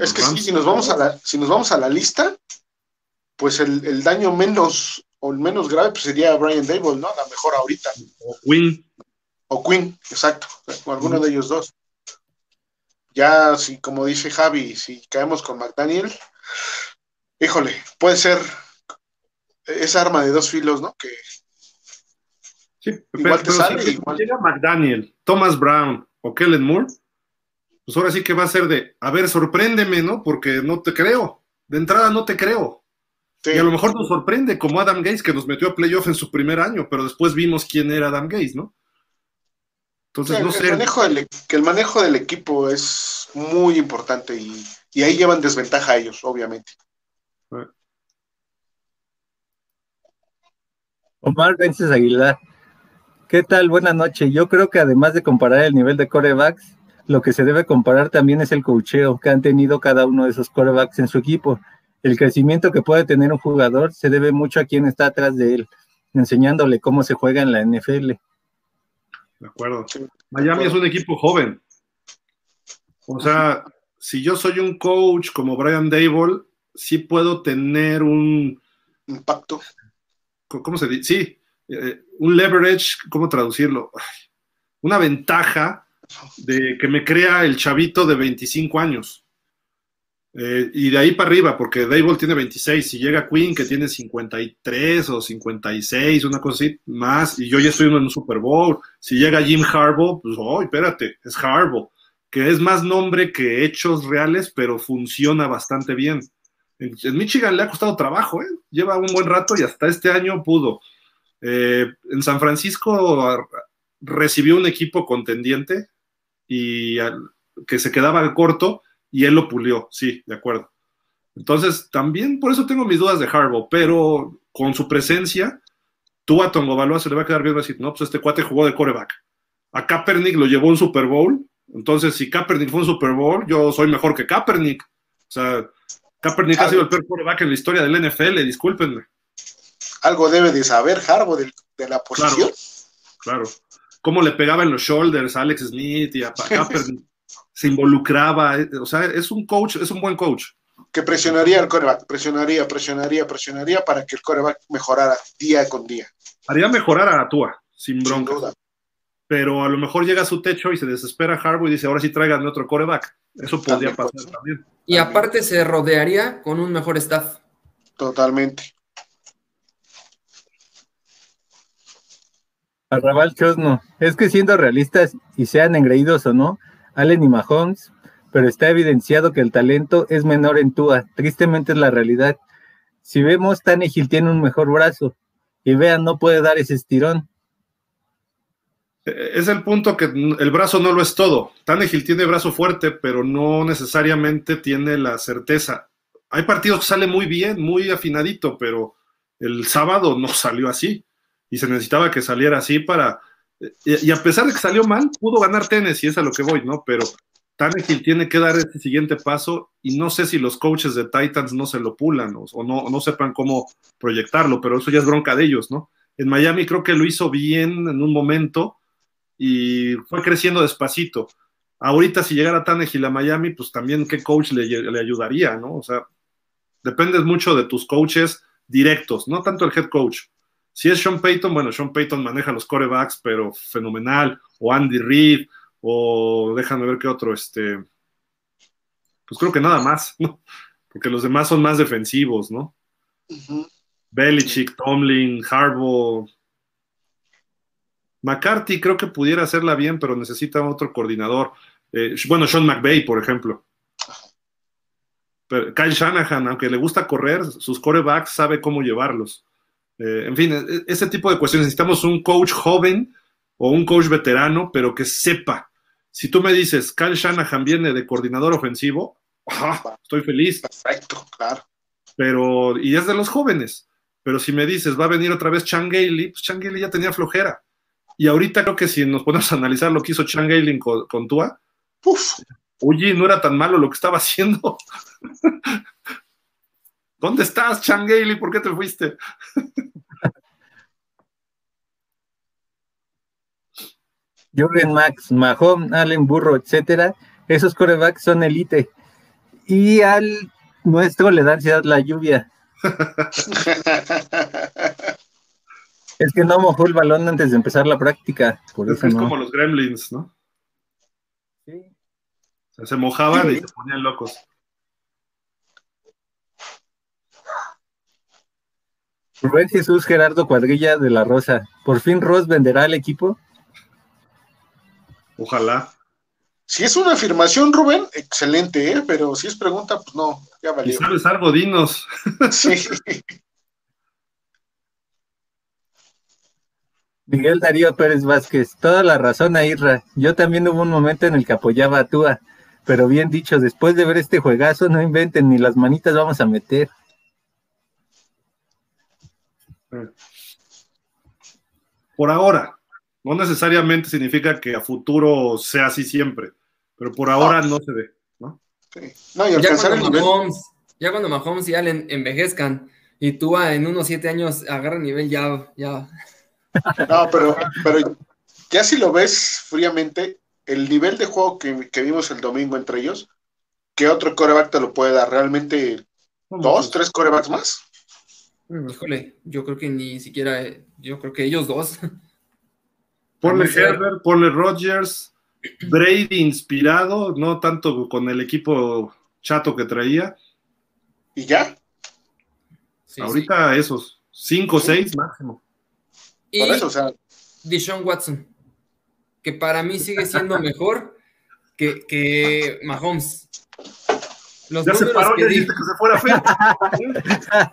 Es que sí, si nos vamos a la, si nos vamos a la lista, pues el, daño menos o el menos grave pues sería Brian Dable, ¿no? La mejor ahorita. O Quinn. O Quinn, exacto. O alguno de ellos dos. Ya, si como dice Javi, si caemos con McDaniel, híjole, puede ser esa arma de dos filos, ¿no? Que, Sí, pero, si llega McDaniel, Thomas Brown o Kellen Moore, pues ahora sí que va a ser de, a ver, sorpréndeme, ¿no? Porque no te creo. De entrada no te creo. Y a lo mejor nos sorprende, como Adam Gates, que nos metió a playoff en su primer año, pero después vimos quién era Adam Gates, ¿no? Entonces, no sé. Manejo del, que el manejo del equipo es muy importante y, y ahí llevan desventaja a ellos, obviamente. Omar Vences Aguilar. ¿Qué tal? Buenas noches. Yo creo que además de comparar el nivel de corebacks, lo que se debe comparar también es el cocheo que han tenido cada uno de esos corebacks en su equipo. El crecimiento que puede tener un jugador se debe mucho a quien está atrás de él, enseñándole cómo se juega en la NFL. De acuerdo. Miami es un equipo joven. O sea, si yo soy un coach como Brian Dable, sí puedo tener un impacto. ¿Cómo se dice? Sí, eh, un leverage, ¿cómo traducirlo? Una ventaja de que me crea el chavito de 25 años. Eh, y de ahí para arriba, porque Dable tiene 26, si llega Queen que tiene 53 o 56, una cosa así, más, y yo ya estoy en un Super Bowl, si llega Jim Harbaugh, pues, oh, espérate, es Harbaugh, que es más nombre que hechos reales, pero funciona bastante bien. En, Michigan le ha costado trabajo, ¿eh? lleva un buen rato y hasta este año pudo. Eh, en San Francisco recibió un equipo contendiente y que se quedaba corto y él lo pulió, sí, de acuerdo. Entonces, también por eso tengo mis dudas de Harbaugh, pero con su presencia, tú a Tongo se le va a quedar bien decir, no, pues este cuate jugó de coreback. A Kaepernick lo llevó un Super Bowl, entonces si Kaepernick fue un Super Bowl, yo soy mejor que Kaepernick. O sea, Kaepernick ha sido el peor coreback en la historia del NFL, discúlpenme algo debe de saber Harbo de, la posición. Claro, Cómo le pegaba en los shoulders a Alex Smith y a Kaepernick. [laughs] se involucraba. Eh, o sea, es un coach, es un buen coach. Que presionaría al coreback, presionaría, presionaría, presionaría para que el coreback mejorara día con día. Haría mejorar a Tua, sin bronca. Pero a lo mejor llega a su techo y se desespera Harbo y dice, ahora sí tráiganme otro coreback. Eso podría pasar también. Y aparte se rodearía con un mejor staff. Totalmente. Arrabal Chosno, es que siendo realistas y sean engreídos o no, Allen y Mahomes, pero está evidenciado que el talento es menor en Tua. Tristemente es la realidad. Si vemos, Tannehill tiene un mejor brazo y vean, no puede dar ese estirón. Eh, es el punto que el brazo no lo es todo. Tannehill tiene brazo fuerte, pero no necesariamente tiene la certeza. Hay partidos que sale muy bien, muy afinadito, pero el sábado no [laughs] salió así. Y se necesitaba que saliera así para. Y a pesar de que salió mal, pudo ganar y es a lo que voy, ¿no? Pero Tannehill tiene que dar este siguiente paso, y no sé si los coaches de Titans no se lo pulan o, no, no sepan cómo proyectarlo, pero eso ya es bronca de ellos, ¿no? En Miami creo que lo hizo bien en un momento y fue creciendo despacito. Ahorita si llegara Tannehill a Miami, pues también qué coach le, le ayudaría, ¿no? O sea, dependes mucho de tus coaches directos, no tanto el head coach. Si es Sean Payton, bueno, Sean Payton maneja los corebacks, pero fenomenal, o Andy Reid, o déjame ver qué otro, este, pues creo que nada más, ¿no? [laughs] Porque los demás son más defensivos, ¿no? Belichick, Tomlin, Harbaugh. McCarthy creo que pudiera hacerla bien, pero necesita otro coordinador. Eh, bueno, Sean McVay, por ejemplo. Kyle Shanahan, aunque le gusta correr, sus corebacks sabe cómo llevarlos. Eh, en fin, e, e, ese tipo de cuestiones. Necesitamos un coach joven o un coach veterano, pero que sepa. Si tú me dices, Kyle Shanahan viene de coordinador ofensivo, estoy feliz. Perfecto, claro. Pero, y es de los jóvenes. Pero si me dices, va a venir otra vez Chan Gailey, pues Chan Gailey ya tenía flojera. Y ahorita creo que si nos ponemos a analizar lo que hizo Chan Gailey con, con Tua, Uf. Oye, no era tan malo lo que estaba haciendo. [laughs] ¿Dónde estás, Changeli? ¿Por qué te fuiste? [laughs] Jordan Max, Mahomes, Allen Burro, etcétera, esos corebacks son elite. Y al nuestro le da ansiedad la lluvia. [laughs] es que no mojó el balón antes de empezar la práctica. Por es, es como los gremlins, ¿no? Sí se mojaban y se ponían locos. Rubén Jesús Gerardo Cuadrilla de la Rosa. ¿Por fin Ross venderá el equipo? Ojalá. Si es una afirmación, Rubén, excelente, ¿eh? pero si es pregunta, pues no, ya valió. Y sabes algo, dinos. Sí. [laughs] Miguel Darío Pérez Vázquez, toda la razón a Irra. Yo también hubo un momento en el que apoyaba a Tua pero bien dicho, después de ver este juegazo, no inventen, ni las manitas vamos a meter. Por ahora, no necesariamente significa que a futuro sea así siempre, pero por ahora no, se ve, ¿no? ya, cuando Mahomes, ya cuando Mahomes y Allen envejezcan y tú en unos siete años agarra nivel, ya, ya. No, pero, pero ya si lo ves fríamente, el nivel de juego que, vimos el domingo entre ellos, ¿qué otro coreback te lo puede dar? ¿Realmente dos, tres corebacks más? Híjole, yo creo que ni siquiera, yo creo que ellos dos. [laughs] Ponle Herbert, ponle Rodgers, Brady inspirado, no tanto con el equipo chato que traía. ¿Y ya? Ahorita esos, cinco o seis máximo. Y Por eso, o sea. Dishon Watson que para mí sigue siendo mejor que, que Mahomes. Los ya se paró, que, que se fuera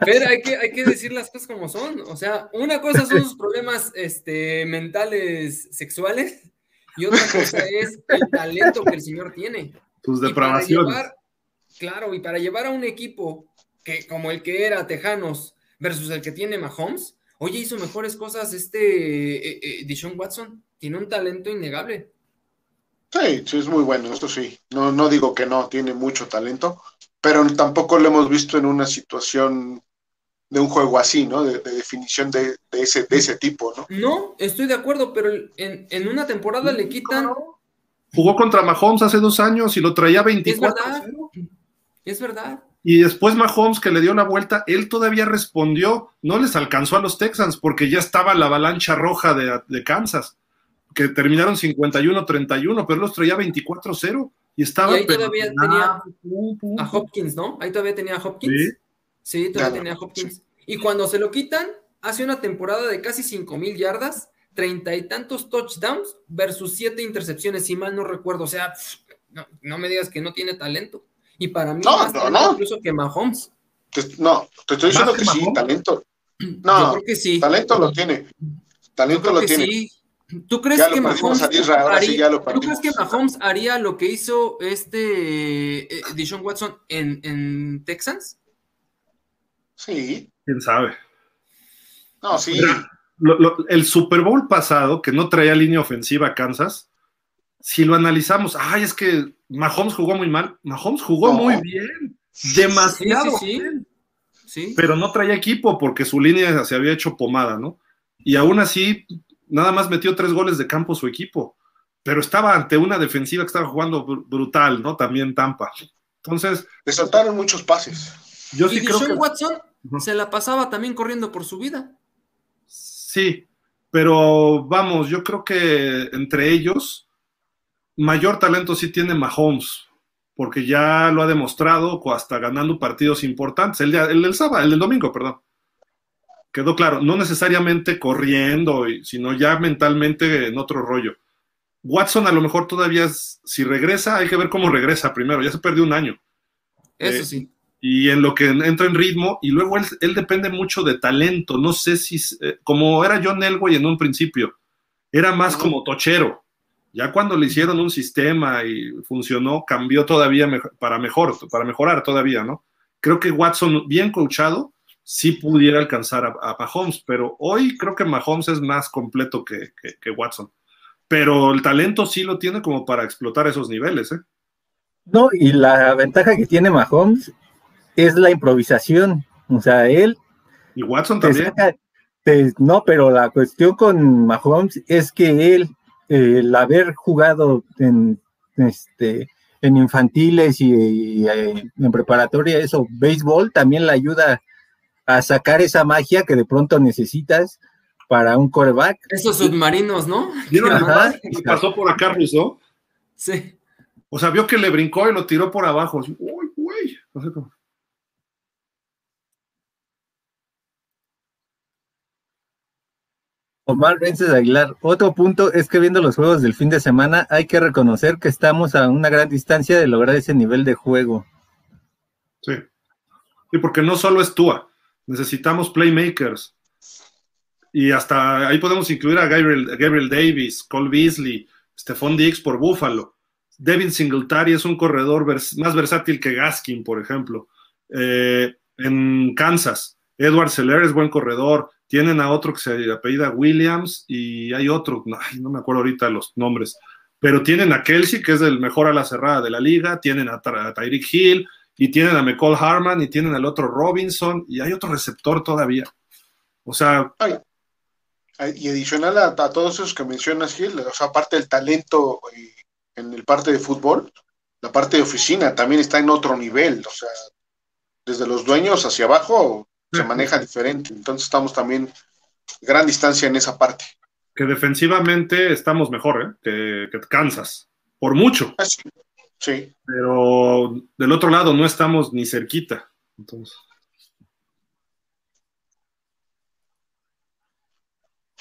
Pero [laughs] hay que, hay que decir las cosas como son. O sea, una cosa son sus problemas este, mentales sexuales y otra cosa es el talento que el señor tiene. Sus depravaciones. claro, y para llevar a un equipo que como el que era Tejanos versus el que tiene Mahomes, oye, hizo mejores cosas este eh, eh, Dishon Watson tiene un talento innegable. Sí, sí, es muy bueno, esto sí. No, no digo que no, tiene mucho talento, pero tampoco lo hemos visto en una situación de un juego así, ¿no? De, definición de, ese, de ese tipo, ¿no? No, estoy de acuerdo, pero en, una temporada le quitan. Jugó contra Mahomes hace dos años y lo traía 24. Es verdad. Es verdad. Y después Mahomes, que le dio la vuelta, él todavía respondió. No les alcanzó a los Texans porque ya estaba la avalancha roja de, de Kansas que terminaron 51-31, pero los traía 24-0 y estaba. ahí todavía tenía a Hopkins, ¿no? Ahí todavía tenía a Hopkins. Sí, todavía tenía a Hopkins. Y cuando se lo quitan, hace una temporada de casi 5 mil yardas, treinta y tantos touchdowns versus siete intercepciones, si mal no recuerdo. O sea, no, me digas que no tiene talento. Y para mí, no, no, no. incluso que Mahomes. no, te estoy diciendo que, sí, talento. [clears throat] No, Yo creo que sí. talento lo tiene. Talento lo tiene. Sí. ¿Tú crees, que Mahomes haría, ¿Tú crees que Mahomes haría lo que hizo este eh, Dishon Watson en, en Texans? Sí. ¿Quién sabe? No, sí. el Super Bowl pasado, que no traía línea ofensiva a Kansas, si lo analizamos, ay, es que Mahomes jugó muy mal. Mahomes jugó muy bien. Demasiado sí, sí, Pero no traía equipo porque su línea se había hecho pomada, ¿no? Y aún así, nada más metió tres goles de campo su equipo. Pero estaba ante una defensiva que estaba jugando brutal, ¿no? También Tampa. Entonces. Le saltaron muchos pases. Yo sí creo que... Watson se la pasaba también corriendo por su vida. Sí, pero vamos, yo creo que entre ellos mayor talento sí tiene Mahomes, porque ya lo ha demostrado hasta ganando partidos importantes. El, el del sábado, el del domingo, perdón. Quedó claro, no necesariamente corriendo, sino ya mentalmente en otro rollo. Watson a lo mejor todavía, si regresa, hay que ver cómo regresa primero, ya se perdió un año. Eso eh, sí y en lo que entra en ritmo, y luego él, depende mucho de talento. No sé si, eh, como era John Elway en un principio, era más como tochero. Ya cuando le hicieron un sistema y funcionó, cambió todavía para mejor, para mejorar todavía, ¿no? Creo que Watson, bien coachado, sí pudiera alcanzar a, Mahomes, pero hoy creo que Mahomes es más completo que, que Watson. Pero el talento sí lo tiene como para explotar esos niveles, ¿eh? No, y la ventaja que tiene Mahomes es la improvisación. O sea, él. Y Watson también. no, pero la cuestión con Mahomes es que él, el haber jugado en, este, en infantiles y, eh, en preparatoria, eso, béisbol, también le ayuda a sacar esa magia que de pronto necesitas para un coreback. Esos submarinos, ¿no? pasó por acá, Russo? Sí. O sea, vio que le brincó y lo tiró por abajo. Uy, güey. No sé cómo. Omar Vences Aguilar, otro punto es que viendo los juegos del fin de semana hay que reconocer que estamos a una gran distancia de lograr ese nivel de juego. Sí, sí porque no solo es Tua, necesitamos playmakers. Y hasta ahí podemos incluir a Gabriel, Davis, Cole Beasley, Stephon Diggs por Buffalo. Devin Singletary es un corredor más versátil que Gaskin, por ejemplo. Eh, en Kansas, Edward Seller es buen corredor. Tienen a otro que se apellida Williams y hay otro, no, me acuerdo ahorita los nombres, pero tienen a Kelsey, que es el mejor a la cerrada de la liga, tienen a, Tyreek Hill y tienen a McCall Harman y tienen al otro Robinson y hay otro receptor todavía. O sea... y adicional a, todos esos que mencionas, Hill, o sea, aparte del talento eh, en el parte de fútbol, la parte de oficina también está en otro nivel, o sea, desde los dueños hacia abajo, se maneja diferente. Entonces estamos también gran distancia en esa parte. Que defensivamente estamos mejor, ¿eh? que, Kansas, por mucho. Ah, sí. Pero del otro lado no estamos ni cerquita. Entonces.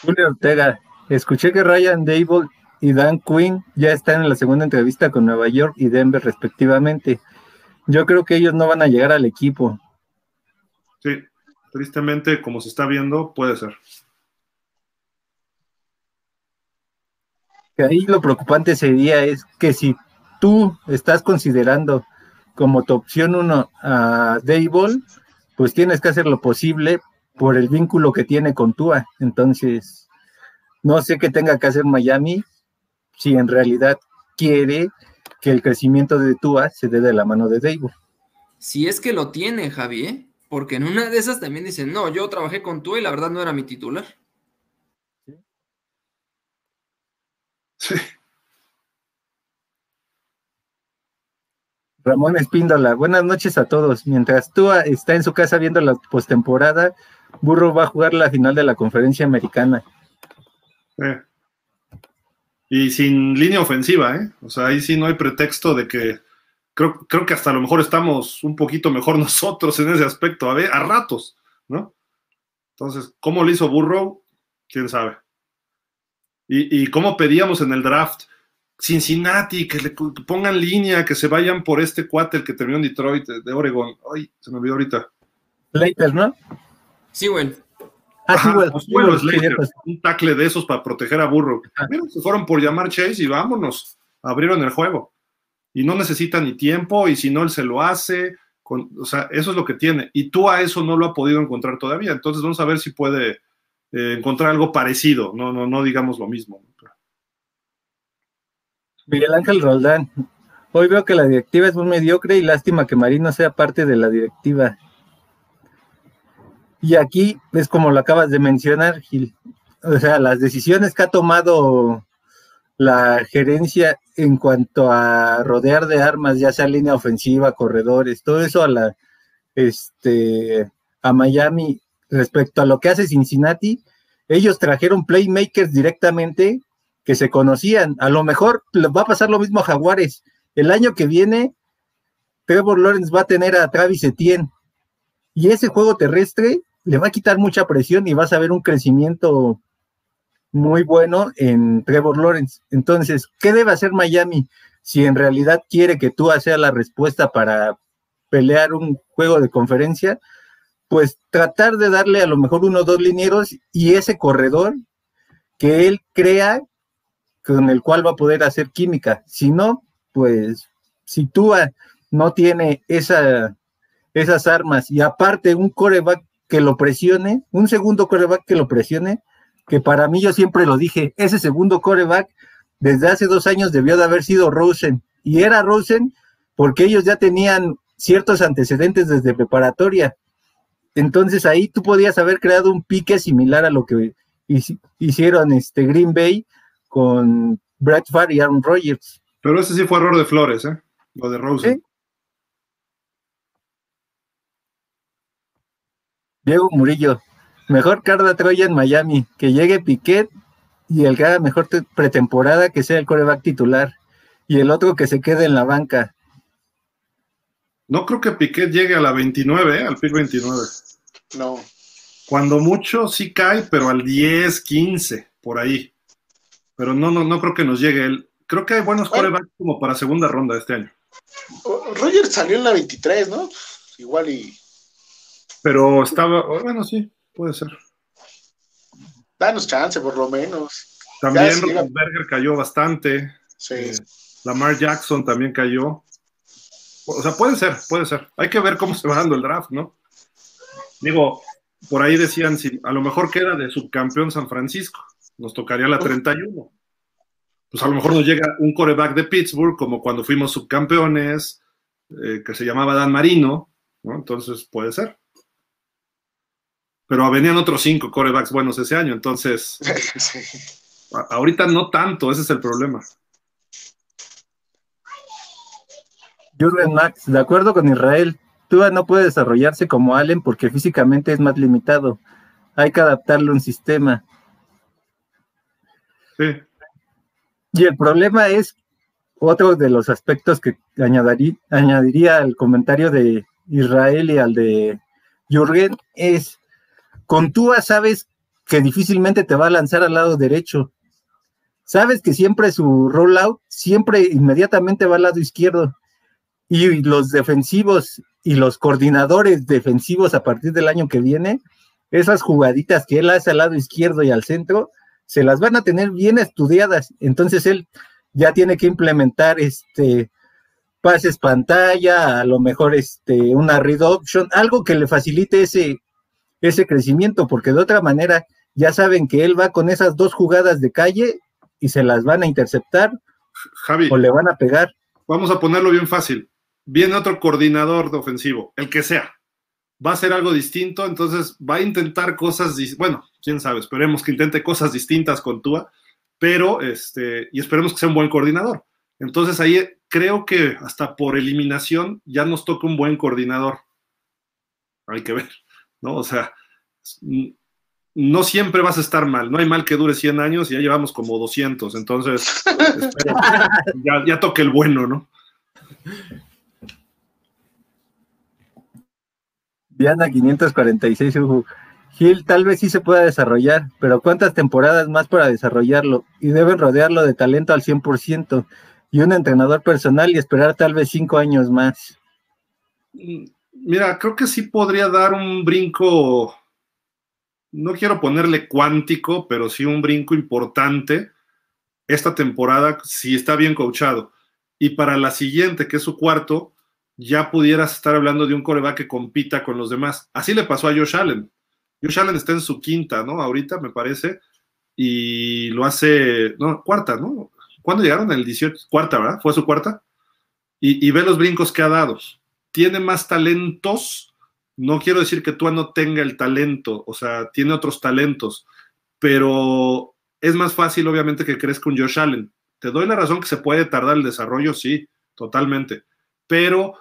Julio Ortega, escuché que Ryan Dable y Dan Quinn ya están en la segunda entrevista con Nueva York y Denver respectivamente. Yo creo que ellos no van a llegar al equipo. Sí, Tristemente, como se está viendo, puede ser. Ahí lo preocupante sería es que si tú estás considerando como tu opción uno a Dayball, pues tienes que hacer lo posible por el vínculo que tiene con Tua. Entonces, no sé qué tenga que hacer Miami si en realidad quiere que el crecimiento de Tua se dé de la mano de Dayball. Si es que lo tiene, Javi, ¿eh? Porque en una de esas también dicen, no, yo trabajé con tú y la verdad no era mi titular. Sí. Ramón Espíndola, buenas noches a todos. Mientras tú está en su casa viendo la postemporada, Burro va a jugar la final de la conferencia americana. Y sin línea ofensiva, ¿eh? O sea, ahí sí no hay pretexto de que creo, que hasta a lo mejor estamos un poquito mejor [laughs] nosotros en ese aspecto, a, ver, a ratos, ¿no? Entonces, ¿cómo lo hizo Burrow? ¿Quién sabe? Y, cómo pedíamos en el draft, Cincinnati, que le pongan línea, que se vayan por este cuate, el que terminó en Detroit, de Oregon. Ay, se me olvidó ahorita. Lakers, ¿no? Sí, güey. Ah, sí, güey. un tackle de esos para proteger a Burro. se fueron por llamar Chase y vámonos. Abrieron el juego. Y no necesita ni tiempo, y si no, él se lo hace. o sea, eso es lo que tiene. Y tú a eso no lo ha podido encontrar todavía. Entonces vamos a ver si puede eh, encontrar algo parecido, no, no, no digamos lo mismo. Miguel Ángel Roldán, hoy veo que la directiva es muy mediocre y lástima que Marino sea parte de la directiva. Y aquí es como lo acabas de mencionar, Gil. O sea, las decisiones que ha tomado la gerencia en cuanto a rodear de armas, ya sea línea ofensiva, corredores, todo eso a la este a Miami respecto a lo que hace Cincinnati, ellos trajeron playmakers directamente que se conocían. A lo mejor va a pasar lo mismo a Jaguares. El año que viene, Trevor Lawrence va a tener a Travis Etienne. Y ese juego terrestre le va a quitar mucha presión y vas a ver un crecimiento muy bueno en Trevor Lawrence. Entonces, ¿qué debe hacer Miami si en realidad quiere que tú sea la respuesta para pelear un juego de conferencia? pues tratar de darle a lo mejor uno o dos linieros y ese corredor que él crea con el cual va a poder hacer química. Si no, pues si Tua no tiene esa, esas armas y aparte un coreback que lo presione, un segundo coreback que lo presione, que para mí yo siempre lo dije, ese segundo coreback desde hace dos años debió de haber sido Rosen y era Rosen porque ellos ya tenían ciertos antecedentes desde preparatoria entonces ahí tú podías haber creado un pique similar a lo que hicieron este Green Bay con Brett Favre y Aaron Rodgers. Pero ese sí fue error de Flores, ¿eh? Lo de Rosen. Diego Murillo, mejor Carda Troya en Miami, que llegue Piquet y el que haga mejor pretemporada que sea el coreback titular y el otro que se quede en la banca. No creo que Piquet llegue a la 29, ¿eh? al pick 29. No. Cuando mucho sí cae, pero al 10, 15, por ahí. Pero no, no, no creo que nos llegue él. Creo que hay buenos corebacks como para segunda ronda este año. Roger salió en la 23, ¿no? Igual y. Pero estaba, bueno, sí, puede ser. Danos chance, por lo menos. También Berger cayó bastante. Sí. Eh, Lamar Jackson también cayó. O sea, puede ser, puede ser. Hay que ver cómo se va dando el draft, ¿no? Digo, por ahí decían, si a lo mejor queda de subcampeón San Francisco, nos tocaría la 31. Pues a lo mejor nos llega un coreback de Pittsburgh, como cuando fuimos subcampeones, eh, que se llamaba Dan Marino, ¿no? Entonces puede ser. Pero venían otros cinco corebacks buenos ese año, entonces. [laughs] ahorita no tanto, ese es el problema. Jürgen Max, de acuerdo con Israel, Tua no puede desarrollarse como Allen porque físicamente es más limitado. Hay que adaptarle un sistema. Y el problema es otro de los aspectos que añadiría, al comentario de Israel y al de Jürgen es con Tua sabes que difícilmente te va a lanzar al lado derecho. Sabes que siempre su rollout siempre inmediatamente va al lado izquierdo. Y los defensivos y los coordinadores defensivos a partir del año que viene, esas jugaditas que él hace al lado izquierdo y al centro, se las van a tener bien estudiadas. Entonces él ya tiene que implementar este pases pantalla, a lo mejor este una read option, algo que le facilite ese, ese crecimiento, porque de otra manera ya saben que él va con esas dos jugadas de calle y se las van a interceptar Javi, o le van a pegar. Vamos a ponerlo bien fácil viene otro coordinador de ofensivo, el que sea. Va a hacer algo distinto, entonces va a intentar cosas, bueno, quién sabe, esperemos que intente cosas distintas con Tua, pero este, y esperemos que sea un buen coordinador. Entonces ahí creo que hasta por eliminación ya nos toca un buen coordinador. Hay que ver, ¿no? O sea, no siempre vas a estar mal, no hay mal que dure 100 años y ya llevamos como 200, entonces [laughs] ya, ya toque el bueno, ¿no? Diana 546, Gil, tal vez sí se pueda desarrollar, pero ¿cuántas temporadas más para desarrollarlo? Y deben rodearlo de talento al 100% y un entrenador personal y esperar tal vez cinco años más. Mm, mira, creo que sí podría dar un brinco, no quiero ponerle cuántico, pero sí un brinco importante esta temporada si está bien coachado. Y para la siguiente, que es su cuarto, ya pudieras estar hablando de un coreback que compita con los demás. Así le pasó a Josh Allen. Josh Allen está en su quinta, ¿no? Ahorita me parece. Y lo hace, no, cuarta, ¿no? ¿Cuándo llegaron? El 18, cuarta, ¿verdad? ¿Fue su cuarta? Y, ve los brincos que ha dado. Tiene más talentos. No quiero decir que Tua no tenga el talento, o sea, tiene otros talentos, pero es más fácil, obviamente, que crezca un Josh Allen. Te doy la razón que se puede tardar el desarrollo, sí, totalmente. Pero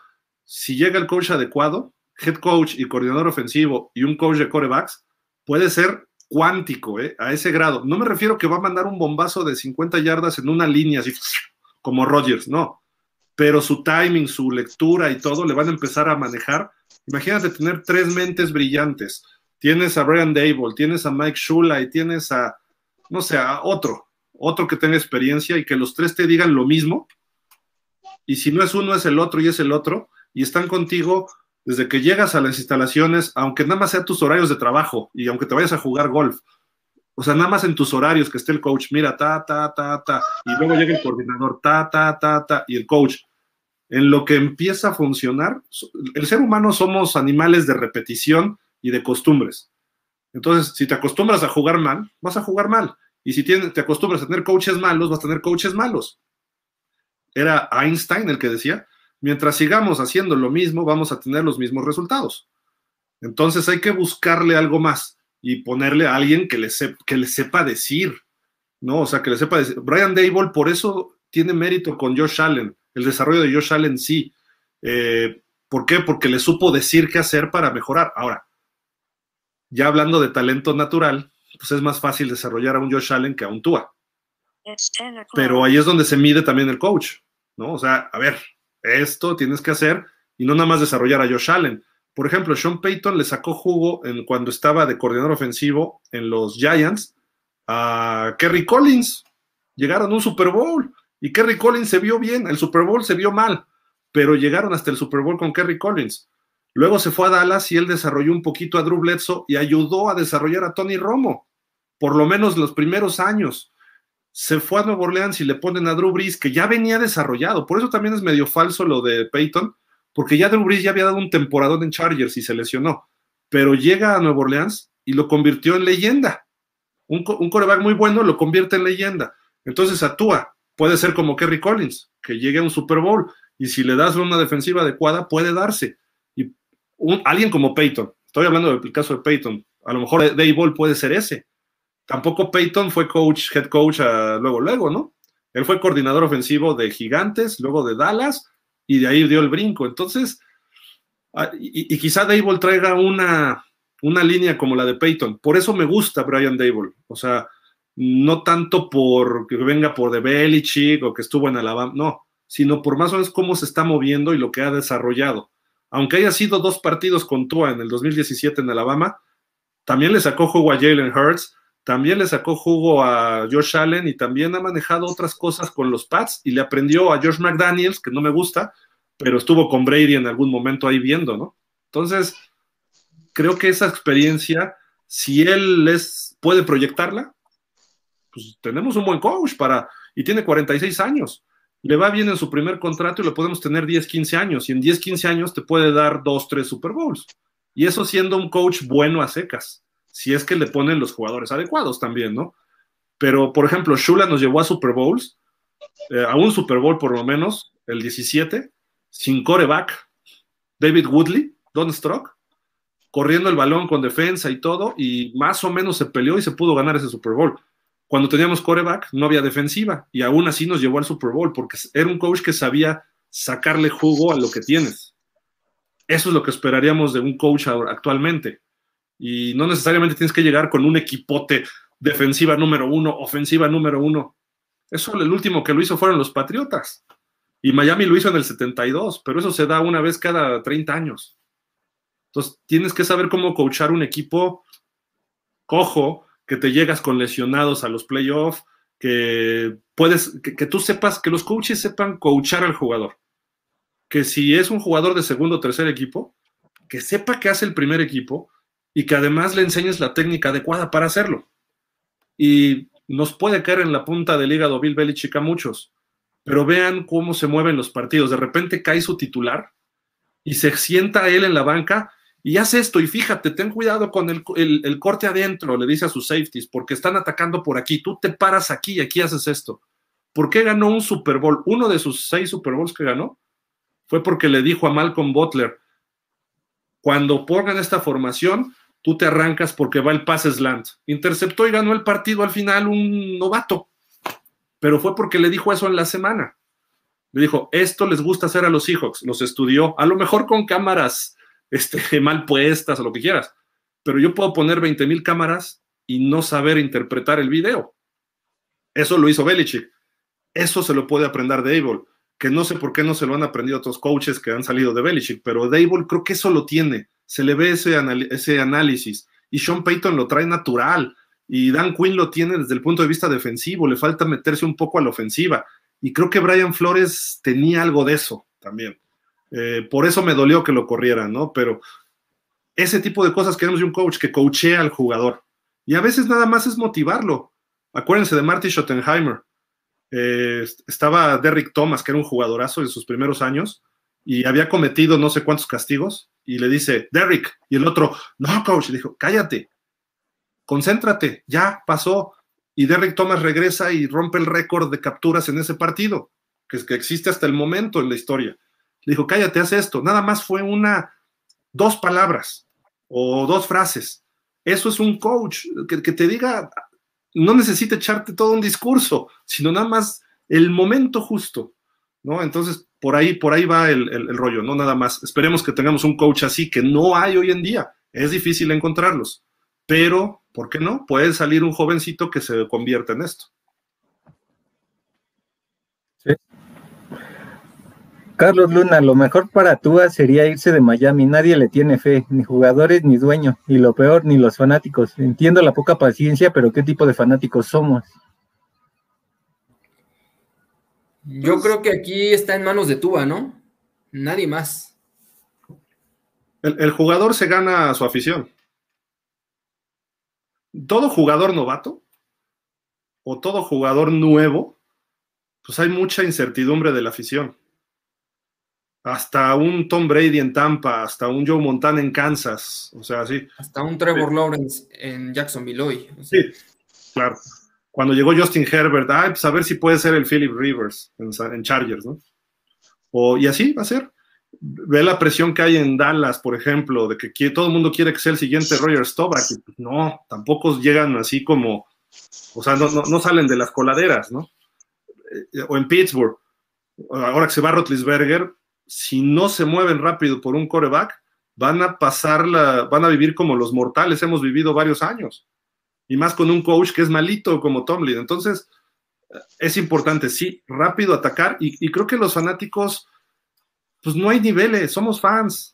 si llega el coach adecuado, head coach y coordinador ofensivo y un coach de corebacks, puede ser cuántico, ¿eh? a ese grado. No me refiero que va a mandar un bombazo de 50 yardas en una línea, así como Rodgers, no. Pero su timing, su lectura y todo le van a empezar a manejar. Imagínate tener tres mentes brillantes. Tienes a Brian Dable, tienes a Mike Shula y tienes a, no sé, a otro, otro que tenga experiencia y que los tres te digan lo mismo. Y si no es uno, es el otro y es el otro. Y están contigo desde que llegas a las instalaciones, aunque nada más sea tus horarios de trabajo y aunque te vayas a jugar golf, o sea, nada más en tus horarios que esté el coach, mira, ta, ta, ta, ta, y luego llega el coordinador, ta, ta, ta, ta, y el coach. En lo que empieza a funcionar, el ser humano somos animales de repetición y de costumbres. Entonces, si te acostumbras a jugar mal, vas a jugar mal. Y si te acostumbras a tener coaches malos, vas a tener coaches malos. Era Einstein el que decía, mientras sigamos haciendo lo mismo, vamos a tener los mismos resultados. Entonces hay que buscarle algo más y ponerle a alguien que le, que le sepa decir, ¿no? O sea, que le sepa decir. Brian Dable, por eso tiene mérito con Josh Allen. El desarrollo de Josh Allen sí. Eh, ¿Por qué? Porque le supo decir qué hacer para mejorar. Ahora, ya hablando de talento natural, pues es más fácil desarrollar a un Josh Allen que a un Tua. Pero ahí es donde se mide también el coach, ¿no? O sea, a ver, esto tienes que hacer y no nada más desarrollar a Josh Allen. Por ejemplo, Sean Payton le sacó jugo en, cuando estaba de coordinador ofensivo en los Giants a Kerry Collins. Llegaron a un Super Bowl y Kerry Collins se vio bien, el Super Bowl se vio mal, pero llegaron hasta el Super Bowl con Kerry Collins. Luego se fue a Dallas y él desarrolló un poquito a Drew Bledsoe y ayudó a desarrollar a Tony Romo, por lo menos los primeros años se fue a Nueva Orleans y le ponen a Drew Brees, que ya venía desarrollado. Por eso también es medio falso lo de Peyton, porque ya Drew Brees ya había dado un temporadón en Chargers y se lesionó. Pero llega a Nueva Orleans y lo convirtió en leyenda. Un, un coreback muy bueno lo convierte en leyenda. Entonces actúa. Puede ser como Kerry Collins, que llegue a un Super Bowl y si le das una defensiva adecuada, puede darse. Y alguien como Peyton, estoy hablando del caso de Peyton, a lo mejor Ball puede ser ese tampoco Peyton fue coach, head coach ah, luego, luego, ¿no? Él fue coordinador ofensivo de Gigantes, luego de Dallas, y de ahí dio el brinco. Entonces, ah, y, quizá Dable traiga una, una línea como la de Peyton. Por eso me gusta Brian Dable. O sea, no tanto por que venga por de Belichick o que estuvo en Alabama, no, sino por más o menos cómo se está moviendo y lo que ha desarrollado. Aunque haya sido dos partidos con Tua en el 2017 en Alabama, también le sacó juego a Jalen Hurts también le sacó jugo a Josh Allen y también ha manejado otras cosas con los Pats y le aprendió a Josh McDaniels, que no me gusta, pero estuvo con Brady en algún momento ahí viendo, ¿no? Entonces, creo que esa experiencia, si él les puede proyectarla, pues tenemos un buen coach para, y tiene 46 años. Le va bien en su primer contrato y lo podemos tener 10, 15 años. Y en 10, 15 años te puede dar 2, 3 Super Bowls. Y eso siendo un coach bueno a secas si es que le ponen los jugadores adecuados también, ¿no? Pero, por ejemplo, Shula nos llevó a Super Bowls, eh, a un Super Bowl por lo menos, el 17, sin coreback, David Woodley, Don Strock, corriendo el balón con defensa y todo, y más o menos se peleó y se pudo ganar ese Super Bowl. Cuando teníamos coreback, no había defensiva, y aún así nos llevó al Super Bowl, porque era un coach que sabía sacarle jugo a lo que tienes. Eso es lo que esperaríamos de un coach actualmente y no necesariamente tienes que llegar con un equipote defensiva número uno, ofensiva número uno. Eso el último que lo hizo fueron los Patriotas. Y Miami lo hizo en el 72, pero eso se da una vez cada 30 años. Entonces, tienes que saber cómo coachar un equipo cojo, que te llegas con lesionados a los playoffs, que puedes, que, tú sepas, que los coaches sepan coachar al jugador. Que si es un jugador de segundo o tercer equipo, que sepa que hace el primer equipo y que además le enseñes la técnica adecuada para hacerlo. Y nos puede caer en la punta del hígado Bill Belichick muchos, pero vean cómo se mueven los partidos. De repente cae su titular y se sienta él en la banca y hace esto. Y fíjate, ten cuidado con el, el, corte adentro, le dice a sus safeties, porque están atacando por aquí. Tú te paras aquí y aquí haces esto. ¿Por qué ganó un Super Bowl? Uno de sus seis Super Bowls que ganó fue porque le dijo a Malcolm Butler, cuando pongan esta formación, tú te arrancas porque va el pase slant. Interceptó y ganó el partido al final un novato, pero fue porque le dijo eso en la semana. Le dijo, esto les gusta hacer a los Seahawks, los estudió, a lo mejor con cámaras este, [laughs] mal puestas o lo que quieras, pero yo puedo poner 20 mil cámaras y no saber interpretar el video. Eso lo hizo Belichick. Eso se lo puede aprender Dable, que no sé por qué no se lo han aprendido otros coaches que han salido de Belichick, pero Dable creo que eso lo tiene se le ve ese, ese análisis. Y Sean Payton lo trae natural. Y Dan Quinn lo tiene desde el punto de vista defensivo. Le falta meterse un poco a la ofensiva. Y creo que Brian Flores tenía algo de eso también. Eh, por eso me dolió que lo corrieran, ¿no? Pero ese tipo de cosas queremos de un coach que coachea al jugador. Y a veces nada más es motivarlo. Acuérdense de Marty Schottenheimer. Eh, estaba Derrick Thomas, que era un jugadorazo en sus primeros años, y había cometido no sé cuántos castigos, y le dice, Derrick, y el otro, no, coach, le dijo, cállate, concéntrate, ya pasó. Y Derrick Thomas regresa y rompe el récord de capturas en ese partido, que, existe hasta el momento en la historia. Le dijo, cállate, haz esto. Nada más fue una, dos palabras o dos frases. Eso es un coach que te diga, no necesita echarte todo un discurso, sino nada más el momento justo, ¿no? Entonces, por ahí, por ahí va el, rollo, no nada más. Esperemos que tengamos un coach así que no hay hoy en día. Es difícil encontrarlos, pero ¿por qué no? Puede salir un jovencito que se convierta en esto. Carlos Luna, lo mejor para Tua sería irse de Miami. Nadie le tiene fe, ni jugadores ni dueño, y lo peor, ni los fanáticos. Entiendo la poca paciencia, pero ¿qué tipo de fanáticos somos? Yo creo que aquí está en manos de Tuba, ¿no? Nadie más. El, jugador se gana a su afición. Todo jugador novato o todo jugador nuevo, pues hay mucha incertidumbre de la afición. Hasta un Tom Brady en Tampa, hasta un Joe Montana en Kansas, o sea, sí. Hasta un Trevor Lawrence en Jacksonville hoy. Sí, claro cuando llegó Justin Herbert, ay, pues a ver si puede ser el Philip Rivers en, Chargers, ¿no? O, y así va a ser. Ve la presión que hay en Dallas, por ejemplo, de que todo el mundo quiere que sea el siguiente Roger Staubach. Pues, no, tampoco llegan así como, o sea, no, salen de las coladeras, ¿no? Eh, o en Pittsburgh, ahora que se va Rotlisberger, si no se mueven rápido por un coreback, van a pasar la, van a vivir como los mortales hemos vivido varios años y más con un coach que es malito como Tomlin. Entonces, es importante, sí, rápido atacar y, creo que los fanáticos, pues no hay niveles, somos fans.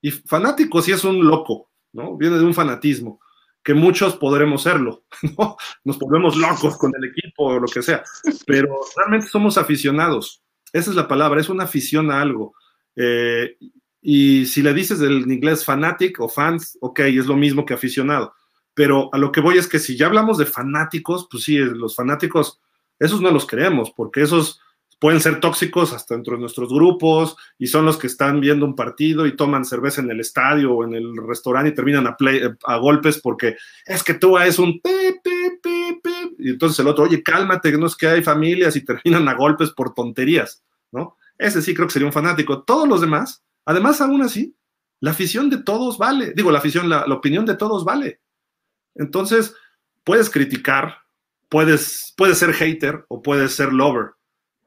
Y fanáticos sí es un loco, ¿no? Viene de un fanatismo, que muchos podremos serlo, [laughs] ¿no? Nos volvemos locos con el equipo o lo que sea, pero realmente somos aficionados. Esa es la palabra, es una afición a algo. Eh, y si le dices del inglés fanatic o fans, ok, es lo mismo que aficionado pero a lo que voy es que si ya hablamos de fanáticos, pues sí, los fanáticos, esos no los queremos, porque esos pueden ser tóxicos hasta dentro de nuestros grupos y son los que están viendo un partido y toman cerveza en el estadio o en el restaurante y terminan a, a golpes porque es que tú es un y entonces el otro, oye, cálmate, no es que hay familias y [laughs] terminan a golpes por tonterías, ¿no? Ese sí creo que sería un fanático. Todos los demás, además aún así, la afición de todos vale, digo, la afición, la opinión de todos vale. Entonces, puedes criticar, puedes, puedes ser hater o puedes ser lover,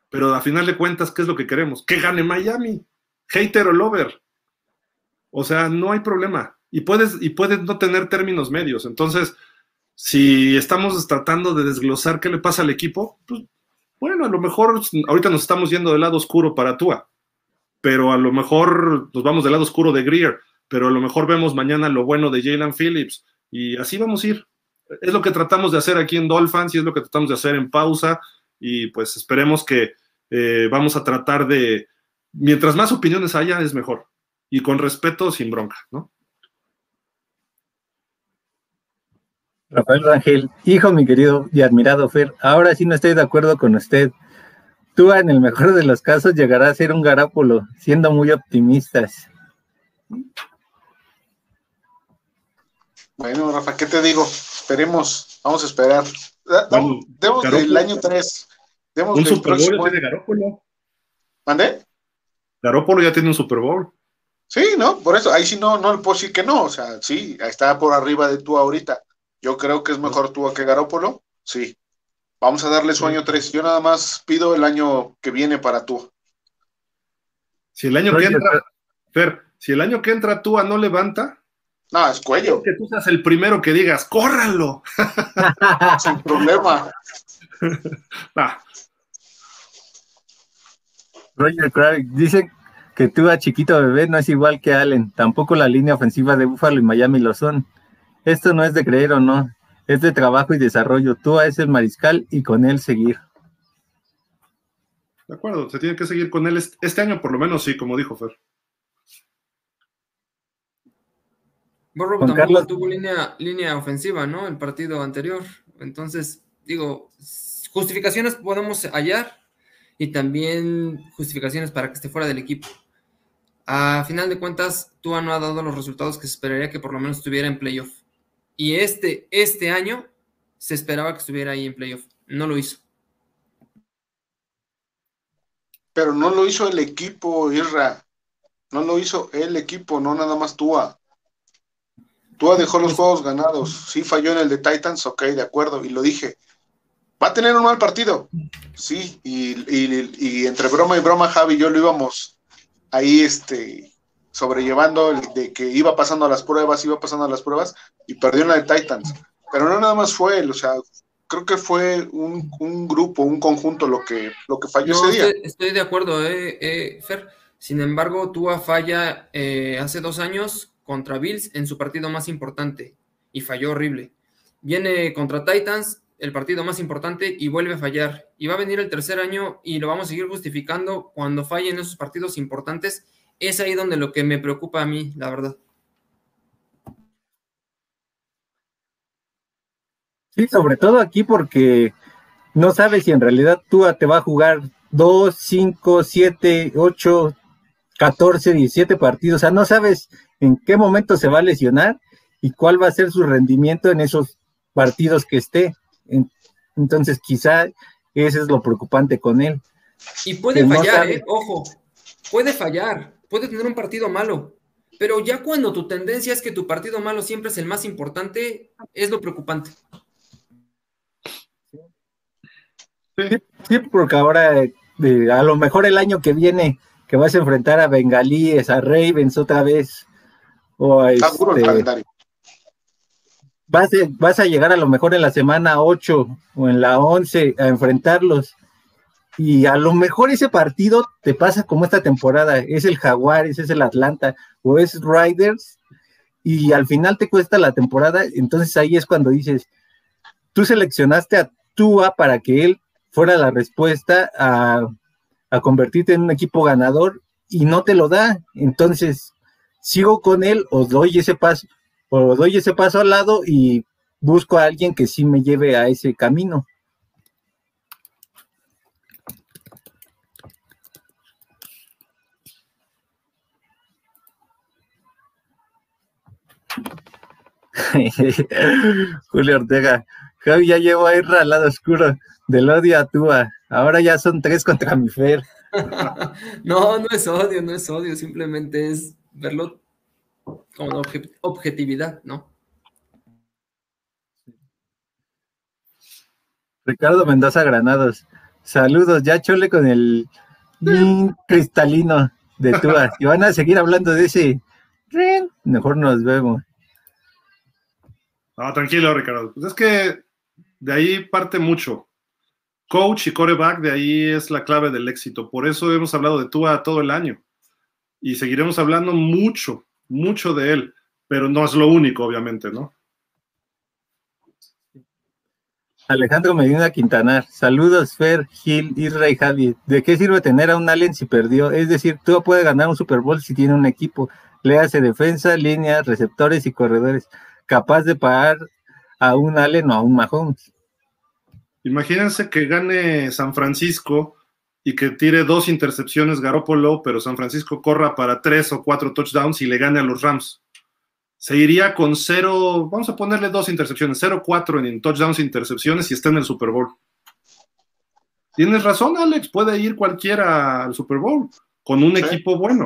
pero a final de cuentas, ¿qué es lo que queremos? Que gane Miami, hater o lover. O sea, no hay problema. Y puedes, y puedes no tener términos medios. Entonces, si estamos tratando de desglosar qué le pasa al equipo, pues bueno, a lo mejor ahorita nos estamos yendo del lado oscuro para Tua, pero a lo mejor nos vamos del lado oscuro de Greer, pero a lo mejor vemos mañana lo bueno de Jalen Phillips, Y así vamos a ir. Es lo que tratamos de hacer aquí en Dolphins y es lo que tratamos de hacer en pausa. Y pues esperemos que eh, vamos a tratar de, mientras más opiniones haya, es mejor. Y con respeto, sin bronca, ¿no? Rafael Rangel, hijo mi querido y admirado Fer, ahora sí no estoy de acuerdo con usted. Tú en el mejor de los casos llegará a ser un garápulo, siendo muy optimistas. Bueno, Rafa, ¿qué te digo? Esperemos, vamos a esperar. Demos del año 3. un Super Bowl tiene Garópolo. ¿Mande? Garópolo ya tiene un Super Bowl. Sí, ¿no? Por eso, ahí sí no, no le puedo decir que no. O sea, sí, está por arriba de tú ahorita. Yo creo que es mejor tú que Garópolo. Sí. Vamos a darle su año 3. Yo nada más pido el año que viene para tú. Si el año que entra, Fer, si el año que entra Tua no levanta, no, es cuello. Que tú seas el primero que digas, córranlo. [laughs] Sin problema. ah. Roger Craig dice que Tua chiquito bebé no es igual que Allen. Tampoco la línea ofensiva de Buffalo y Miami lo son. Esto no es de creer o no, es de trabajo y desarrollo. Tua es el mariscal y con él seguir. De acuerdo, se tiene que seguir con él este año por lo menos, sí, como dijo Fer. Borro tampoco tuvo línea, línea ofensiva, ¿no? El partido anterior. Entonces, digo, justificaciones podemos hallar y también justificaciones para que esté fuera del equipo. A final de cuentas, Tua no ha dado los resultados que se esperaría que por lo menos estuviera en playoff. Y este, este año se esperaba que estuviera ahí en playoff. No lo hizo. Pero no lo hizo el equipo, Irra. No lo hizo el equipo, no nada más Tua. Tua dejó los pues juegos ganados. Sí falló en el de Titans, ok, de acuerdo. Y lo dije. Va a tener un mal partido. Sí, y, y entre broma y broma, Javi y yo lo íbamos ahí este, sobrellevando el de que iba pasando las pruebas, iba pasando las pruebas y perdió en la de Titans. Pero no nada más fue él, o sea, creo que fue un, grupo, un conjunto lo que, lo que falló ese día. Estoy, de acuerdo, eh, eh, Fer. Sin embargo, Tua falla eh, hace dos años contra Bills en su partido más importante y falló horrible. Viene contra Titans, el partido más importante, y vuelve a fallar. Y va a venir el tercer año y lo vamos a seguir justificando cuando fallen esos partidos importantes es ahí donde lo que me preocupa a mí, la verdad. Sí, sobre todo aquí porque no sabes si en realidad tú te va a jugar 2, 5, 7, 8, 14, 17 partidos. O sea, no sabes en qué momento se va a lesionar y cuál va a ser su rendimiento en esos partidos que esté. Entonces, quizá ese es lo preocupante con él. Y puede fallar, eh, ojo, puede fallar puede tener un partido malo, pero ya cuando tu tendencia es que tu partido malo siempre es el más importante, es lo preocupante. Sí, porque ahora a lo mejor el año que viene que vas a enfrentar a Bengalíes, a Ravens otra vez, o a este, vas, vas a llegar a lo mejor en la semana 8 o en la 11 a enfrentarlos y a lo mejor ese partido te pasa como esta temporada, es el Jaguares, es el Atlanta o es Riders y al final te cuesta la temporada, entonces ahí es cuando dices, tú seleccionaste a Tua para que él fuera la respuesta a, a convertirte en un equipo ganador y no te lo da, entonces sigo con él o doy ese paso o doy ese paso al lado y busco a alguien que sí me lleve a ese camino. [laughs] Julio Ortega, Javi ya llevo a ir al lado oscuro del odio a Túa. Ahora ya son tres contra mi Fer. [laughs] no, no es odio, no es odio, simplemente es verlo como objetividad, ¿no? Ricardo Mendoza Granados. Saludos, ya chole con el cristalino de Tua. Y van a seguir hablando de ese. Mejor nos vemos. No, tranquilo, Ricardo. Pues es que de ahí parte mucho. Coach y coreback, de ahí es la clave del éxito. Por eso hemos hablado de Tua todo el año. Y seguiremos hablando mucho, mucho de él. Pero no es lo único, obviamente, ¿no? Alejandro Medina Quintanar, saludos Fer, Gil, Israel Javi. ¿De qué sirve tener a un Allen si perdió? Es decir, tú puedes ganar un Super Bowl si tiene un equipo, le hace defensa, líneas, receptores y corredores, capaz de pagar a un Allen o a un Mahomes. Imagínense que gane San Francisco y que tire dos intercepciones Garópolo, pero San Francisco corra para tres o cuatro touchdowns y le gane a los Rams se iría con cero, vamos a ponerle dos intercepciones, 0-4 en touchdowns e intercepciones y está en el Super Bowl. Tienes razón, Alex, puede ir cualquiera al Super Bowl con un equipo bueno.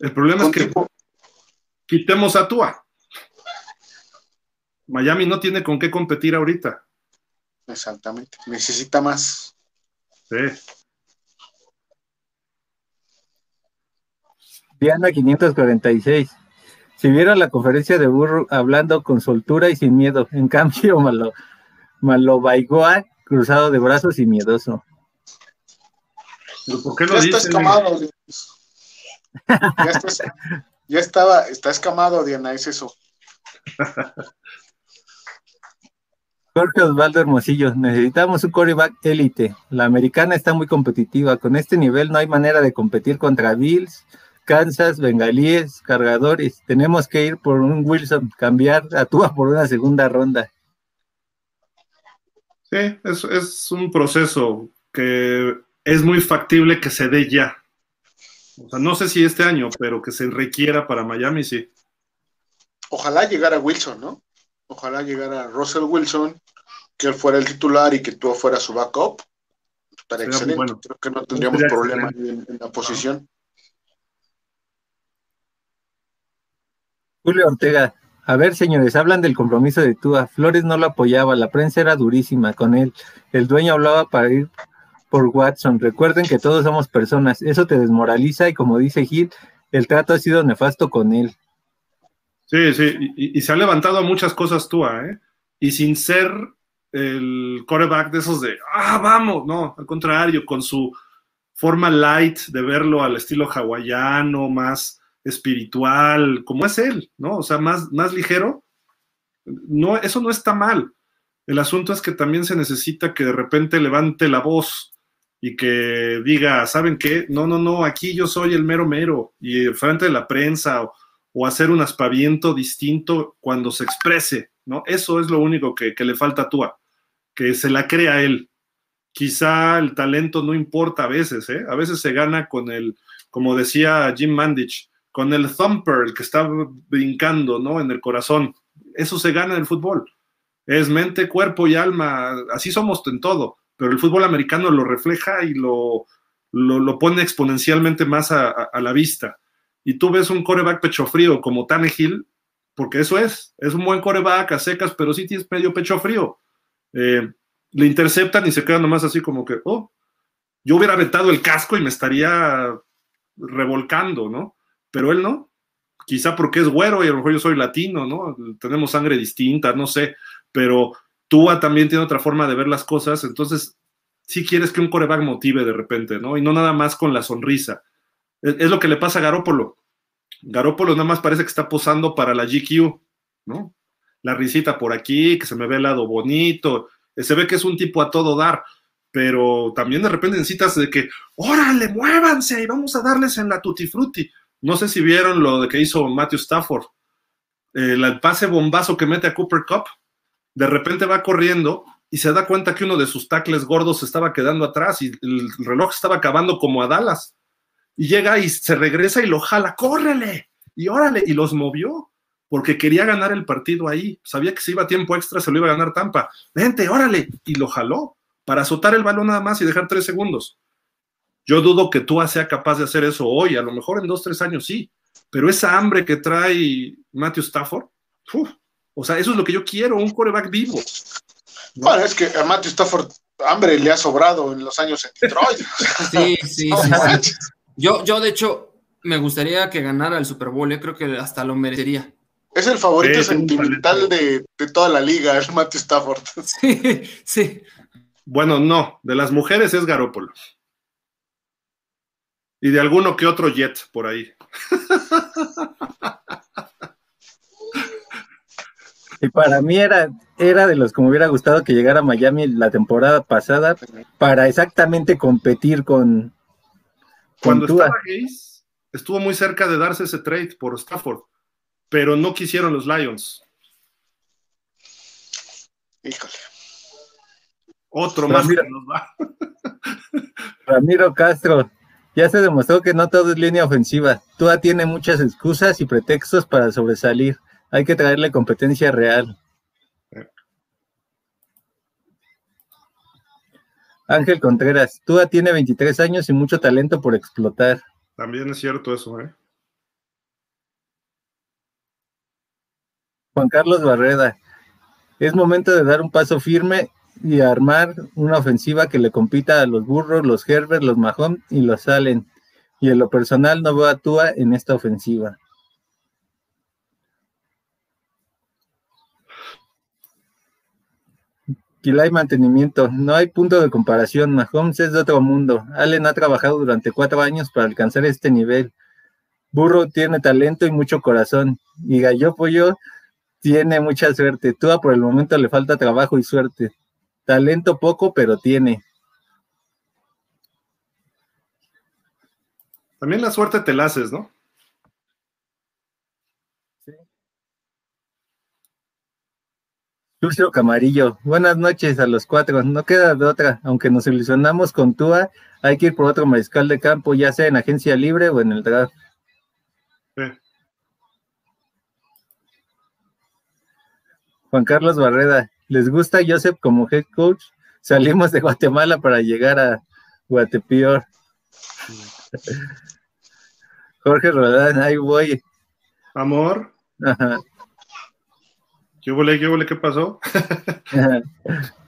El problema es que quitemos a Tua. Miami no tiene con qué competir ahorita. Exactamente, necesita más. Sí. Diana 546. Si vieron la conferencia de Burro hablando con soltura y sin miedo, en cambio, [laughs] malo, malo Baigoa, cruzado de brazos y miedoso. ¿Pero por qué lo ya está escamado. ya, estaba, está escamado, Diana, es eso. [laughs] Jorge Osvaldo Hermosillo, necesitamos un coreback élite. La americana está muy competitiva. Con este nivel no hay manera de competir contra Bills, Kansas, bengalíes, cargadores. Tenemos que ir por un Wilson, cambiar a Tua por una segunda ronda. Sí, es, es un proceso que es muy factible que se dé ya. O sea, no sé si este año, pero que se requiera para Miami, sí. Ojalá llegara Wilson, ¿no? Ojalá llegara Russell Wilson, que él fuera el titular y que tú fuera su backup. Estaría excelente. Creo que no tendríamos problema en, la posición. Julio Ortega, a ver, señores, hablan del compromiso de Tua. Flores no lo apoyaba, la prensa era durísima con él. El dueño hablaba para ir por Watson. Recuerden que todos somos personas. Eso te desmoraliza y como dice Gil, el trato ha sido nefasto con él. Sí, sí, y, se ha levantado a muchas cosas Tua, ¿eh? Y sin ser el coreback de esos de, ah, vamos, no, al contrario, con su forma light de verlo al estilo hawaiano, más espiritual, como es él, ¿no? O sea, más, más ligero. No, eso no está mal. El asunto es que también se necesita que de repente levante la voz y que diga, ¿saben qué? No, no, no, aquí yo soy el mero mero y frente de la prensa o, hacer un aspaviento distinto cuando se exprese, ¿no? Eso es lo único que, le falta a Tua, que se la crea él. Quizá el talento no importa a veces, ¿eh? A veces se gana con el, como decía Jim Mandich, con el thumper, el que está brincando, ¿no? En el corazón. Eso se gana en el fútbol. Es mente, cuerpo y alma. Así somos en todo. Pero el fútbol americano lo refleja y lo, lo, pone exponencialmente más a, la vista. Y tú ves un coreback pecho frío como Tannehill, porque eso es. Es un buen coreback a secas, pero sí tienes medio pecho frío. Eh, le interceptan y se queda nomás así como que, oh, yo hubiera aventado el casco y me estaría revolcando, ¿no? pero él no. Quizá porque es güero y a lo mejor yo soy latino, ¿no? Tenemos sangre distinta, no sé, pero Tua también tiene otra forma de ver las cosas, entonces si quieres que un coreback motive de repente, ¿no? Y no nada más con la sonrisa. Es, lo que le pasa a Garópolo. Garópolo nada más parece que está posando para la GQ, ¿no? La risita por aquí, que se me ve el lado bonito, se ve que es un tipo a todo dar, pero también de repente necesitas de que, órale, muévanse y vamos a darles en la tutti frutti. No sé si vieron lo que hizo Matthew Stafford. el pase bombazo que mete a Cooper Cup. De repente va corriendo y se da cuenta que uno de sus tacles gordos estaba quedando atrás y el reloj estaba acabando como a Dallas. Y llega y se regresa y lo jala, córrele y órale, y los movió porque quería ganar el partido ahí. Sabía que si iba a tiempo extra se lo iba a ganar Tampa. Vente, órale, y lo jaló para azotar el balón nada más y dejar tres segundos. Yo dudo que tú sea capaz de hacer eso hoy, a lo mejor en dos, tres años sí, pero esa hambre que trae Matthew Stafford, o sea, eso es lo que yo quiero, un coreback vivo. Bueno, es que a Matthew Stafford hambre le ha sobrado en los años en Detroit. sí, sí, [laughs] sí, Yo, yo, de hecho, me gustaría que ganara el Super Bowl, yo ¿eh? creo que hasta lo merecería. Es el favorito sentimental de, de, toda la liga, es Matthew Stafford. [laughs] [laughs] Sí, sí. Bueno, no, de las mujeres es Garópolo. Y de alguno que otro jet por ahí. Y para mí era, era de los que me hubiera gustado que llegara a Miami la temporada pasada para exactamente competir con. Cuando estaba Gaze, estuvo muy cerca de darse ese trade por Stafford, pero no quisieron los Lions. Híjole. Otro más que nos va. [laughs] Ramiro Castro, ya se demostró que no todo es línea ofensiva. Tua tiene muchas excusas y pretextos para sobresalir. Hay que traerle competencia real. Ángel Contreras, Tua tiene 23 años y mucho talento por explotar. También es cierto eso, ¿eh? Juan Carlos Barreda, es momento de dar un paso firme y armar una ofensiva que le compita a los Burros, los Herbert, los Mahomes y los Allen. Y en lo personal no veo a Tua en esta ofensiva. Hay mantenimiento, no hay punto de comparación. Mahomes es de otro mundo. Allen ha trabajado durante cuatro años para alcanzar este nivel. Burro tiene talento y mucho corazón. Y Gallo Pollo tiene mucha suerte. Tua por el momento le falta trabajo y suerte. Talento poco, pero tiene. También la suerte te la haces, ¿no? Lucio Camarillo, buenas noches a los cuatro. No queda de otra, aunque nos ilusionamos con Tua, hay que ir por otro mariscal de campo, ya sea en agencia libre o en el draft. Juan Carlos Barreda, ¿les gusta Joseph como head coach? Salimos de Guatemala para llegar a Guatepeor. Jorge Rodán, ahí voy. Amor. Ajá. ¿Qué huele, qué qué pasó? [laughs]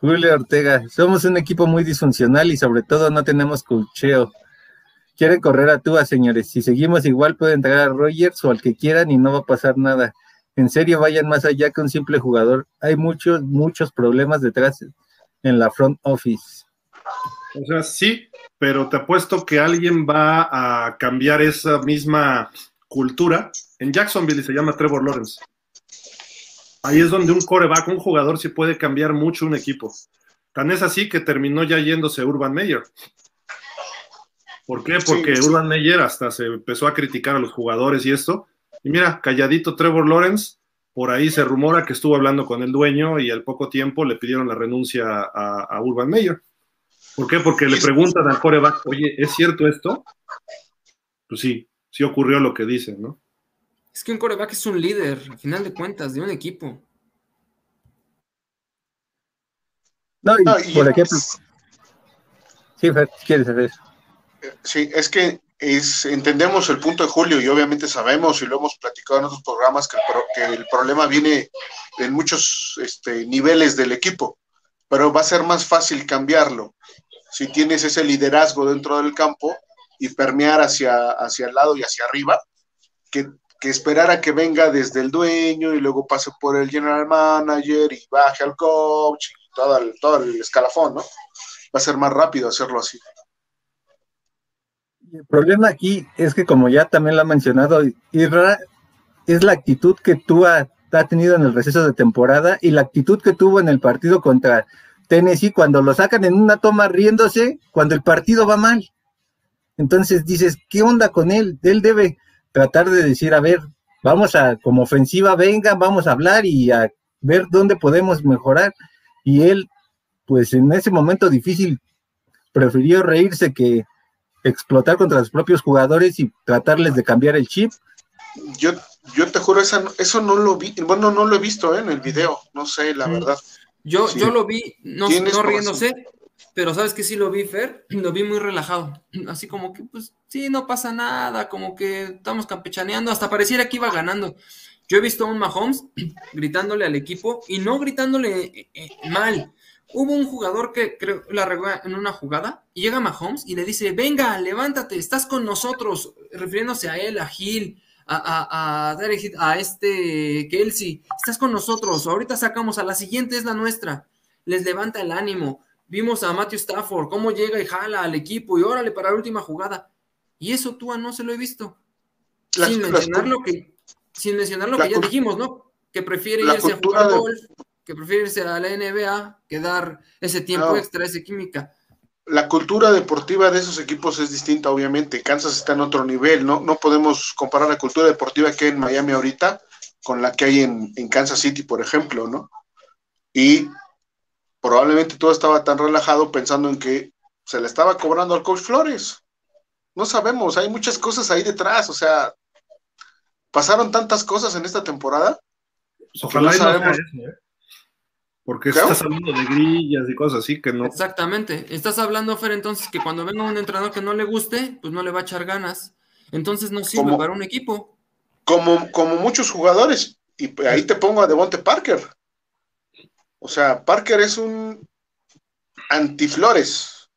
Julio Ortega, somos un equipo muy disfuncional y sobre todo no tenemos cocheo. Quieren correr a Tua, señores. Si seguimos igual pueden entrar a Rogers o al que quieran y no va a pasar nada. En serio, vayan más allá que un simple jugador. Hay muchos, muchos problemas detrás en la front office. O sea, sí, pero te apuesto que alguien va a cambiar esa misma cultura. En Jacksonville se llama Trevor Lawrence. Ahí es donde un coreback, un jugador, sí puede cambiar mucho un equipo. Tan es así que terminó ya yéndose Urban Meyer. ¿Por qué? Porque Urban Meyer hasta se empezó a criticar a los jugadores y esto. Y mira, calladito Trevor Lawrence, por ahí se rumora que estuvo hablando con el dueño y al poco tiempo le pidieron la renuncia a, Urban Meyer. ¿Por qué? Porque le preguntan al coreback, oye, ¿es cierto esto? Pues sí, sí ocurrió lo que dicen, ¿no? Es que un coreback es un líder, al final de cuentas, de un equipo. No, y, por ejemplo. Sí, ¿quieres saber? Sí, es que es, entendemos el punto de Julio y obviamente sabemos y lo hemos platicado en otros programas que el, problema viene en muchos este, niveles del equipo, pero va a ser más fácil cambiarlo si tienes ese liderazgo dentro del campo y permear hacia, hacia el lado y hacia arriba, que que esperar a que venga desde el dueño y luego pase por el general manager y baje al coach y todo el, todo el escalafón, ¿no? Va a ser más rápido hacerlo así. El problema aquí es que, como ya también lo ha mencionado Irra, es la actitud que tú ha, ha tenido en el receso de temporada y la actitud que tuvo en el partido contra Tennessee cuando lo sacan en una toma riéndose cuando el partido va mal. Entonces dices, ¿qué onda con él? Él debe, tratar de decir, a ver, vamos a, como ofensiva, venga, vamos a hablar y a ver dónde podemos mejorar. Y él, pues en ese momento difícil, prefirió reírse que explotar contra los propios jugadores y tratarles de cambiar el chip. Yo, yo te juro, eso no lo vi, bueno, no lo he visto ¿eh? en el video, no sé, la verdad. Yo, yo lo vi, no, no riéndose, pero sabes que sí lo vi, Fer, [clears throat] lo vi muy relajado, [clears throat] así como que, pues, sí, no pasa nada, como que estamos campechaneando, hasta pareciera que iba ganando. Yo he visto a un Mahomes [clears throat] gritándole al equipo y no gritándole eh, eh, mal. Hubo un jugador que creo la regó en una jugada y llega Mahomes y le dice, venga, levántate, estás con nosotros, refiriéndose a él, a Gil, a, a, a, a este Kelsey, estás con nosotros, ahorita sacamos a la siguiente, es la nuestra. Les levanta el ánimo Vimos a Matthew Stafford, cómo llega y jala al equipo y órale para la última jugada. Y eso tú no se lo he visto. Sin mencionar lo que, sin mencionar lo que ya dijimos, ¿no? Que prefiere irse a jugar golf, que prefiere irse a la NBA, que dar ese tiempo extra, esa química. La cultura deportiva de esos equipos es distinta, obviamente. Kansas está en otro nivel, ¿no? No podemos comparar la cultura deportiva que hay en Miami ahorita con la que hay en, en Kansas City, por ejemplo, ¿no? Y probablemente todo estaba tan relajado pensando en que se le estaba cobrando al coach Flores. No sabemos, hay muchas cosas ahí detrás, o sea, pasaron tantas cosas en esta temporada. Pues ojalá no sabemos. ¿eh? Porque estás hablando de grillas y cosas así que no. Exactamente. Estás hablando, Fer, entonces que cuando venga un entrenador que no le guste, pues no le va a echar ganas. Entonces no sirve para un equipo. Como, como muchos jugadores. Y ahí te pongo a Devonte Parker. O sea, Parker es un antiflores.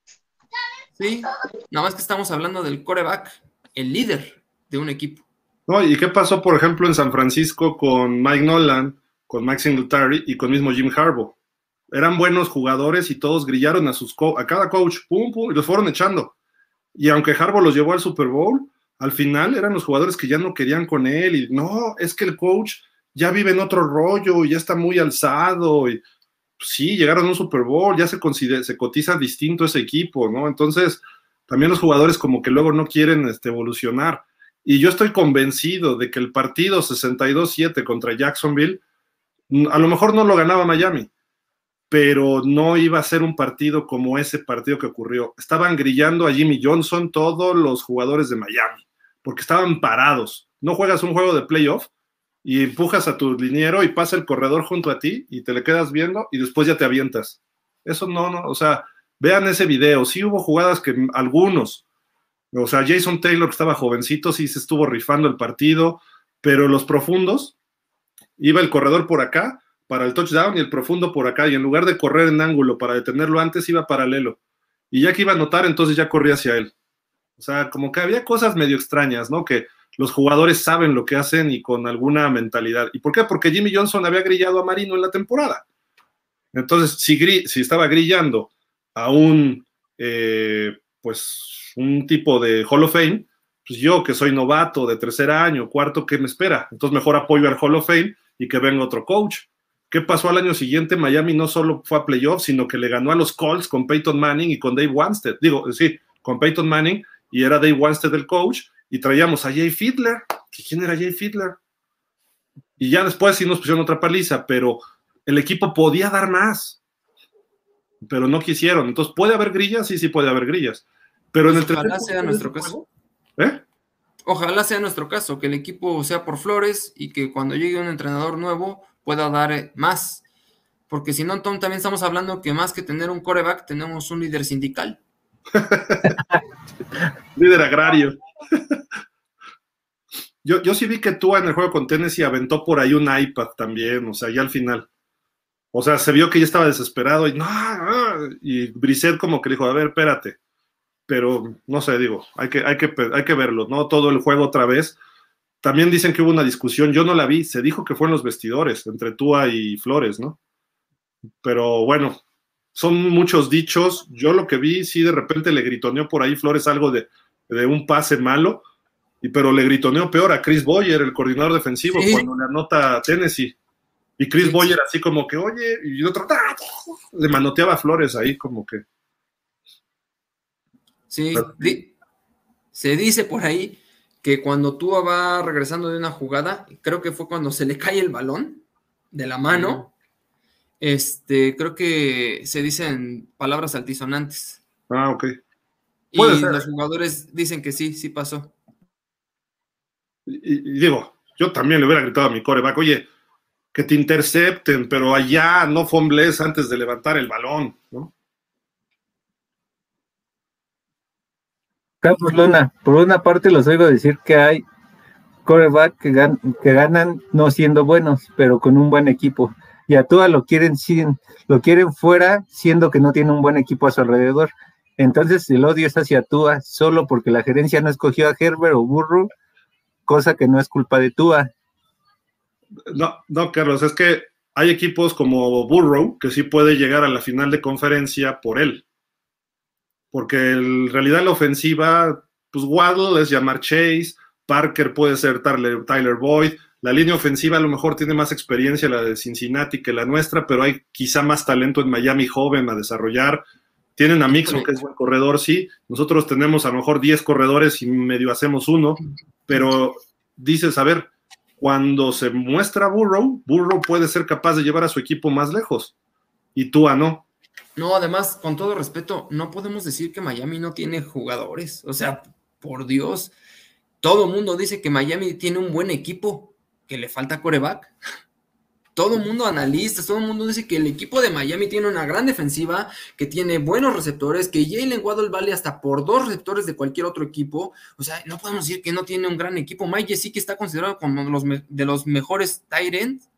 Sí, nada más que estamos hablando del coreback, el líder de un equipo. No, ¿y qué pasó, por ejemplo, en San Francisco con Mike Nolan, con Mike Singletary y con mismo Jim Harbaugh? Eran buenos jugadores y todos grillaron a sus a cada coach, pum, pum, y los fueron echando. Y aunque Harbaugh los llevó al Super Bowl, al final eran los jugadores que ya no querían con él y no, es que el coach ya vive en otro rollo, y ya está muy alzado y sí, llegaron a un Super Bowl, ya se, cotiza distinto ese equipo, ¿no? Entonces, también los jugadores como que luego no quieren este, evolucionar. Y yo estoy convencido de que el partido 62-7 contra Jacksonville, mm, a lo mejor no lo ganaba Miami, pero no iba a ser un partido como ese partido que ocurrió. Estaban grillando a Jimmy Johnson todos los jugadores de Miami, porque estaban parados. No juegas un juego de playoff y empujas a tu liniero y pasa el corredor junto a ti y te le quedas viendo y después ya te avientas. Eso no, no, o sea, vean ese video. Sí hubo jugadas que algunos, o sea, Jason Taylor que estaba jovencito, sí se estuvo rifando el partido, pero los profundos, iba el corredor por acá para el touchdown y el profundo por acá, y en lugar de correr en ángulo para detenerlo antes, iba paralelo. Y ya que iba a anotar, entonces ya corría hacia él. O sea, como que había cosas medio extrañas, ¿no? Que los jugadores saben lo que hacen y con alguna mentalidad. ¿Y por qué? Porque Jimmy Johnson había grillado a Marino en la temporada. Entonces, si, estaba grillando a un, eh, pues, un tipo de Hall of Fame, pues yo que soy novato de tercer año, cuarto, ¿qué me espera? Entonces mejor apoyo al Hall of Fame y que venga otro coach. ¿Qué pasó al año siguiente? Miami no solo fue a playoffs, sino que le ganó a los Colts con Peyton Manning y con Dave Wanstead. Digo, sí, con Peyton Manning y era Dave Wanstead el coach y traíamos a Jay Fiedler. ¿Quién era Jay Fiedler? Y ya después sí nos pusieron otra paliza, pero el equipo podía dar más, pero no quisieron. Entonces, ¿puede haber grillas? Sí, sí puede haber grillas. Pero en el Ojalá sea nuestro caso. ¿Eh? Ojalá sea nuestro caso, que el equipo sea por flores y que cuando llegue un entrenador nuevo pueda dar eh, más. Porque si no, Tom, también estamos hablando que más que tener un coreback, tenemos un líder sindical. [laughs] líder agrario. [laughs] yo, yo sí vi que tú en el juego con Tennessee aventó por ahí un iPad también, o sea, ya al final. O sea, se vio que ya estaba desesperado y no, y Brisset como que dijo, a ver, espérate. Pero no sé, digo, hay que, hay que, hay que verlo, ¿no? Todo el juego otra vez. También dicen que hubo una discusión, yo no la vi, se dijo que fue en los vestidores, entre Túa y Flores, ¿no? Pero bueno, son muchos dichos. Yo lo que vi, sí, de repente le gritoneó por ahí Flores algo de, de un pase malo, y, pero le gritoneó peor a Chris Boyer, el coordinador defensivo, cuando le anota a Tennessee. Y Chris Boyer así como que, oye, y otro, le manoteaba flores ahí como que. Sí, se dice por ahí que cuando Tua va regresando de una jugada, creo que fue cuando se le cae el balón de la mano, este, creo que se dicen palabras altisonantes. Ah, ok. Y los jugadores dicen que sí, sí pasó. Y, digo, yo también le hubiera gritado a mi coreback, oye, que te intercepten, pero allá no fombles antes de levantar el balón, ¿no? Carlos Luna, por una parte los oigo decir que hay coreback que, que ganan no siendo buenos, pero con un buen equipo. Y a todas lo quieren, lo quieren fuera, siendo que no tiene un buen equipo a su alrededor. Entonces el odio es hacia Tua solo porque la gerencia no escogió a Herbert o Burro, cosa que no es culpa de Tua. No, no, Carlos, es que hay equipos como Burrow que sí puede llegar a la final de conferencia por él. Porque en realidad la ofensiva, pues Waddle es llamar Chase, Parker puede ser Tyler, Tyler Boyd, la línea ofensiva a lo mejor tiene más experiencia la de Cincinnati que la nuestra, pero hay quizá más talento en Miami joven a desarrollar. Tienen a Mixon, que es buen corredor, sí. Nosotros tenemos a lo mejor 10 corredores y medio hacemos uno, pero dices, a ver, cuando se muestra Burrow, Burrow puede ser capaz de llevar a su equipo más lejos y tú a no. No, además, con todo respeto, no podemos decir que Miami no tiene jugadores. O sea, por Dios, todo el mundo dice que Miami tiene un buen equipo que le falta coreback. Todo el mundo analistas, todo el mundo dice que el equipo de Miami tiene una gran defensiva, que tiene buenos receptores, que Jalen Waddle vale hasta por dos receptores de cualquier otro equipo. O sea, no podemos decir que no tiene un gran equipo. Mike sí que está considerado como los de los mejores tight ends.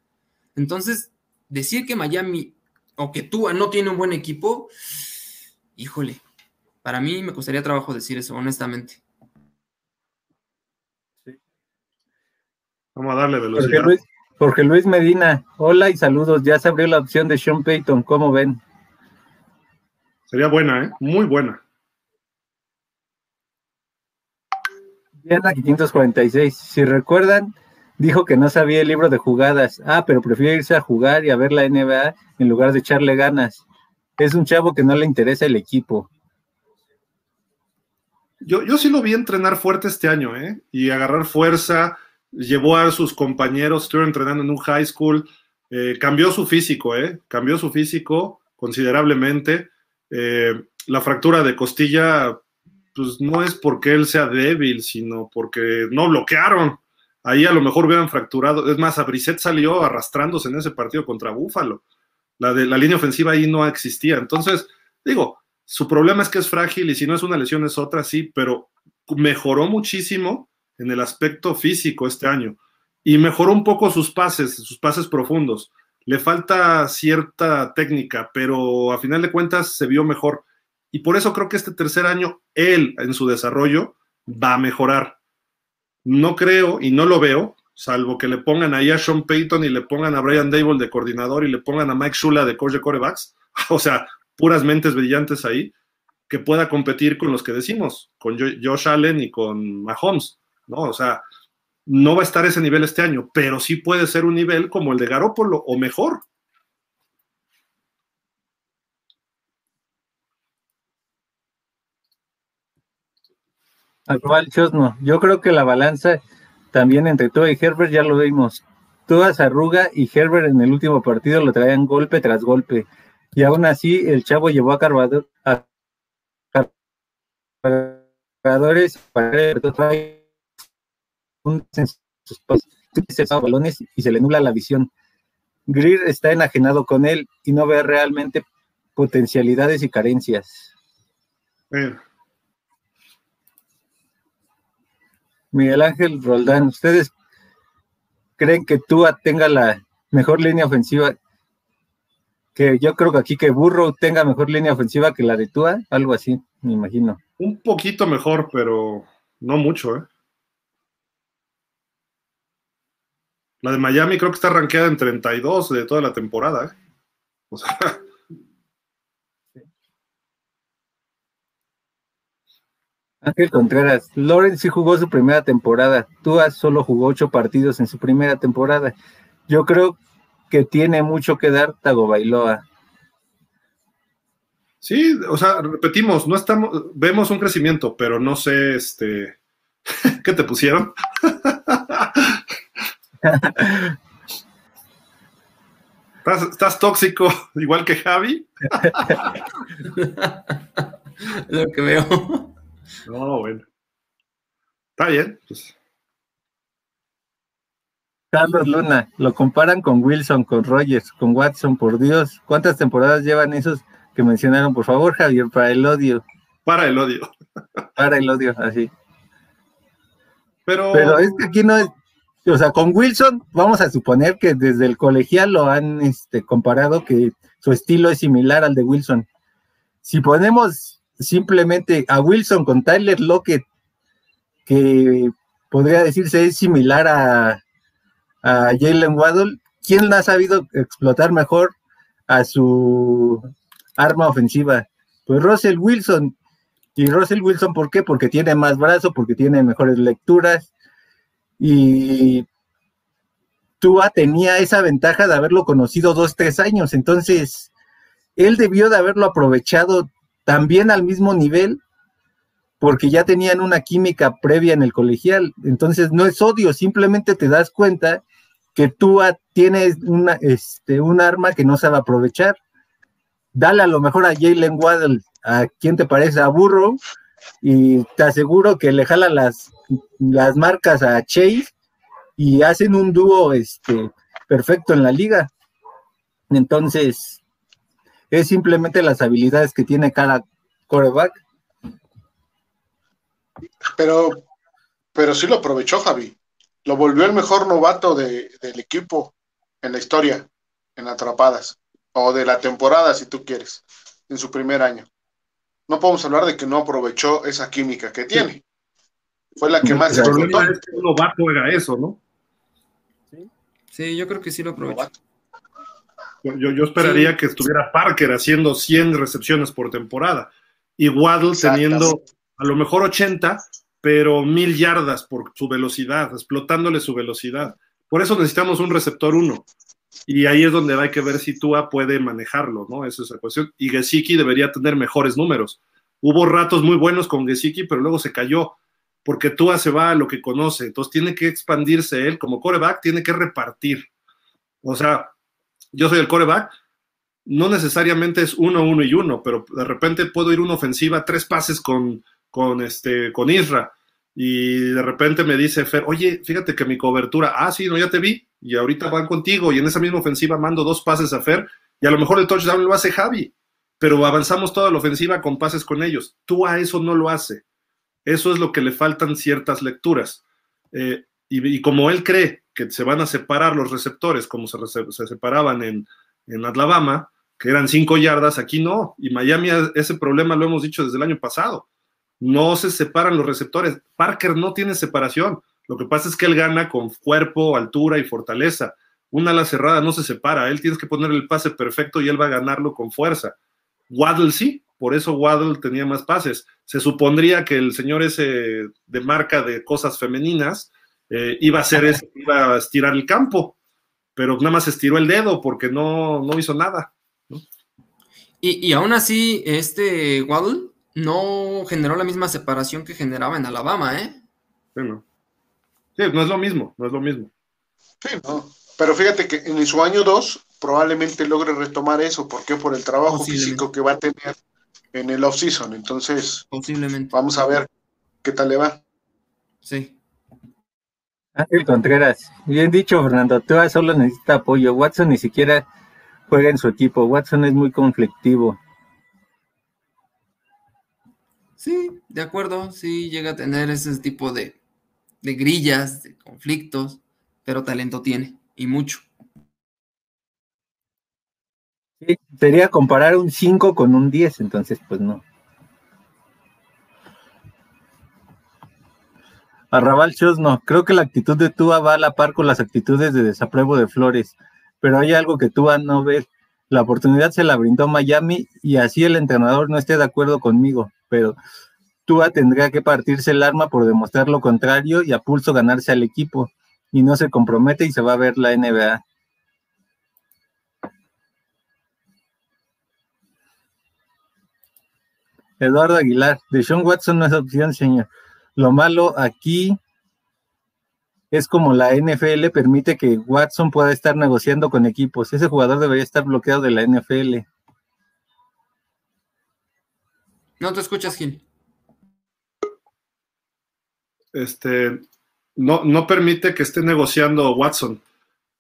Entonces, decir que Miami o que Tua no tiene un buen equipo, híjole, para mí me costaría trabajo decir eso, honestamente. Vamos a darle velocidad. Jorge Luis, Medina, hola y saludos. Ya se abrió la opción de Sean Payton, ¿cómo ven? Sería buena, ¿eh? Muy buena. Diana 546. Si recuerdan, dijo que no sabía el libro de jugadas. Ah, pero prefiere irse a jugar y a ver la NBA en lugar de echarle ganas. Es un chavo que no le interesa el equipo. Yo, yo sí lo vi entrenar fuerte este año, ¿eh? Y agarrar fuerza llevó a sus compañeros, estuvo entrenando en un high school, eh, cambió su físico, ¿eh? Cambió su físico considerablemente. Eh, la fractura de costilla, pues no es porque él sea débil, sino porque no bloquearon. Ahí a lo mejor hubieran fracturado. Es más, Abriset salió arrastrándose en ese partido contra Búfalo. La línea ofensiva ahí no existía. Entonces, digo, su problema es que es frágil y si no es una lesión es otra, sí, pero mejoró muchísimo en el aspecto físico este año y mejoró un poco sus pases, sus pases profundos. Le falta cierta técnica, pero a final de cuentas se vio mejor. Y por eso creo que este tercer año, él en su desarrollo va a mejorar. No creo y no lo veo, salvo que le pongan ahí a Sean Payton y le pongan a Brian Dable de coordinador y le pongan a Mike Shula de coach de corebacks, [laughs] o sea, puras mentes brillantes ahí, que pueda competir con los que decimos, con Josh Allen y con Mahomes. ¿No? O sea, no va a estar ese nivel este año, pero sí puede ser un nivel como el de Garópolo o mejor. Actual Chosno, yo creo que la balanza también entre tú y Herbert ya lo vimos. Todas arruga y Herbert en el último partido lo traían golpe tras golpe. Y aún así el chavo llevó a Carvador a cargadores para sus balones y se le nula la visión. Greer está enajenado con él y no ve realmente potencialidades y carencias. Miguel Ángel Roldán, ¿ustedes creen que Tua tenga la mejor línea ofensiva? Que yo creo que aquí que Burro tenga mejor línea ofensiva que la de Tua, algo así, me imagino. Un poquito mejor, pero no mucho, ¿eh? La de Miami creo que está rankeada en 32 de toda la temporada. ¿eh? O sea. [laughs] Ángel Contreras, Lawrence sí jugó su primera temporada. Tua solo jugó ocho partidos en su primera temporada. Yo creo que tiene mucho que dar Tagovailoa. Sí, o sea, repetimos, no estamos, vemos un crecimiento, pero no sé, este, [laughs] ¿qué te pusieron? [laughs] ¿Estás, tóxico [laughs] igual que Javi? [laughs] Lo que veo. No, bueno. Está bien. Pues. Carlos Luna, lo comparan con Wilson, con Rogers, con Watson, por Dios. ¿Cuántas temporadas llevan esos que mencionaron? Por favor, Javier, para el odio. Para el odio. Para el odio, así. Pero, Pero es que aquí no es, o sea, con Wilson vamos a suponer que desde el colegial lo han este, comparado que su estilo es similar al de Wilson. Si ponemos simplemente a Wilson con Tyler Lockett, que podría decirse es similar a, a Jalen Waddle, ¿quién ha sabido explotar mejor a su arma ofensiva? Pues Russell Wilson. Y Russell Wilson, ¿por qué? Porque tiene más brazo, porque tiene mejores lecturas, y Tua tenía esa ventaja de haberlo conocido dos, tres años. Entonces, él debió de haberlo aprovechado también al mismo nivel porque ya tenían una química previa en el colegial. Entonces, no es odio, simplemente te das cuenta que Tua tiene una, este, un arma que no sabe aprovechar. Dale a lo mejor a Jalen Waddle, a quién te parece, a Burrow, y te aseguro que le jala las, las marcas a Chase y hacen un dúo este, perfecto en la liga. Entonces, es simplemente las habilidades que tiene cada coreback. Pero, pero sí lo aprovechó Javi. Lo volvió el mejor novato del equipo en la historia, en atrapadas, o de la temporada, si tú quieres, en su primer año. No podemos hablar de que no aprovechó esa química que tiene. Fue la que más se explotó. Es que un novato era eso, ¿no? Sí, yo creo que sí lo aprovechó. Yo, yo esperaría que estuviera Parker haciendo 100 recepciones por temporada y Waddle teniendo a lo mejor 80, pero mil yardas por su velocidad, explotándole su velocidad. Por eso necesitamos un receptor 1. Y ahí es donde hay que ver si Tua puede manejarlo, ¿no? Esa es la cuestión. Y Gesicki debería tener mejores números. Hubo ratos muy buenos con Gesicki, pero luego se cayó, porque Tua se va a lo que conoce. Entonces tiene que expandirse él como coreback, tiene que repartir. O sea, yo soy el coreback, no necesariamente es uno, uno y uno, pero de repente puedo ir una ofensiva, tres pases con, con, este, con Isra, y de repente me dice Fer, oye, fíjate que mi cobertura, ah, sí, no, ya te vi, y ahorita van contigo, y en esa misma ofensiva mando dos pases a Fer, y a lo mejor el touchdown lo hace Javi, pero avanzamos toda la ofensiva con pases con ellos. Tú a eso no lo hace. Eso es lo que le faltan ciertas lecturas. Eh, y, como él cree que se van a separar los receptores, como se, se separaban en, en, Alabama, que eran cinco yardas, aquí no. Y Miami, ese problema lo hemos dicho desde el año pasado. No se separan los receptores. Parker no tiene separación. Lo que pasa es que él gana con cuerpo, altura y fortaleza. Una ala cerrada no se separa. Él tienes que poner el pase perfecto y él va a ganarlo con fuerza. Waddle sí, por eso Waddle tenía más pases. Se supondría que el señor ese de marca de cosas femeninas eh, iba a hacer eso, iba a estirar el campo, pero nada más estiró el dedo porque no, no hizo nada. Y, y, aún así, este Waddle no generó la misma separación que generaba en Alabama, ¿eh? Sí, no. Sí, no es lo mismo, no es lo mismo. Sí, no. Pero fíjate que en su año 2 probablemente logre retomar eso. ¿Por qué? Por el trabajo físico que va a tener en el off-season. Entonces, Posiblemente. vamos a ver qué tal le va. Sí. Ángel Contreras, bien dicho, Fernando. Tua solo necesita apoyo. Watson ni siquiera juega en su equipo. Watson es muy conflictivo. Sí, de acuerdo. Sí, llega a tener ese tipo de, de grillas, de conflictos, pero talento tiene y mucho. Sí, sería comparar un 5 con un 10, entonces pues no. Arrabal Shows no, creo que la actitud de Tua va a la par con las actitudes de desapruebo de Flores, pero hay algo que Tua no ve. La oportunidad se la brindó Miami y así el entrenador no esté de acuerdo conmigo, pero Tua tendría que partirse el arma por demostrar lo contrario y a pulso ganarse al equipo, y no se compromete y se va a ver la NBA. Eduardo Aguilar, de Sean Watson no es opción, señor. Lo malo aquí es como la NFL permite que Watson pueda estar negociando con equipos. Ese jugador debería estar bloqueado de la NFL. No te escuchas, Gil. Este, no, no permite que esté negociando Watson.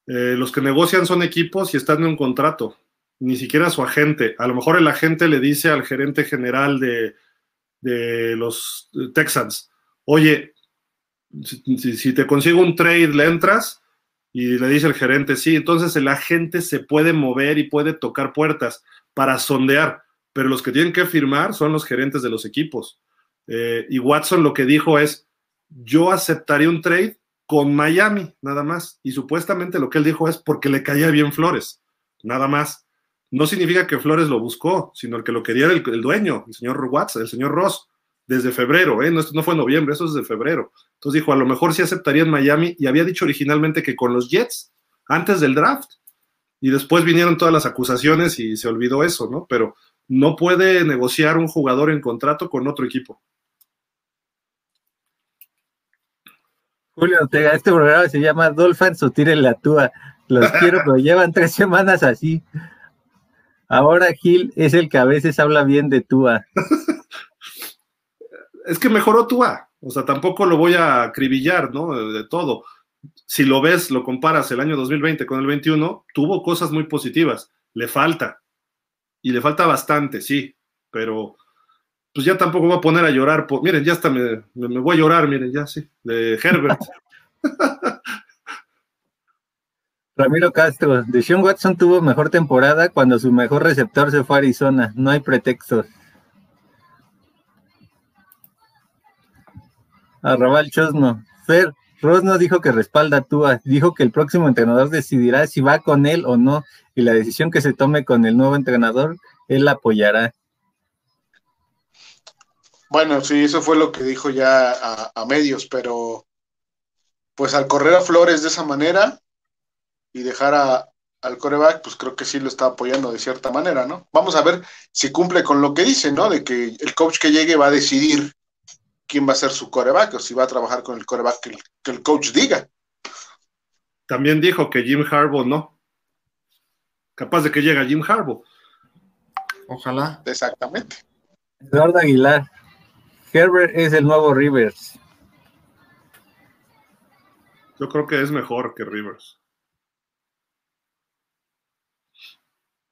Eh, los que negocian son equipos y están en un contrato, ni siquiera su agente. A lo mejor el agente le dice al gerente general de, de los Texans, oye, si, si, te consigo un trade, le entras y le dice el gerente, sí, entonces el agente se puede mover y puede tocar puertas para sondear, pero los que tienen que firmar son los gerentes de los equipos. Eh, y Watson lo que dijo es, yo aceptaría un trade con Miami, nada más. Y supuestamente lo que él dijo es porque le caía bien Flores, nada más. No significa que Flores lo buscó, sino el que lo quería era el, dueño, el señor Watts, el señor Ross, desde febrero, ¿eh? no, no fue noviembre, eso es de febrero. Entonces dijo, a lo mejor sí aceptaría en Miami y había dicho originalmente que con los Jets, antes del draft. Y después vinieron todas las acusaciones y se olvidó eso, ¿no? Pero no puede negociar un jugador en contrato con otro equipo. Julio Ortega, este programa se llama Dolphins o Tire la Túa. Los quiero, pero llevan tres semanas así. Ahora Gil es el que a veces habla bien de Tua. [laughs] es que mejoró Tua. O sea, tampoco lo voy a acribillar, ¿no? De, todo. Si lo ves, lo comparas el año 2020 con el 21, tuvo cosas muy positivas. Le falta. Y le falta bastante, sí. Pero pues ya tampoco voy a poner a llorar. Por, miren, ya hasta me, me, voy a llorar, miren, ya sí. De Herbert. [laughs] Ramiro Castro, Deshaun Watson tuvo mejor temporada cuando su mejor receptor se fue a Arizona. No hay pretextos. Arrabal Chosno. Fer, Ross no dijo que respalda a Tua, dijo que el próximo entrenador decidirá si va con él o no, y la decisión que se tome con el nuevo entrenador, él la apoyará. Bueno, sí, eso fue lo que dijo ya a, a medios, pero pues al correr a Flores de esa manera, y dejar a, al coreback, pues creo que sí lo está apoyando de cierta manera, ¿no? Vamos a ver si cumple con lo que dice, ¿no? De que el coach que llegue va a decidir quién va a ser su coreback o si va a trabajar con el coreback que el, coach diga. También dijo que Jim Harbaugh no. Capaz de que llegue Jim Harbaugh. Ojalá. Exactamente. Eduardo Aguilar. Herbert es el nuevo Rivers. Yo creo que es mejor que Rivers.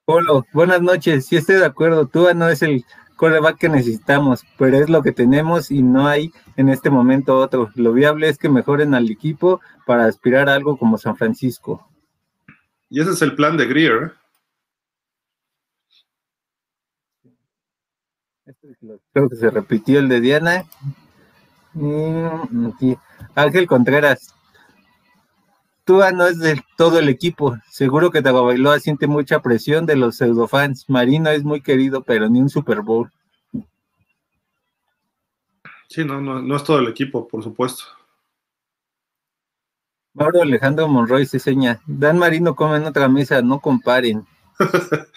Polo, buenas noches. Si estoy de acuerdo, Tua no es el coreback que necesitamos, pero es lo que tenemos y no hay en este momento otro. Lo viable es que mejoren al equipo para aspirar a algo como San Francisco. Y ese es el plan de Greer. Creo que se repitió el de Diana. Ángel Contreras, Tua no es de todo el equipo. Seguro que Tagovailoa siente mucha presión de los pseudofans. Marino es muy querido, pero ni un Super Bowl. Sí, no, no, es todo el equipo, por supuesto. Mauro Alejandro Monroy se seña. Dan Marino come en otra mesa, no comparen. [laughs]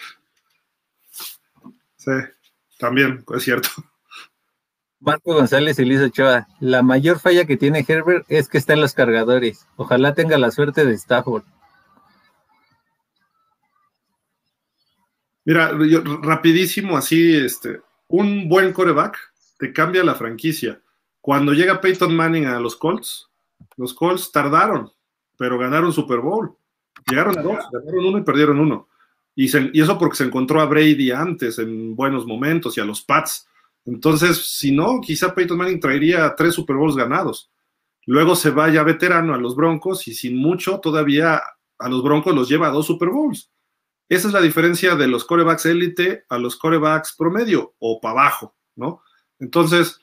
sí, también, es cierto. Marco González Elisa Ochoa, la mayor falla que tiene Herbert es que está en los cargadores. Ojalá tenga la suerte de Stafford. Mira, rapidísimo, así, este, un buen coreback te cambia la franquicia. Cuando llega Peyton Manning a los Colts, los Colts tardaron, pero ganaron Super Bowl. Llegaron a dos, ganaron uno y perdieron uno. Y, eso porque se encontró a Brady antes, en buenos momentos, y a los Pats entonces, si no, quizá Peyton Manning traería tres Super Bowls ganados. Luego se vaya veterano a los Broncos y sin mucho todavía a los Broncos los lleva a dos Super Bowls. Esa es la diferencia de los corebacks élite a los corebacks promedio o para abajo, ¿no? Entonces,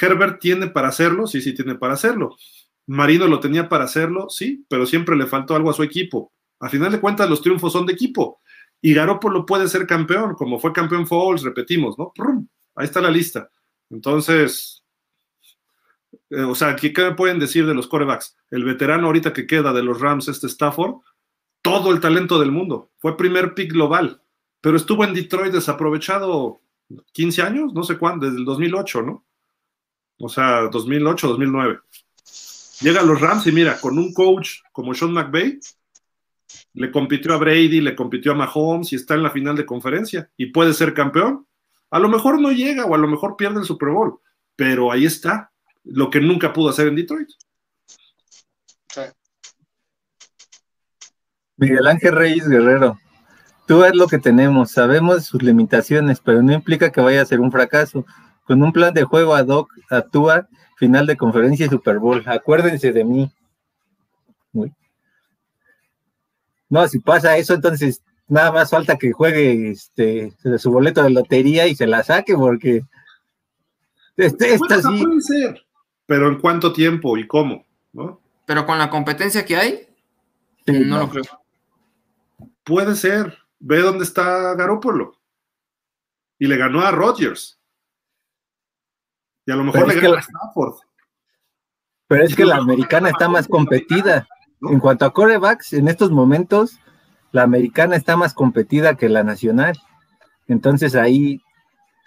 Herbert tiene para hacerlo, sí, sí tiene para hacerlo. Marino lo tenía para hacerlo, sí, pero siempre le faltó algo a su equipo. A final de cuentas, los triunfos son de equipo. Y Garoppolo puede ser campeón, como fue campeón Falls, repetimos, ¿no? Ahí está la lista. Entonces, eh, o sea, ¿qué, me pueden decir de los corebacks? El veterano ahorita que queda de los Rams, este Stafford, todo el talento del mundo. Fue primer pick global, pero estuvo en Detroit desaprovechado 15 años, no sé cuándo, desde el 2008, ¿no? O sea, 2008, 2009. Llega a los Rams y mira, con un coach como Sean McVay, le compitió a Brady, le compitió a Mahomes y está en la final de conferencia y puede ser campeón. A lo mejor no llega o a lo mejor pierde el Super Bowl, pero ahí está, lo que nunca pudo hacer en Detroit. Miguel Ángel Reyes Guerrero, tú es lo que tenemos, sabemos sus limitaciones, pero no implica que vaya a ser un fracaso. Con un plan de juego ad hoc, actúa final de conferencia y Super Bowl. Acuérdense de mí. No, si pasa eso, entonces nada más falta que juegue este, su boleto de lotería y se la saque, porque este, esta sí. Puede ser, pero ¿en cuánto tiempo y cómo? ¿no? Pero con la competencia que hay, no, lo creo. Puede ser. Ve dónde está Garópolo. Y le ganó a Rodgers. Y a lo mejor le ganó a Stafford. Pero es que la americana está más competida. En cuanto a corebacks, en estos momentos, la americana está más competida que la nacional. Entonces ahí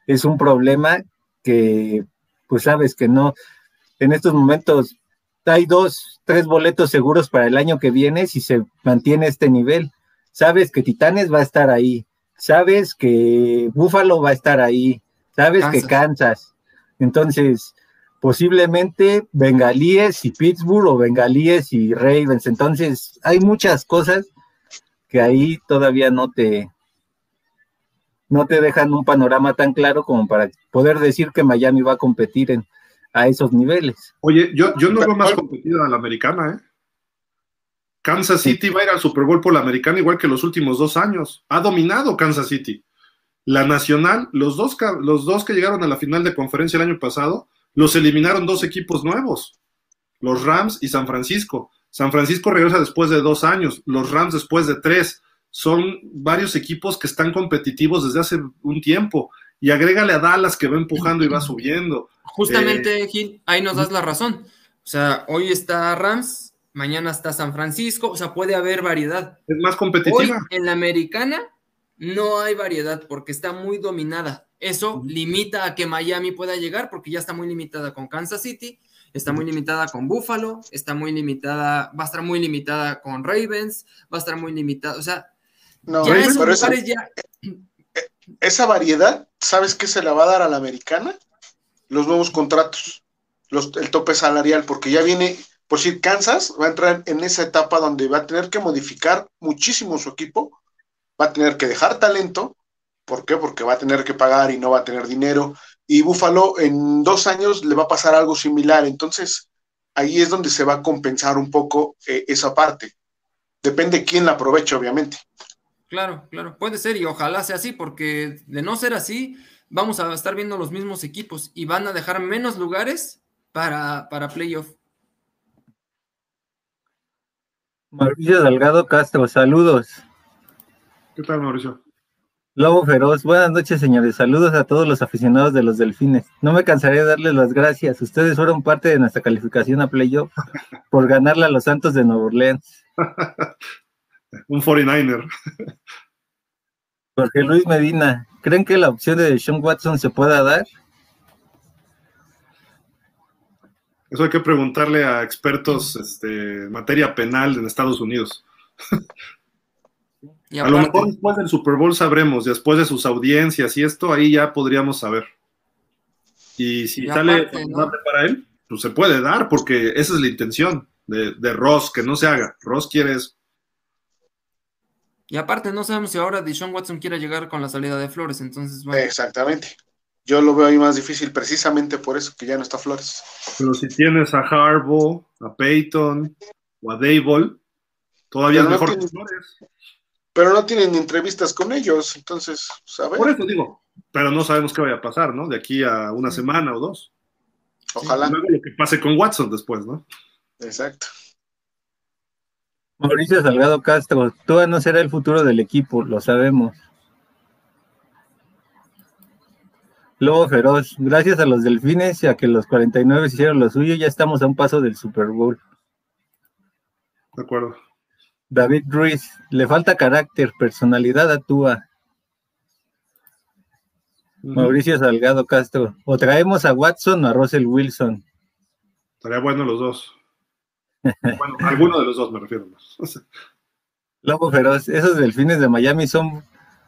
es un problema que, pues sabes que no, en estos momentos hay dos, tres boletos seguros para el año que viene si se mantiene este nivel. Sabes que Titanes va a estar ahí, sabes que Búfalo va a estar ahí, sabes que Kansas. Entonces, posiblemente Bengalíes y Pittsburgh o Bengalíes y Ravens. Entonces, hay muchas cosas que ahí todavía no te no te dejan un panorama tan claro como para poder decir que Miami va a competir en, a esos niveles. Oye, yo, yo no veo más competida a la americana, ¿eh? Kansas City va a ir al Super Bowl por la americana igual que los últimos dos años. Ha dominado Kansas City. La nacional, los dos, los dos que llegaron a la final de conferencia el año pasado, los eliminaron dos equipos nuevos, los Rams y San Francisco. San Francisco regresa después de dos años, los Rams después de tres. Son varios equipos que están competitivos desde hace un tiempo. Y agrégale a Dallas que va empujando y va subiendo. Justamente, eh, Gil, ahí nos das la razón. O sea, hoy está Rams, mañana está San Francisco, o sea, puede haber variedad. Es más competitiva. Hoy, en la americana no hay variedad porque está muy dominada. Eso limita a que Miami pueda llegar porque ya está muy limitada con Kansas City, está muy limitada con Buffalo, está muy limitada, va a estar muy limitada con Ravens, va a estar muy limitada, o sea, no, ya pero esa, ya... esa variedad, ¿sabes qué se la va a dar a la americana? Los nuevos contratos, los, el tope salarial, porque ya viene, por si Kansas va a entrar en esa etapa donde va a tener que modificar muchísimo su equipo, va a tener que dejar talento ¿Por qué? Porque va a tener que pagar y no va a tener dinero. Y Búfalo en dos años le va a pasar algo similar. Entonces, ahí es donde se va a compensar un poco eh, esa parte. Depende quién la aproveche, obviamente. Claro, claro, puede ser y ojalá sea así, porque de no ser así, vamos a estar viendo los mismos equipos y van a dejar menos lugares para, para playoff. Mauricio Delgado Castro, saludos. ¿Qué tal, Mauricio? Lobo Feroz, buenas noches señores, saludos a todos los aficionados de los delfines. No me cansaré de darles las gracias, ustedes fueron parte de nuestra calificación a playoff [laughs] por ganarle a los Santos de Nueva Orleans. [laughs] Un 49er. Jorge Luis Medina, ¿creen que la opción de Sean Watson se pueda dar? Eso hay que preguntarle a expertos este, en materia penal en Estados Unidos. [laughs] a lo mejor después del Super Bowl sabremos, después de sus audiencias y esto, ahí ya podríamos saber. Y si sale para él, pues se puede dar, porque esa es la intención de, Ross, que no se haga. Ross quiere eso. Y aparte, no sabemos si ahora Deshaun Watson quiere llegar con la salida de Flores, entonces. Exactamente. Yo lo veo ahí más difícil precisamente por eso que ya no está Flores. Pero si tienes a Harbaugh, a Peyton o a Dable, todavía es mejor que Flores pero no tienen entrevistas con ellos, entonces, ¿sabes? Por eso digo, pero no sabemos qué vaya a pasar, ¿no? De aquí a una semana o dos. Ojalá. luego lo que pase con Watson después, ¿no? Exacto. Mauricio Salgado Castro, tú no será el futuro del equipo, lo sabemos. Lobo Feroz, gracias a los delfines y a que los 49 hicieron lo suyo, ya estamos a un paso del Super Bowl. De acuerdo. David Ruiz, le falta carácter, personalidad actúa. Mauricio Salgado Castro, o traemos a Watson o a Russell Wilson. Estaría bueno los dos. bueno, alguno de los dos me refiero. Lobo Feroz, esos delfines de Miami son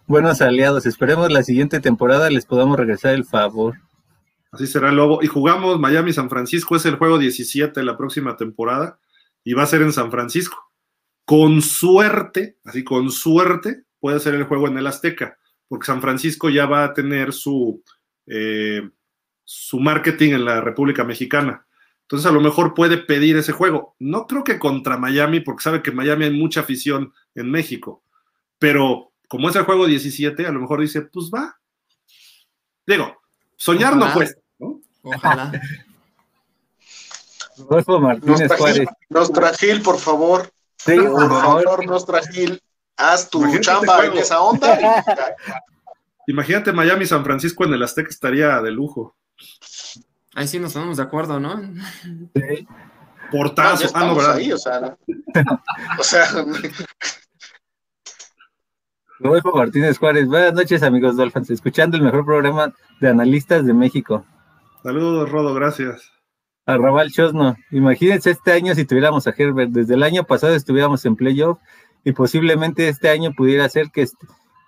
buenos aliados. Esperemos la siguiente temporada les podamos regresar el favor. Así será, Lobo. Y jugamos Miami-San Francisco, es el juego 17 la próxima temporada y va a ser en San Francisco. Con suerte, así con suerte, puede ser el juego en el Azteca, porque San Francisco ya va a tener su, eh, su marketing en la República Mexicana. Entonces a lo mejor puede pedir ese juego. No creo que contra Miami, porque sabe que Miami hay mucha afición en México. Pero como es el juego 17, a lo mejor dice, pues va. Digo, soñar no cuesta, ¿no? Ojalá. Martínez Gil, por favor. Sí, por favor, Nostra Gil, haz tu chamba en esa onda. Imagínate Miami San Francisco en el Azteca estaría de lujo. Ahí sí nos ponemos de acuerdo, ¿no? Portazo. ah, no, ¿verdad? Ahí, o sea, o sea [laughs] Rodolfo Martínez Juárez. Buenas noches, amigos Dolphins. Escuchando el mejor programa de analistas de México. Saludos, Rodo, gracias. Arrabal Chosno. Imagínense este año si tuviéramos a Herbert. Desde el año pasado estuviéramos en playoff y posiblemente este año pudiera ser que este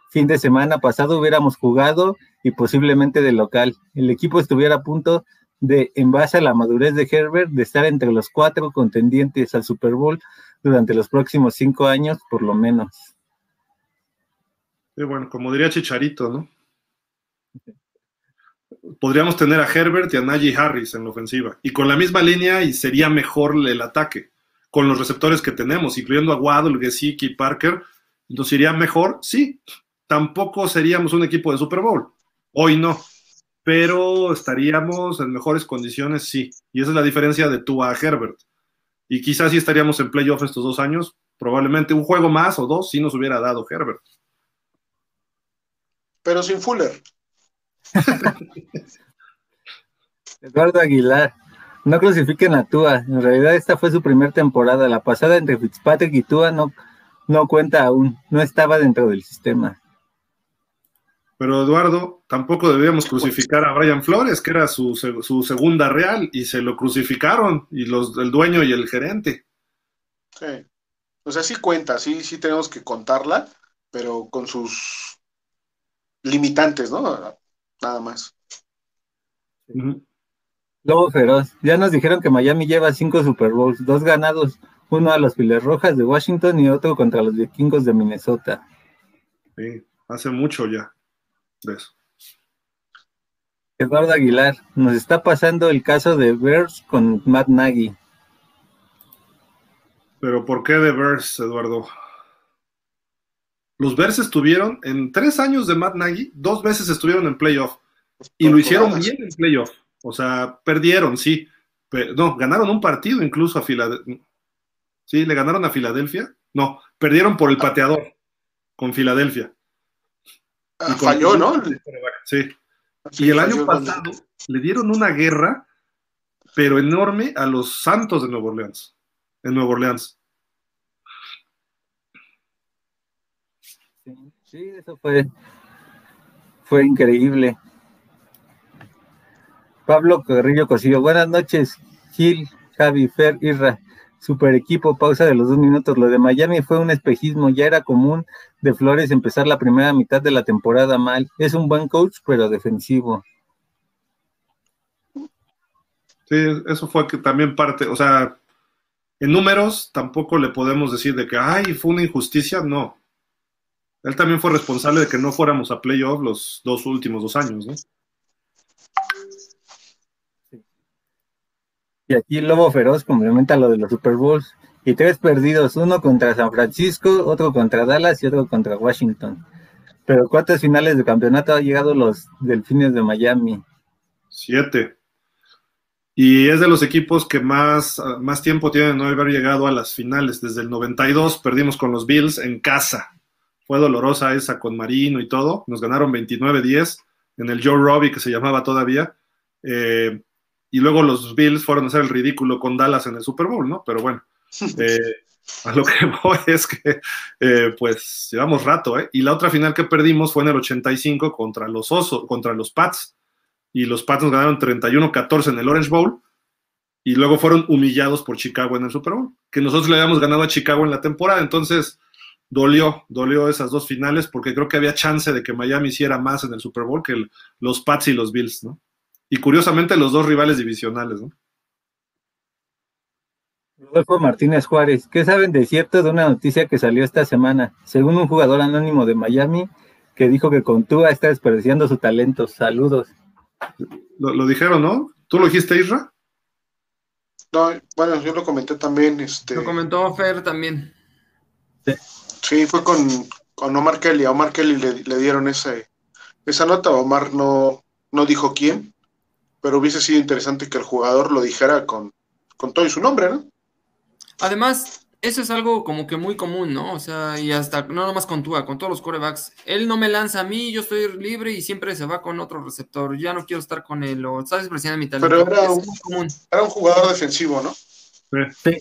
fin de semana pasado hubiéramos jugado y posiblemente de local. El equipo estuviera a punto de, en base a la madurez de Herbert, de estar entre los cuatro contendientes al Super Bowl durante los próximos cinco años, por lo menos. Sí, bueno, como diría Chicharito, ¿no? Podríamos tener a Herbert y a Najee Harris en la ofensiva. Y con la misma línea y sería mejor el ataque. Con los receptores que tenemos, incluyendo a Waddle, Gesicki y Parker, ¿nos iría mejor? Sí. Tampoco seríamos un equipo de Super Bowl. Hoy no pero estaríamos en mejores condiciones, sí. Y esa es la diferencia de tú a Herbert. Y quizás si estaríamos en playoff estos dos años, probablemente un juego más o dos sí nos hubiera dado Herbert. Pero sin Fuller. Eduardo Aguilar, no crucifiquen a Tua. En realidad esta fue su primera temporada. La pasada entre Fitzpatrick y Tua no, no cuenta aún. No estaba dentro del sistema. Pero Eduardo, tampoco debíamos crucificar a Brian Flores, que era su, segunda real, y se lo crucificaron, y los el dueño y el gerente. Sí. O sea, sí cuenta, sí, sí tenemos que contarla, pero con sus limitantes, ¿no? Nada más. Lobo feroz. Ya nos dijeron que Miami lleva cinco Super Bowls, dos ganados, uno a los Files Rojas de Washington y otro contra los vikingos de Minnesota. Sí, hace mucho ya de eso. Eduardo Aguilar, nos está pasando el caso de Bears con Matt Nagy. ¿Pero por qué de Bears, Eduardo? Los Bears estuvieron en tres años de Matt Nagy, dos veces estuvieron en playoff y lo hicieron bien en playoff. O sea, perdieron, sí. no, ganaron un partido incluso a Filadelfia. Sí, le ganaron a Filadelfia. No, perdieron por el pateador con Filadelfia. Ah, falló, ¿no? Sí. y el año pasado le dieron una guerra, pero enorme, a los Santos de Nueva Orleans. En Nueva Orleans. Sí, eso fue, fue increíble. Pablo Carrillo Cosillo, buenas noches, Gil, Javi, Fer, Irra super equipo, pausa de los dos minutos. Lo de Miami fue un espejismo, ya era común de Flores empezar la primera mitad de la temporada mal. Es un buen coach, pero defensivo. Sí, eso fue que también parte, o sea, en números tampoco le podemos decir de que, ay, fue una injusticia, no. Él también fue responsable de que no fuéramos a playoff los dos últimos dos años, ¿no? Y aquí el Lobo Feroz complementa lo de los Super Bowls. Y tres perdidos, uno contra San Francisco, otro contra Dallas y otro contra Washington. Pero ¿cuántas finales de campeonato han llegado los Delfines de Miami? Siete. Y es de los equipos que más, más tiempo tienen de no haber llegado a las finales. Desde el 92 perdimos con los Bills en casa. Fue dolorosa esa con Marino y todo. Nos ganaron 29-10 en el Joe Robbie que se llamaba todavía. Eh, y luego los Bills fueron a hacer el ridículo con Dallas en el Super Bowl, ¿no? Pero bueno, [laughs] eh, a lo que [laughs] voy es que, eh, pues, llevamos rato, ¿eh? Y la otra final que perdimos fue en el 85 contra los Osos, contra los Pats, y los Pats nos ganaron 31-14 en el Orange Bowl, y luego fueron humillados por Chicago en el Super Bowl, que nosotros le habíamos ganado a Chicago en la temporada, entonces dolió, dolió esas dos finales, porque creo que había chance de que Miami hiciera más en el Super Bowl que los Pats y los Bills, ¿no? Y curiosamente los dos rivales divisionales, ¿no? Rodolfo Martínez Juárez, ¿qué saben de cierto de una noticia que salió esta semana? Según un jugador anónimo de Miami que dijo que Contúa está desperdiciando su talento. Saludos. Lo, dijeron, ¿no? ¿Tú lo dijiste, Isra? No, bueno, yo lo comenté también. Este... Lo comentó Fer también. Sí, fue con, con, Omar Kelly. A Omar Kelly le, le dieron ese, esa nota. Omar no, no dijo quién, pero hubiese sido interesante que el jugador lo dijera con, con todo y su nombre, ¿no? Además, eso es algo como que muy común, ¿no? O sea, y hasta, no nomás con Tua, con todos los corebacks. Él no me lanza a mí, yo estoy libre y siempre se va con otro receptor. Ya no quiero estar con él, o estás despreciando mi talento. Pero era un, era un jugador defensivo, ¿no? Sí.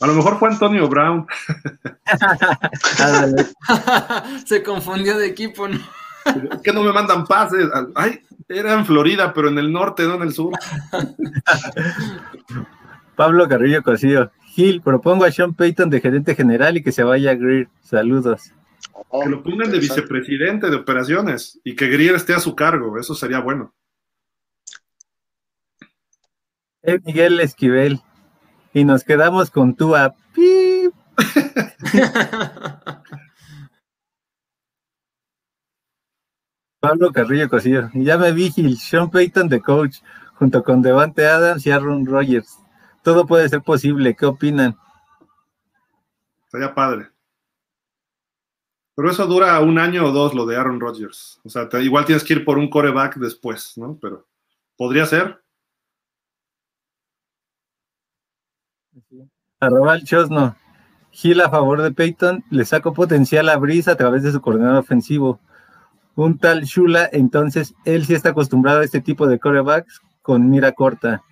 A lo mejor fue Antonio Brown. [laughs] Se confundió de equipo, ¿no? Es que no me mandan pases. Ay, era en Florida, pero en el norte, no en el sur. Pablo Carrillo Cosío. Gil, propongo a Sean Payton de gerente general y que se vaya a Greer. Saludos. que lo pongan de vicepresidente de operaciones y que Greer esté a su cargo. Eso sería bueno. Es Miguel Esquivel. Y nos quedamos con tu api. [laughs] Pablo Carrillo Cosillo. Ya me vi Gil, Sean Payton de coach, junto con Devante Adams y Aaron Rodgers. Todo puede ser posible. ¿Qué opinan? Sería padre. Pero eso dura un año o dos, lo de Aaron Rodgers. O sea, igual tienes que ir por un coreback después, ¿no? Pero podría ser. Arroba el Chosno. Gil a favor de Peyton, le saco potencial a Brice a través de su coordinador ofensivo. Un tal Shula, entonces él sí está acostumbrado a este tipo de corebacks con mira corta.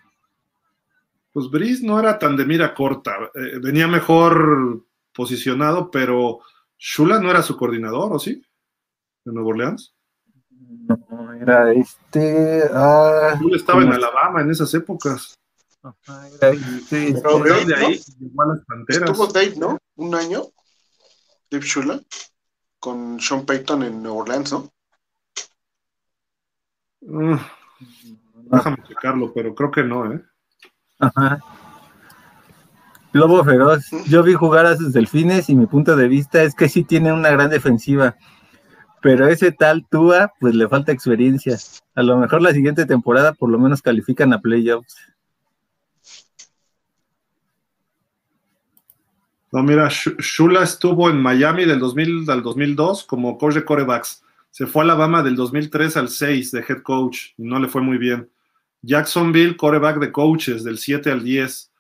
Pues Brice no era tan de mira corta, eh, venía mejor posicionado, pero Shula no era su coordinador, ¿o sí? ¿De Nuevo Orleans? No, era este. Ah, Shula estaba en Alabama en esas épocas. Ajá, era Pero Dave, de ahí ¿no? las panteras. Estuvo Dave, ¿no? Un año. Dave Shula. Con Sean Payton en Nueva Orleans, ¿no? Uh, déjame checarlo, pero creo que no, ¿eh? Ajá. Lobo feroz. Yo vi jugar a sus delfines y mi punto de vista es que sí tiene una gran defensiva. Pero ese tal Tua, pues le falta experiencia. A lo mejor la siguiente temporada por lo menos califican a playoffs. No, mira, Shula estuvo en Miami del 2000 al 2002 como coach de corebacks. Se fue a Alabama del 2003 al 6 de head coach y no le fue muy bien. Jacksonville, coreback de coaches del 7 al 10.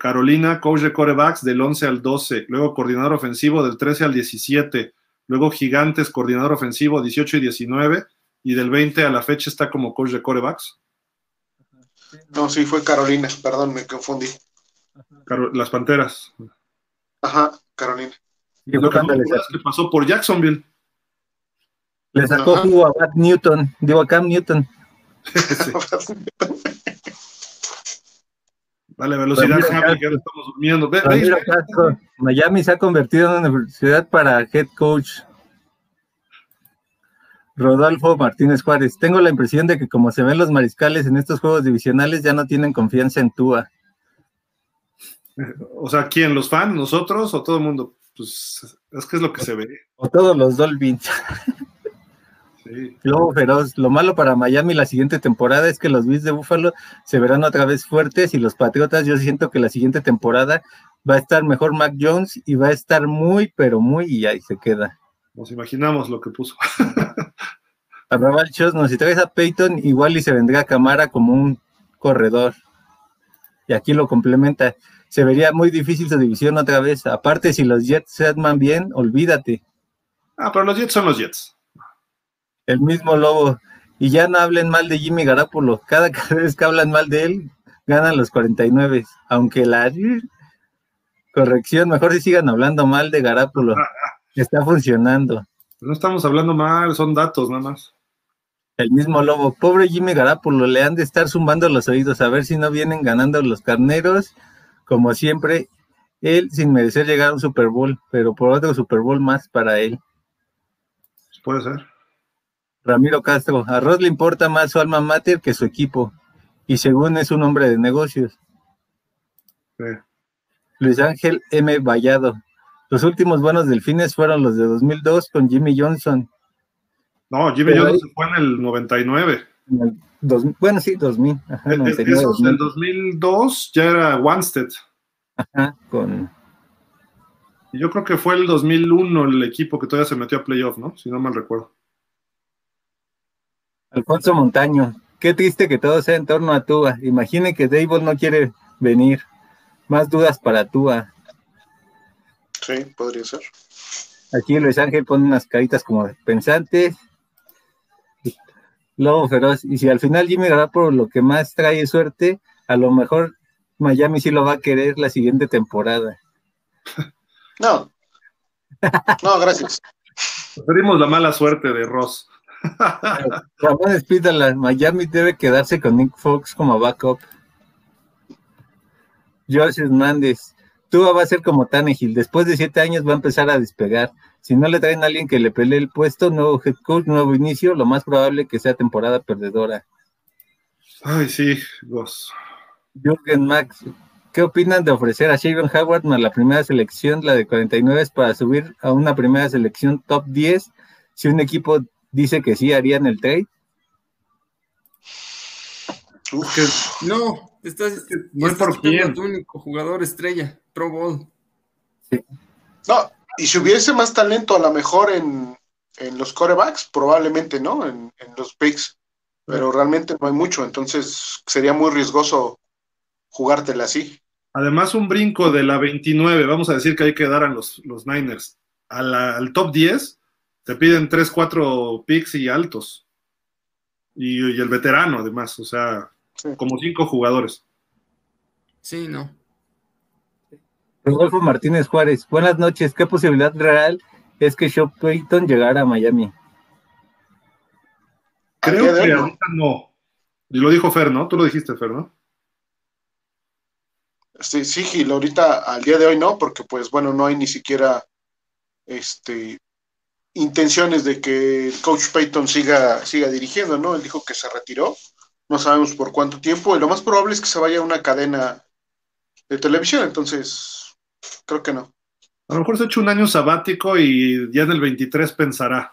Carolina, coach de corebacks del 11 al 12. Luego coordinador ofensivo del 13 al 17. Luego Gigantes, coordinador ofensivo 18 y 19. Y del 20 a la fecha está como coach de corebacks. No, sí, fue Carolina, perdón, me confundí. las Panteras. Ajá, Carolina. Y lo que, que pasó por Jacksonville. Le sacó jugo a Matt Newton, digo a Cam Newton. [laughs] Dale velocidad, Javi, que ahora estamos durmiendo. Miami se ha convertido en una universidad para head coach. Rodolfo Martínez Juárez. Tengo la impresión de que como se ven los mariscales en estos juegos divisionales ya no tienen confianza en Tua. O sea, ¿quién? ¿Los fans? ¿Nosotros o todo el mundo? Pues es que es lo que se ve. O todos los Dolphins. [laughs] Lobo feroz. Lo malo para Miami la siguiente temporada es que los Bills de Buffalo se verán otra vez fuertes y los Patriotas yo siento que la siguiente temporada va a estar mejor Mac Jones y va a estar muy, pero muy y ahí se queda. Nos imaginamos lo que puso. Arrabal no, si traes a Peyton, igual y se vendría a Camara como un corredor. Y aquí lo complementa. Se vería muy difícil su división otra vez. Aparte, si los Jets se arman bien, olvídate. Ah, pero los Jets son los Jets el mismo Lobo. Y ya no hablen mal de Jimmy Garapolo. [laughs] Cada, vez que hablan mal de él, ganan los 49. Aunque la corrección, mejor si sigan hablando mal de Garapolo. [laughs] Está funcionando. No estamos hablando mal, son datos nada más. El mismo Lobo. Pobre Jimmy Garapolo, le han de estar zumbando los oídos a ver si no vienen ganando los carneros. Como siempre, él sin merecer llegar a un Super Bowl, pero por otro Super Bowl más para él. Puede ser. Ramiro Castro, a Ross le importa más su alma mater que su equipo, y según es un hombre de negocios. Luis Ángel M. Vallado, los últimos buenos delfines fueron los de 2002 con Jimmy Johnson. No, Jimmy Johnson fue en el 99. Bueno, sí, 2000. Ajá, en el 2002 ya era Wanstead. Ajá, con... yo creo que fue el 2001 el equipo que todavía se metió a playoff, ¿no? Si no mal recuerdo. Alfonso Montaño, qué triste que todo sea en torno a Tua. Imagine que Dable no quiere venir. Más dudas para Tua. Sí, podría ser. Aquí Luis Ángel pone unas caritas como pensantes. Lobo feroz. Y si al final Jimmy por lo que más trae suerte, a lo mejor Miami sí lo va a querer la siguiente temporada. [laughs] No. No, gracias. Preferimos la mala suerte de Ross. [laughs] Ramón Espídala, Miami debe quedarse con Nick Fox como backup. George Hernández, Tua va a ser como Tannehill, después de siete años va a empezar a despegar. Si no le traen a alguien que le pelee el puesto, nuevo head coach, nuevo inicio, lo más probable que sea temporada perdedora. Ay, sí, vos. Jürgen Max, ¿qué opinan de ofrecer a Shaven Howard a la primera selección, la de 49, para subir a una primera selección top 10? Si un equipo dice que sí, harían el trade. no, estás, no es por quién. tu único jugador estrella, Pro Bowl. No, y si hubiese más talento a lo mejor en, los corebacks, probablemente, ¿no? En, los picks, pero realmente no hay mucho, entonces sería muy riesgoso jugártela así. Además, un brinco de la 29, vamos a decir que hay que dar a los, los Niners, al top 10, te piden 3, 4 picks y altos. Y, y el veterano, además, o sea, como cinco jugadores. Sí, no. Rodolfo Martínez Juárez, buenas noches. ¿Qué posibilidad real es que Sean Payton llegara a Miami? Creo que ahorita no. Y lo dijo Fer, ¿no? Tú lo dijiste, Fer, ¿no? Sí, sí, Gil, ahorita al día de hoy no, porque pues bueno, no hay ni siquiera este intenciones de que el coach Payton siga, siga dirigiendo, ¿no? Él dijo que se retiró no sabemos por cuánto tiempo, y lo más probable es que se vaya a una cadena de televisión, entonces creo que no. A lo mejor se ha hecho un año sabático y ya en el 23 pensará.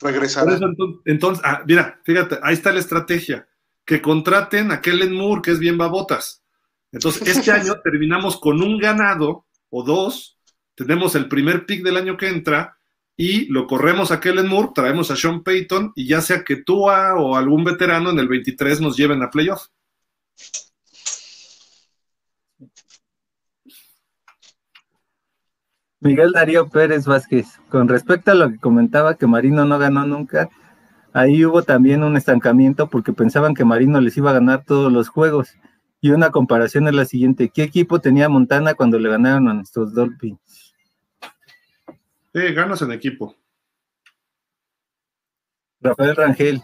Regresará. entonces, ah, mira, fíjate, ahí está la estrategia. Que contraten a Kellen Moore, que es bien babotas. Entonces, este [laughs] año terminamos con un ganado o dos, tenemos el primer pick del año que entra, y lo corremos a Kellen Moore, traemos a Sean Payton y ya sea que Tua o algún veterano en el 23 nos lleven a playoff. Miguel Darío Pérez Vázquez, con respecto a lo que comentaba que Marino no ganó nunca, ahí hubo también un estancamiento porque pensaban que Marino les iba a ganar todos los juegos. Y una comparación es la siguiente, ¿qué equipo tenía Montana cuando le ganaron a nuestros Dolphins? Sí, ganas en equipo. Rafael Rangel.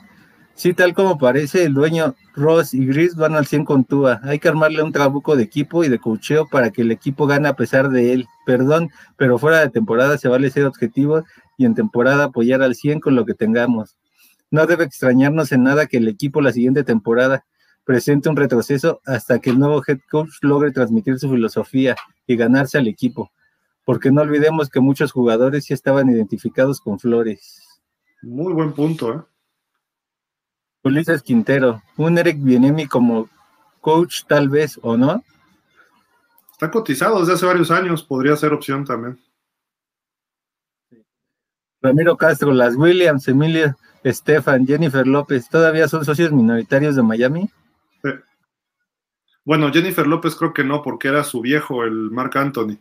Sí, tal como parece, el dueño Ross y Gris van al 100 con Tua. Hay que armarle un trabuco de equipo y de cocheo para que el equipo gane a pesar de él. Perdón, pero fuera de temporada se vale ser objetivo y en temporada apoyar al 100 con lo que tengamos. No debe extrañarnos en nada que el equipo la siguiente temporada presente un retroceso hasta que el nuevo head coach logre transmitir su filosofía y ganarse al equipo porque no olvidemos que muchos jugadores ya estaban identificados con Flores. Muy buen punto, ¿eh? Ulises Quintero, un Eric Bienemi como coach tal vez, ¿o no? Está cotizado desde hace varios años, podría ser opción también. Ramiro Castro, las Williams, Emilio Estefan, Jennifer López, ¿todavía son socios minoritarios de Miami? Sí. Bueno, Jennifer López creo que no, porque era su viejo, el Mark Anthony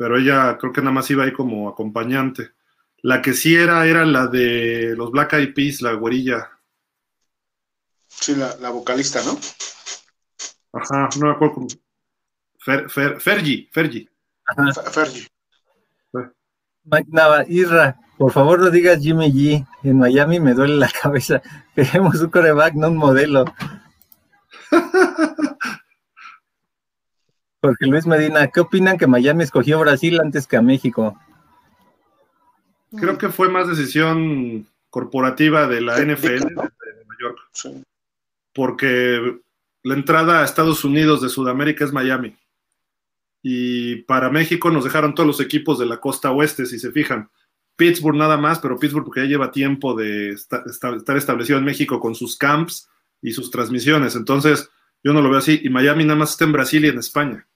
pero ella creo que nada más iba ahí como acompañante. La que sí era, era la de los Black Eyed Peas, la güerilla. Sí, la, vocalista, ¿no? Ajá, no me acuerdo cómo. Fer, Fergie, Fergie. Ajá. Fergie. Mike Nava, Isra, por favor no digas Jimmy G. En Miami me duele la cabeza. [laughs] Queremos un coreback, no un modelo. [laughs] Porque Luis Medina, ¿qué opinan que Miami escogió Brasil antes que a México? Creo que fue más decisión corporativa de la NFL de Nueva York. Porque la entrada a Estados Unidos de Sudamérica es Miami. Y para México nos dejaron todos los equipos de la costa oeste, si se fijan. Pittsburgh nada más, pero Pittsburgh porque ya lleva tiempo de estar establecido en México con sus camps y sus transmisiones. Entonces, yo no lo veo así. Y Miami nada más está en Brasil y en España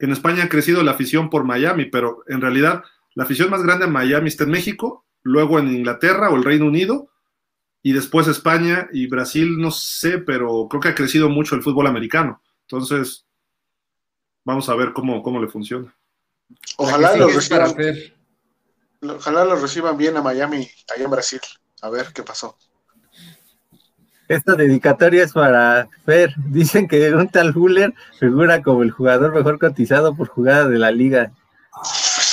en España ha crecido la afición por Miami, pero en realidad la afición más grande en Miami está en México, luego en Inglaterra o el Reino Unido, y después España y Brasil, no sé, pero creo que ha crecido mucho el fútbol americano. Entonces, vamos a ver cómo, cómo le funciona. Ojalá lo reciban. Ojalá lo reciban bien a Miami, allá en Brasil. A ver qué pasó. Esta dedicatoria es para Fer. [laughs] Dicen que un tal Fuller figura como el jugador mejor cotizado por jugada de la liga.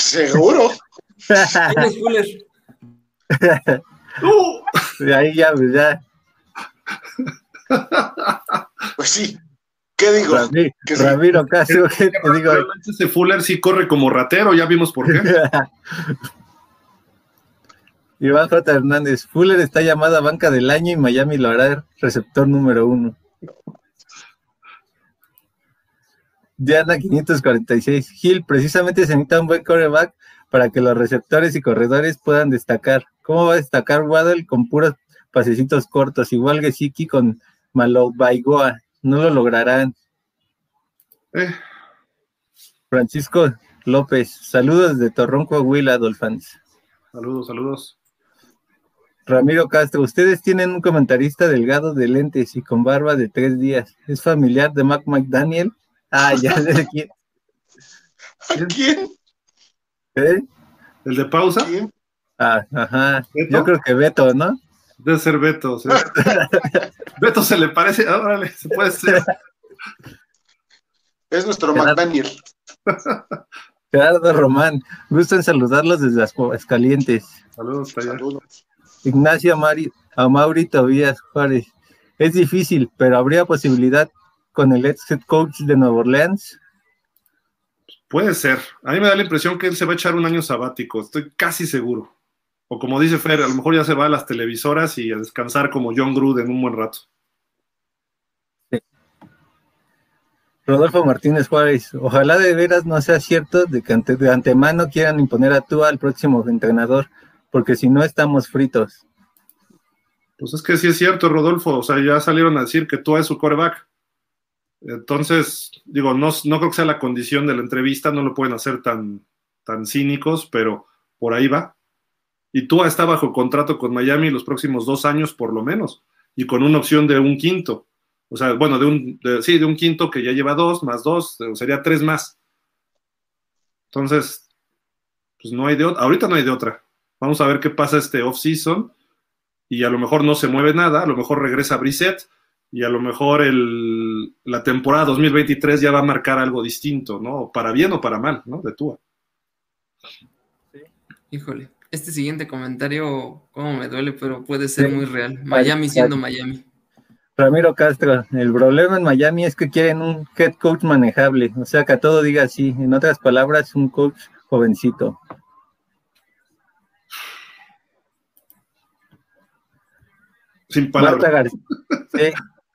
Seguro. ¿Quién es Fuller? De ahí ya, pues ya. Pues sí. ¿Qué digo? Ramiro, Que sí. Ramiro Castro, ¿qué te digo? Ese Fuller sí corre como ratero, ya vimos por qué. [laughs] Iván J. Hernández, Fuller está llamada banca del año y Miami lo hará receptor número uno. Diana 546, Gil, precisamente se necesita un buen coreback para que los receptores y corredores puedan destacar. ¿Cómo va a destacar Waddle con puros pasecitos cortos? Igual que Siki con Malobaigoa. No lo lograrán. Eh, Francisco López, saludos de Torrón, Coahuila, Dolphins. saludos, saludos. Ramiro Castro, ustedes tienen un comentarista delgado de lentes y con barba de tres días. ¿Es familiar de Mac McDaniel? Ah, ya sé de quién. [laughs] ¿A quién? ¿Eh? ¿El de pausa? ¿Quién? Ah, ajá. ¿Beto? Yo creo que Beto, ¿no? Debe ser Beto. sí. [laughs] Beto se le parece. ah, Órale, se puede ser. Es nuestro Gerardo. McDaniel. [laughs] Gerardo Román, gusto en saludarlos desde Aguascalientes. Saludos. Saludos. Ignacio Amari, Amauri Tobías Juárez. Es difícil, pero habría posibilidad con el ex head coach de Nueva Orleans. Puede ser. A mí me da la impresión que él se va a echar un año sabático. Estoy casi seguro. O como dice Fer, a lo mejor ya se va a las televisoras y a descansar como John Gruden un buen rato. Rodolfo Martínez Juárez, ojalá de veras no sea cierto de que ante- de antemano quieran imponer a Tua al próximo entrenador, porque si no estamos fritos. Pues es que sí es cierto, Rodolfo. O sea, ya salieron a decir que tú es su coreback. Entonces, digo, no, no creo que sea la condición de la entrevista, no lo pueden hacer tan, tan cínicos, pero por ahí va. Y Tua está bajo contrato con Miami los próximos dos años, por lo menos, y con una opción de un quinto. O sea, bueno, de un, sí, de un quinto que ya lleva dos, más dos, sería tres más. Entonces, pues no hay de otra. Ahorita no hay de otra. Vamos a ver qué pasa este off-season y a lo mejor no se mueve nada, a lo mejor regresa Brissett y a lo mejor el, la temporada 2023 ya va a marcar algo distinto, ¿no? Para bien o para mal, ¿no? De Tua. Híjole, este siguiente comentario, cómo me duele, pero puede ser Sí. muy real. Miami siendo Miami. Ramiro Castro, el problema en Miami es que quieren un head coach manejable, o sea, que a todo diga así, en otras palabras, un coach jovencito. Sin Marta, palabras. [laughs] Sí,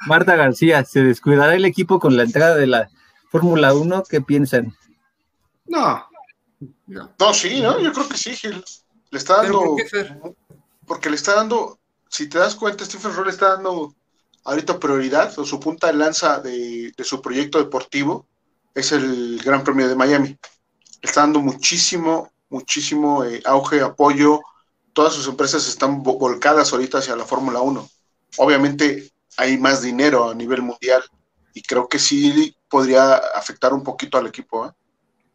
Marta García, ¿se descuidará el equipo con la entrada de la Fórmula 1? ¿Qué piensan? No, No. Sí, ¿no? Yo creo que sí, Gil. Le está ¿Pero dando. por qué? Porque le está dando. Si te das cuenta, Stephen Roll le está dando ahorita prioridad o su punta de lanza de, de su proyecto deportivo es el Gran Premio de Miami. Le está dando muchísimo, muchísimo eh, auge, apoyo. Todas sus empresas están vo- volcadas ahorita hacia la Fórmula 1. Obviamente hay más dinero a nivel mundial y creo que sí podría afectar un poquito al equipo. ¿eh?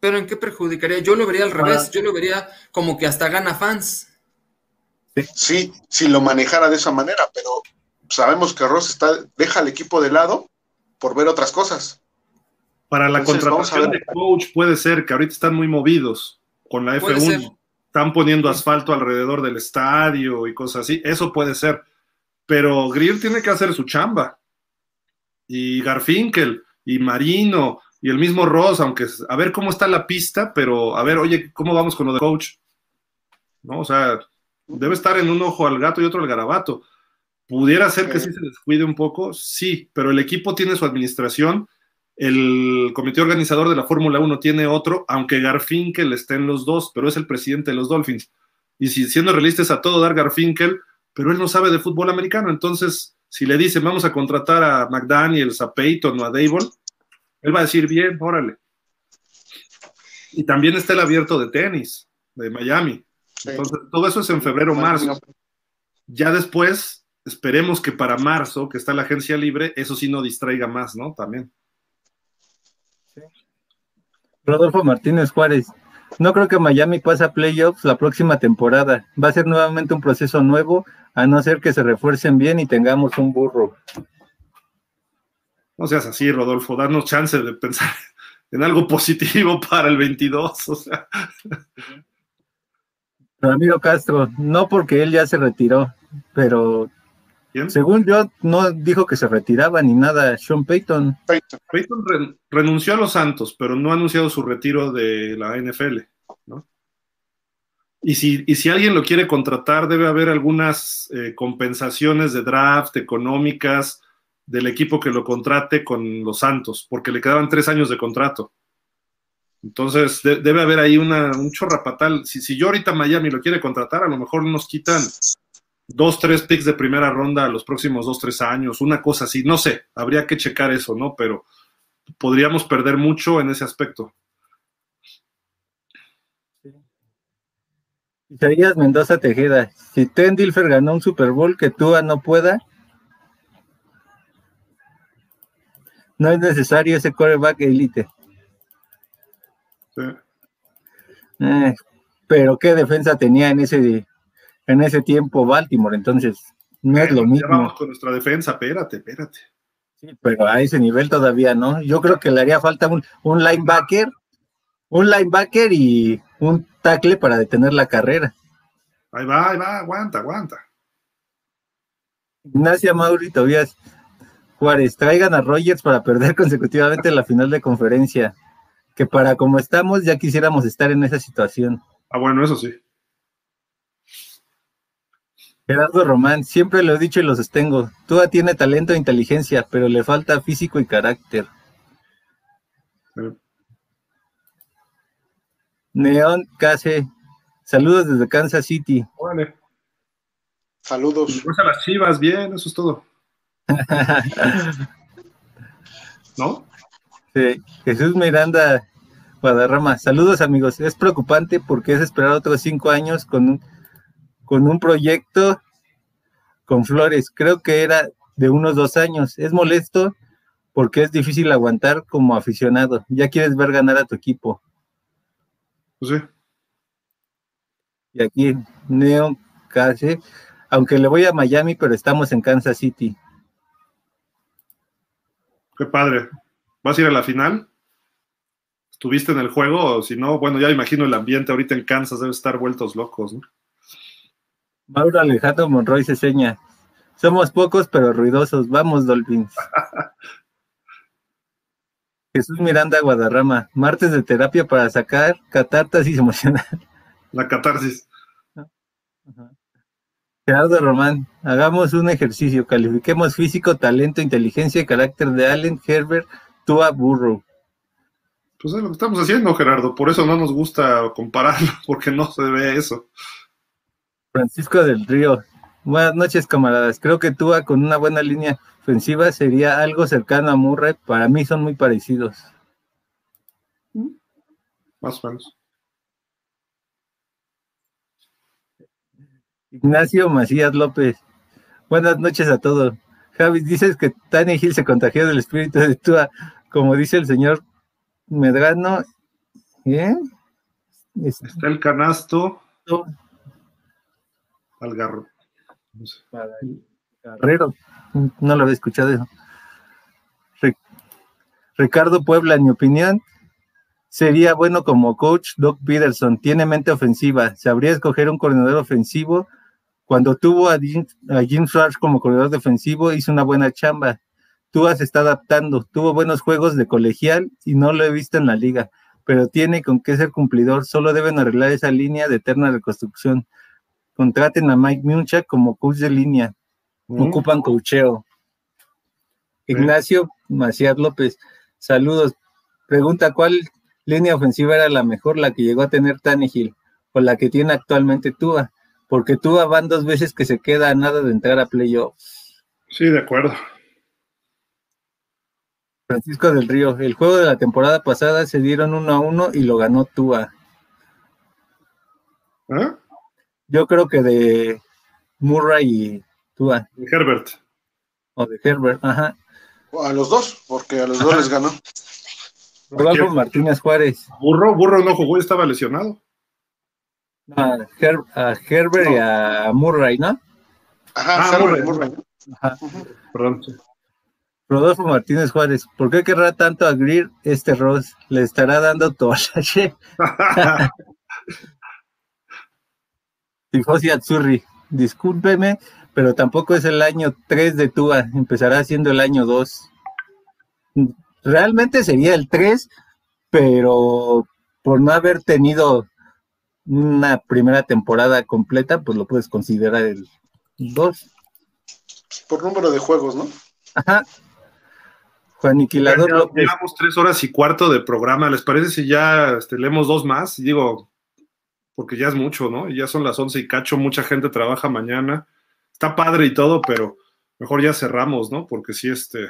Pero ¿en qué perjudicaría? Yo lo vería al revés, Ah. yo lo vería como que hasta gana fans. Sí, si lo manejara de esa manera, pero sabemos que Ross está, deja al equipo de lado por ver otras cosas. para la Entonces, contratación de coach puede ser que ahorita están muy movidos con la Puede F1. ser. Están poniendo asfalto alrededor del estadio y cosas así. Eso puede ser. Pero Greer tiene que hacer su chamba. Y Garfinkel, y Marino, y el mismo Ross, aunque a ver cómo está la pista, pero a ver, oye, ¿cómo vamos con lo de coach? ¿No? O sea, debe estar en un ojo al gato y otro al garabato. ¿Pudiera ser que Sí. sí se descuide un poco? Sí, pero el equipo tiene su administración, el comité organizador de la Fórmula 1 tiene otro, aunque Garfinkel esté en los dos, pero es el presidente de los Dolphins. Y si siendo realistas a todo dar Garfinkel, pero él no sabe de fútbol americano, entonces si le dicen vamos a contratar a McDaniels, a Peyton o a Dable, él va a decir bien, órale. Y también está el abierto de tenis de Miami. Sí. Entonces, todo eso es en febrero, marzo. Ya después, esperemos que para marzo, que está la agencia libre, eso sí no distraiga más, ¿no? También. Rodolfo Martínez Juárez, No creo que Miami pase a playoffs la próxima temporada. Va a ser nuevamente un proceso nuevo, a no ser que se refuercen bien y tengamos un burro. No seas así, Rodolfo, darnos chance de pensar [laughs] en algo positivo para el 22. O sea. Ramiro Castro, no porque él ya se retiró, pero según yo, no dijo que se retiraba ni nada. Sean Payton. Payton, renunció a los Santos, pero no ha anunciado su retiro de la NFL. Y, si, y si alguien lo quiere contratar, debe haber algunas eh, compensaciones de draft económicas del equipo que lo contrate con los Santos, porque le quedaban tres años de contrato. Entonces, debe haber ahí una, un chorrapatal. Si, si yo ahorita Miami lo quiere contratar, a lo mejor nos quitan dos, tres picks de primera ronda los próximos dos, tres años, una cosa así, no sé, habría que checar eso, ¿no? Pero podríamos perder mucho en ese aspecto. Isaías Mendoza Tejeda, si Tendilfer ganó un Super Bowl que Tua no pueda, no es necesario ese quarterback elite. Sí. Eh, pero qué defensa tenía en ese en ese tiempo Baltimore, entonces no es lo mismo. vamos con nuestra defensa, espérate, espérate. Sí, pero a ese nivel todavía no. Yo creo que le haría falta un, un linebacker, un linebacker y un tackle para detener la carrera. Ahí va, ahí va, aguanta, aguanta. Ignacia Mauri Tobias Juárez, traigan a Rogers para perder [laughs] consecutivamente la final de conferencia. Que para como estamos, ya quisiéramos estar en esa situación. Ah, bueno, eso sí. Gerardo Román, siempre lo he dicho y lo sostengo. Tua tiene talento e inteligencia, pero le falta físico y carácter. Neon Case, saludos desde Kansas City. Saludos. a las chivas, bien, eso es todo. [laughs] ¿No? Sí, Jesús Miranda Guadarrama, saludos amigos. Es preocupante porque es esperar otros cinco años con un con un proyecto con Flores. Creo que era de unos dos años. Es molesto porque es difícil aguantar como aficionado. Ya quieres ver ganar a tu equipo. Pues sí. Y aquí, Neo Case, aunque le voy a Miami, pero estamos en Kansas City. Qué padre. ¿Vas a ir a la final? ¿Estuviste en el juego? O si no, bueno, ya imagino el ambiente ahorita en Kansas debe estar vueltos locos, ¿no? Mauro Alejandro Monroy se seña. Somos pocos pero ruidosos. Vamos, Dolphins. [laughs] Jesús Miranda Guadarrama. Martes de terapia para sacar catarsis emocional. La catarsis. Gerardo Román. Hagamos un ejercicio. Califiquemos físico, talento, inteligencia y carácter de Allen, Herbert, Tua, Burrow. Pues es lo que estamos haciendo, Gerardo. Por eso no nos gusta compararlo, [laughs] porque no se ve eso. Francisco del Río. Buenas noches, camaradas. Creo que Tua con una buena línea ofensiva sería algo cercano a Murray. Para mí son muy parecidos. Más o menos. Ignacio Macías López. Buenas noches a todos. Javi, dices que Tani Hill se contagió del espíritu de Tua, como dice el señor Medrano. ¿Bien? Está el canasto. Guerrero. No lo había escuchado eso. Ricardo Puebla, en mi opinión, sería bueno como coach Doc Peterson. Tiene mente ofensiva. Sabría escoger un coordinador ofensivo. Cuando tuvo a Jim, a como coordinador defensivo, hizo una buena chamba. Tua se está adaptando. Tuvo buenos juegos de colegial y no lo he visto en la liga, pero tiene con qué ser cumplidor. Solo deben arreglar esa línea de eterna reconstrucción contraten a Mike Muncha como coach de línea. Mm. Ocupan cocheo. Ignacio Macías López, saludos. Pregunta, ¿cuál línea ofensiva era la mejor, la que llegó a tener Tannehill o la que tiene actualmente Tua? Porque Tua van dos veces que se queda a nada de entrar a playoffs. Sí, de acuerdo. Francisco del Río, el juego de la temporada pasada se dieron uno a uno y lo ganó Tua. ¿Ah? Yo creo que de Murray y Tua. De Herbert. O de Herbert, ajá. a los dos, porque a los dos les ganó. Rodolfo Martínez Juárez. Burro, Burro no jugó, estaba lesionado. A, Herbert y a Murray, ¿no? Ajá, ah, Murray. Murray. Perdón. Rodolfo Martínez Juárez, ¿por qué querrá tanto a Greer este Ross? ¿Le estará dando toallache? [laughs] Tifosi Atsuri, discúlpeme, pero tampoco es el año 3 de Tua, empezará siendo el año 2. Realmente sería el 3, pero por no haber tenido una primera temporada completa, pues lo puedes considerar el 2. Por número de juegos, ¿no? Ajá. Juan Aniquilador López. Llevamos tres horas y cuarto de programa. ¿Les parece si ya este, leemos dos más? Digo, porque ya es mucho, ¿no? Ya son las once y cacho, mucha gente trabaja mañana. Está padre y todo, pero mejor ya cerramos, ¿no? Porque sí, este.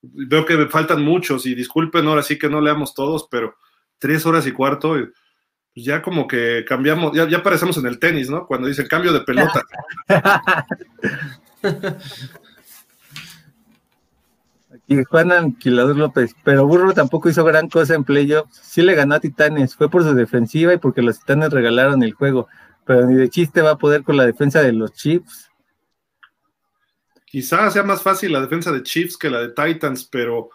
Veo que me faltan muchos y disculpen ahora sí que no leamos todos, pero tres horas y cuarto, pues ya como que cambiamos, ya, ya aparecemos en el tenis, ¿no? Cuando dice cambio de pelota. [laughs] Y Juan Anquilador López, pero Burro tampoco hizo gran cosa en playoffs. Sí le ganó a Titanes, fue por su defensiva y porque los Titanes regalaron el juego. Pero ni de chiste va a poder con la defensa de los Chiefs. Quizás sea más fácil la defensa de Chiefs que la de Titans, pero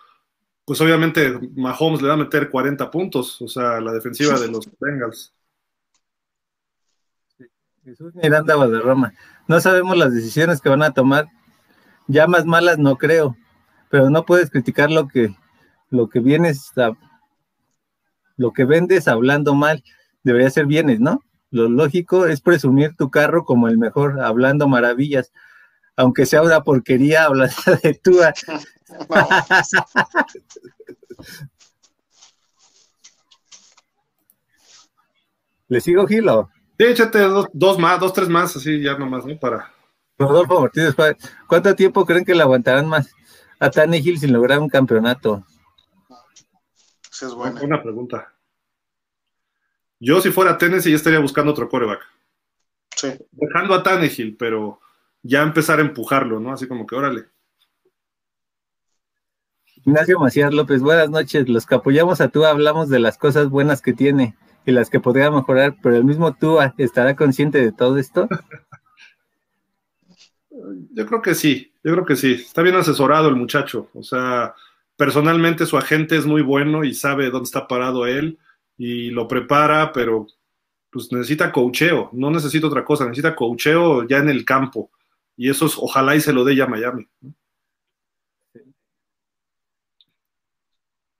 pues obviamente Mahomes le va a meter 40 puntos, o sea, la defensiva de los Bengals. Jesús Miranda Roma. No sabemos las decisiones que van a tomar. Ya más malas no creo pero no puedes criticar lo que, lo que vienes lo que vendes hablando mal, debería ser bienes, ¿no? Lo lógico es presumir tu carro como el mejor, hablando maravillas, aunque sea una porquería hablando de tú. [laughs] ¿Le sigo, Gilo? Sí, échate dos, más, dos, tres más, así ya nomás, ¿no? Para. Rodolfo Martínez, ¿cuánto tiempo creen que le aguantarán más? A Tannehill sin lograr un campeonato? Esa es buena. Una pregunta. Yo, si fuera Tennessee, ya estaría buscando otro coreback. Sí. Dejando a Tannehill, pero ya empezar a empujarlo, ¿no? Así como que órale. Ignacio Macías López, buenas noches. Los que apoyamos a Tua hablamos de las cosas buenas que tiene y las que podría mejorar, pero el mismo Tua estará consciente de todo esto. [laughs] Yo creo que sí, yo creo que sí. Está bien asesorado el muchacho. O sea, personalmente su agente es muy bueno y sabe dónde está parado él y lo prepara, pero pues necesita cocheo, no necesita otra cosa, necesita cocheo ya en el campo. Y eso es, ojalá y se lo dé ya a Miami.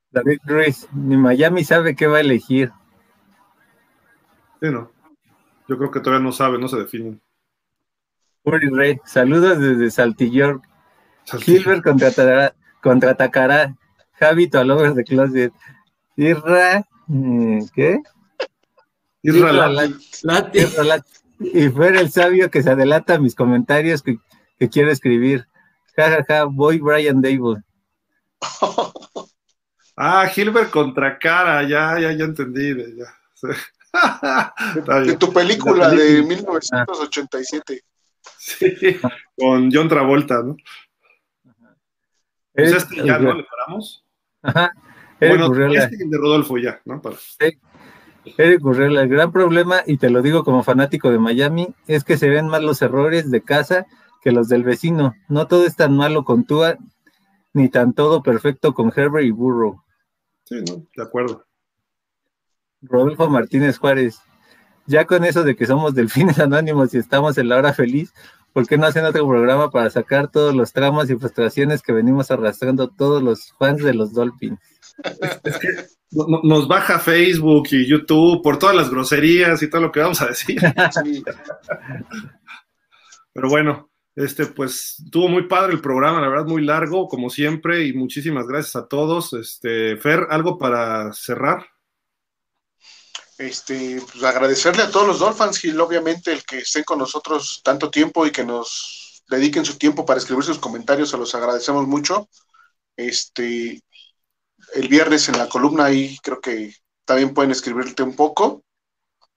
David Ruiz, ni Miami sabe qué va a elegir. Sí, no. Yo creo que todavía no sabe, no se definen. Uri Rey, saludos desde Saltillor. Gilbert contratará, contraatacará. Javi to all de closet. Irra, mm, ¿qué? Irra, Lati. Y fuera el sabio que se adelanta a mis comentarios que, quiero escribir. Ja, ja, ja, voy Brian Dable. [laughs] ah, Gilbert contra cara, ya, ya, ya entendí. Ya. [laughs] de, tu película de 1987. Sí, con John Travolta, ¿no? Pues este ya, ¿no? ¿Le paramos? Ajá. bueno, este de Rodolfo ya, ¿no? Para... Sí. Eric Urrela, el gran problema, y te lo digo como fanático de Miami, es que se ven más los errores de casa que los del vecino. No todo es tan malo con Tua, ni tan todo perfecto con Herbert y Burrow. Sí, no, de acuerdo. Rodolfo Martínez Juárez, ya con eso de que somos delfines [laughs] anónimos y estamos en la hora feliz, ¿por qué no hacen otro programa para sacar todos los traumas y frustraciones que venimos arrastrando todos los fans de los Dolphins? Es que nos baja Facebook y YouTube por todas las groserías y todo lo que vamos a decir. Pero bueno, este pues tuvo muy padre el programa, la verdad muy largo como siempre y muchísimas gracias a todos. Este Fer, algo para cerrar este, pues agradecerle a todos los Dolphins y obviamente el que estén con nosotros tanto tiempo y que nos dediquen su tiempo para escribir sus comentarios, se los agradecemos mucho. Este, el viernes en la columna ahí creo que también pueden escribirte un poco.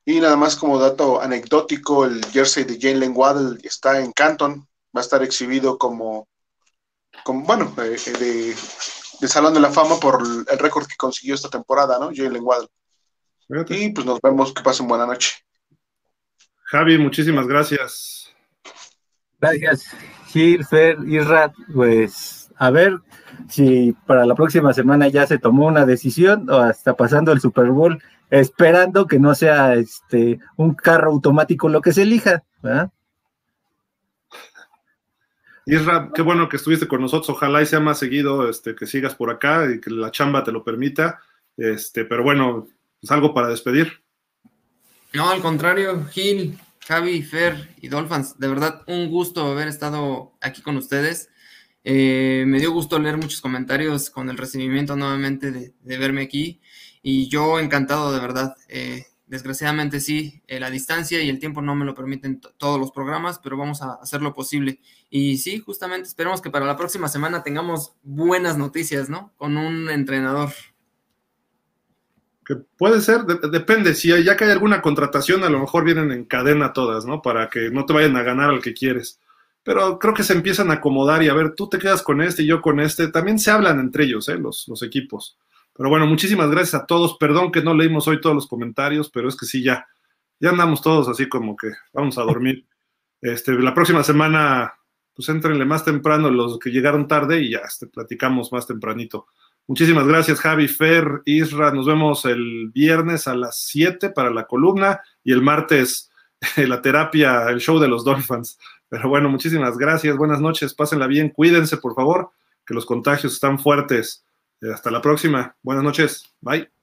Y nada más como dato anecdótico, el jersey de Jalen Waddle está en Canton, va a estar exhibido como, como bueno, eh, de Salón de la Fama por el récord que consiguió esta temporada, ¿no? Jalen Y pues nos vemos, que pasen buena noche. Javi, muchísimas gracias. Gracias, Gil, Fer, Isra, pues a ver si para la próxima semana ya se tomó una decisión o hasta pasando el Super Bowl, esperando que no sea este un carro automático lo que se elija, ¿verdad? Isra, qué bueno que estuviste con nosotros. Ojalá y sea más seguido este, que sigas por acá y que la chamba te lo permita. Este, pero bueno, es algo para despedir. No, al contrario, Gil, Javi, Fer y Dolphins, de verdad un gusto haber estado aquí con ustedes. Eh, me dio gusto leer muchos comentarios con el recibimiento nuevamente de, verme aquí y yo encantado de verdad. Eh, desgraciadamente sí, eh, la distancia y el tiempo no me lo permiten todos los programas, pero vamos a hacer lo posible. Y sí, justamente esperemos que para la próxima semana tengamos buenas noticias, ¿no? Con un entrenador. Puede ser, depende, si ya que hay alguna contratación, a lo mejor vienen en cadena todas, ¿no? Para que no te vayan a ganar al que quieres. Pero creo que se empiezan a acomodar y a ver, tú te quedas con este y yo con este. También se hablan entre ellos, ¿eh? Los, los equipos. Pero bueno, muchísimas gracias a todos. Perdón que no leímos hoy todos los comentarios, pero es que sí, ya, ya andamos todos así como que vamos a dormir. [laughs] Este, la próxima semana, pues entrenle más temprano los que llegaron tarde y ya este, platicamos más tempranito. Muchísimas gracias, Javi, Fer, Isra. Nos vemos el viernes a las 7 para la columna y el martes [laughs] la terapia, el show de los Dolphins. Pero bueno, muchísimas gracias. Buenas noches. Pásenla bien. Cuídense, por favor, que los contagios están fuertes. Hasta la próxima. Buenas noches. Bye.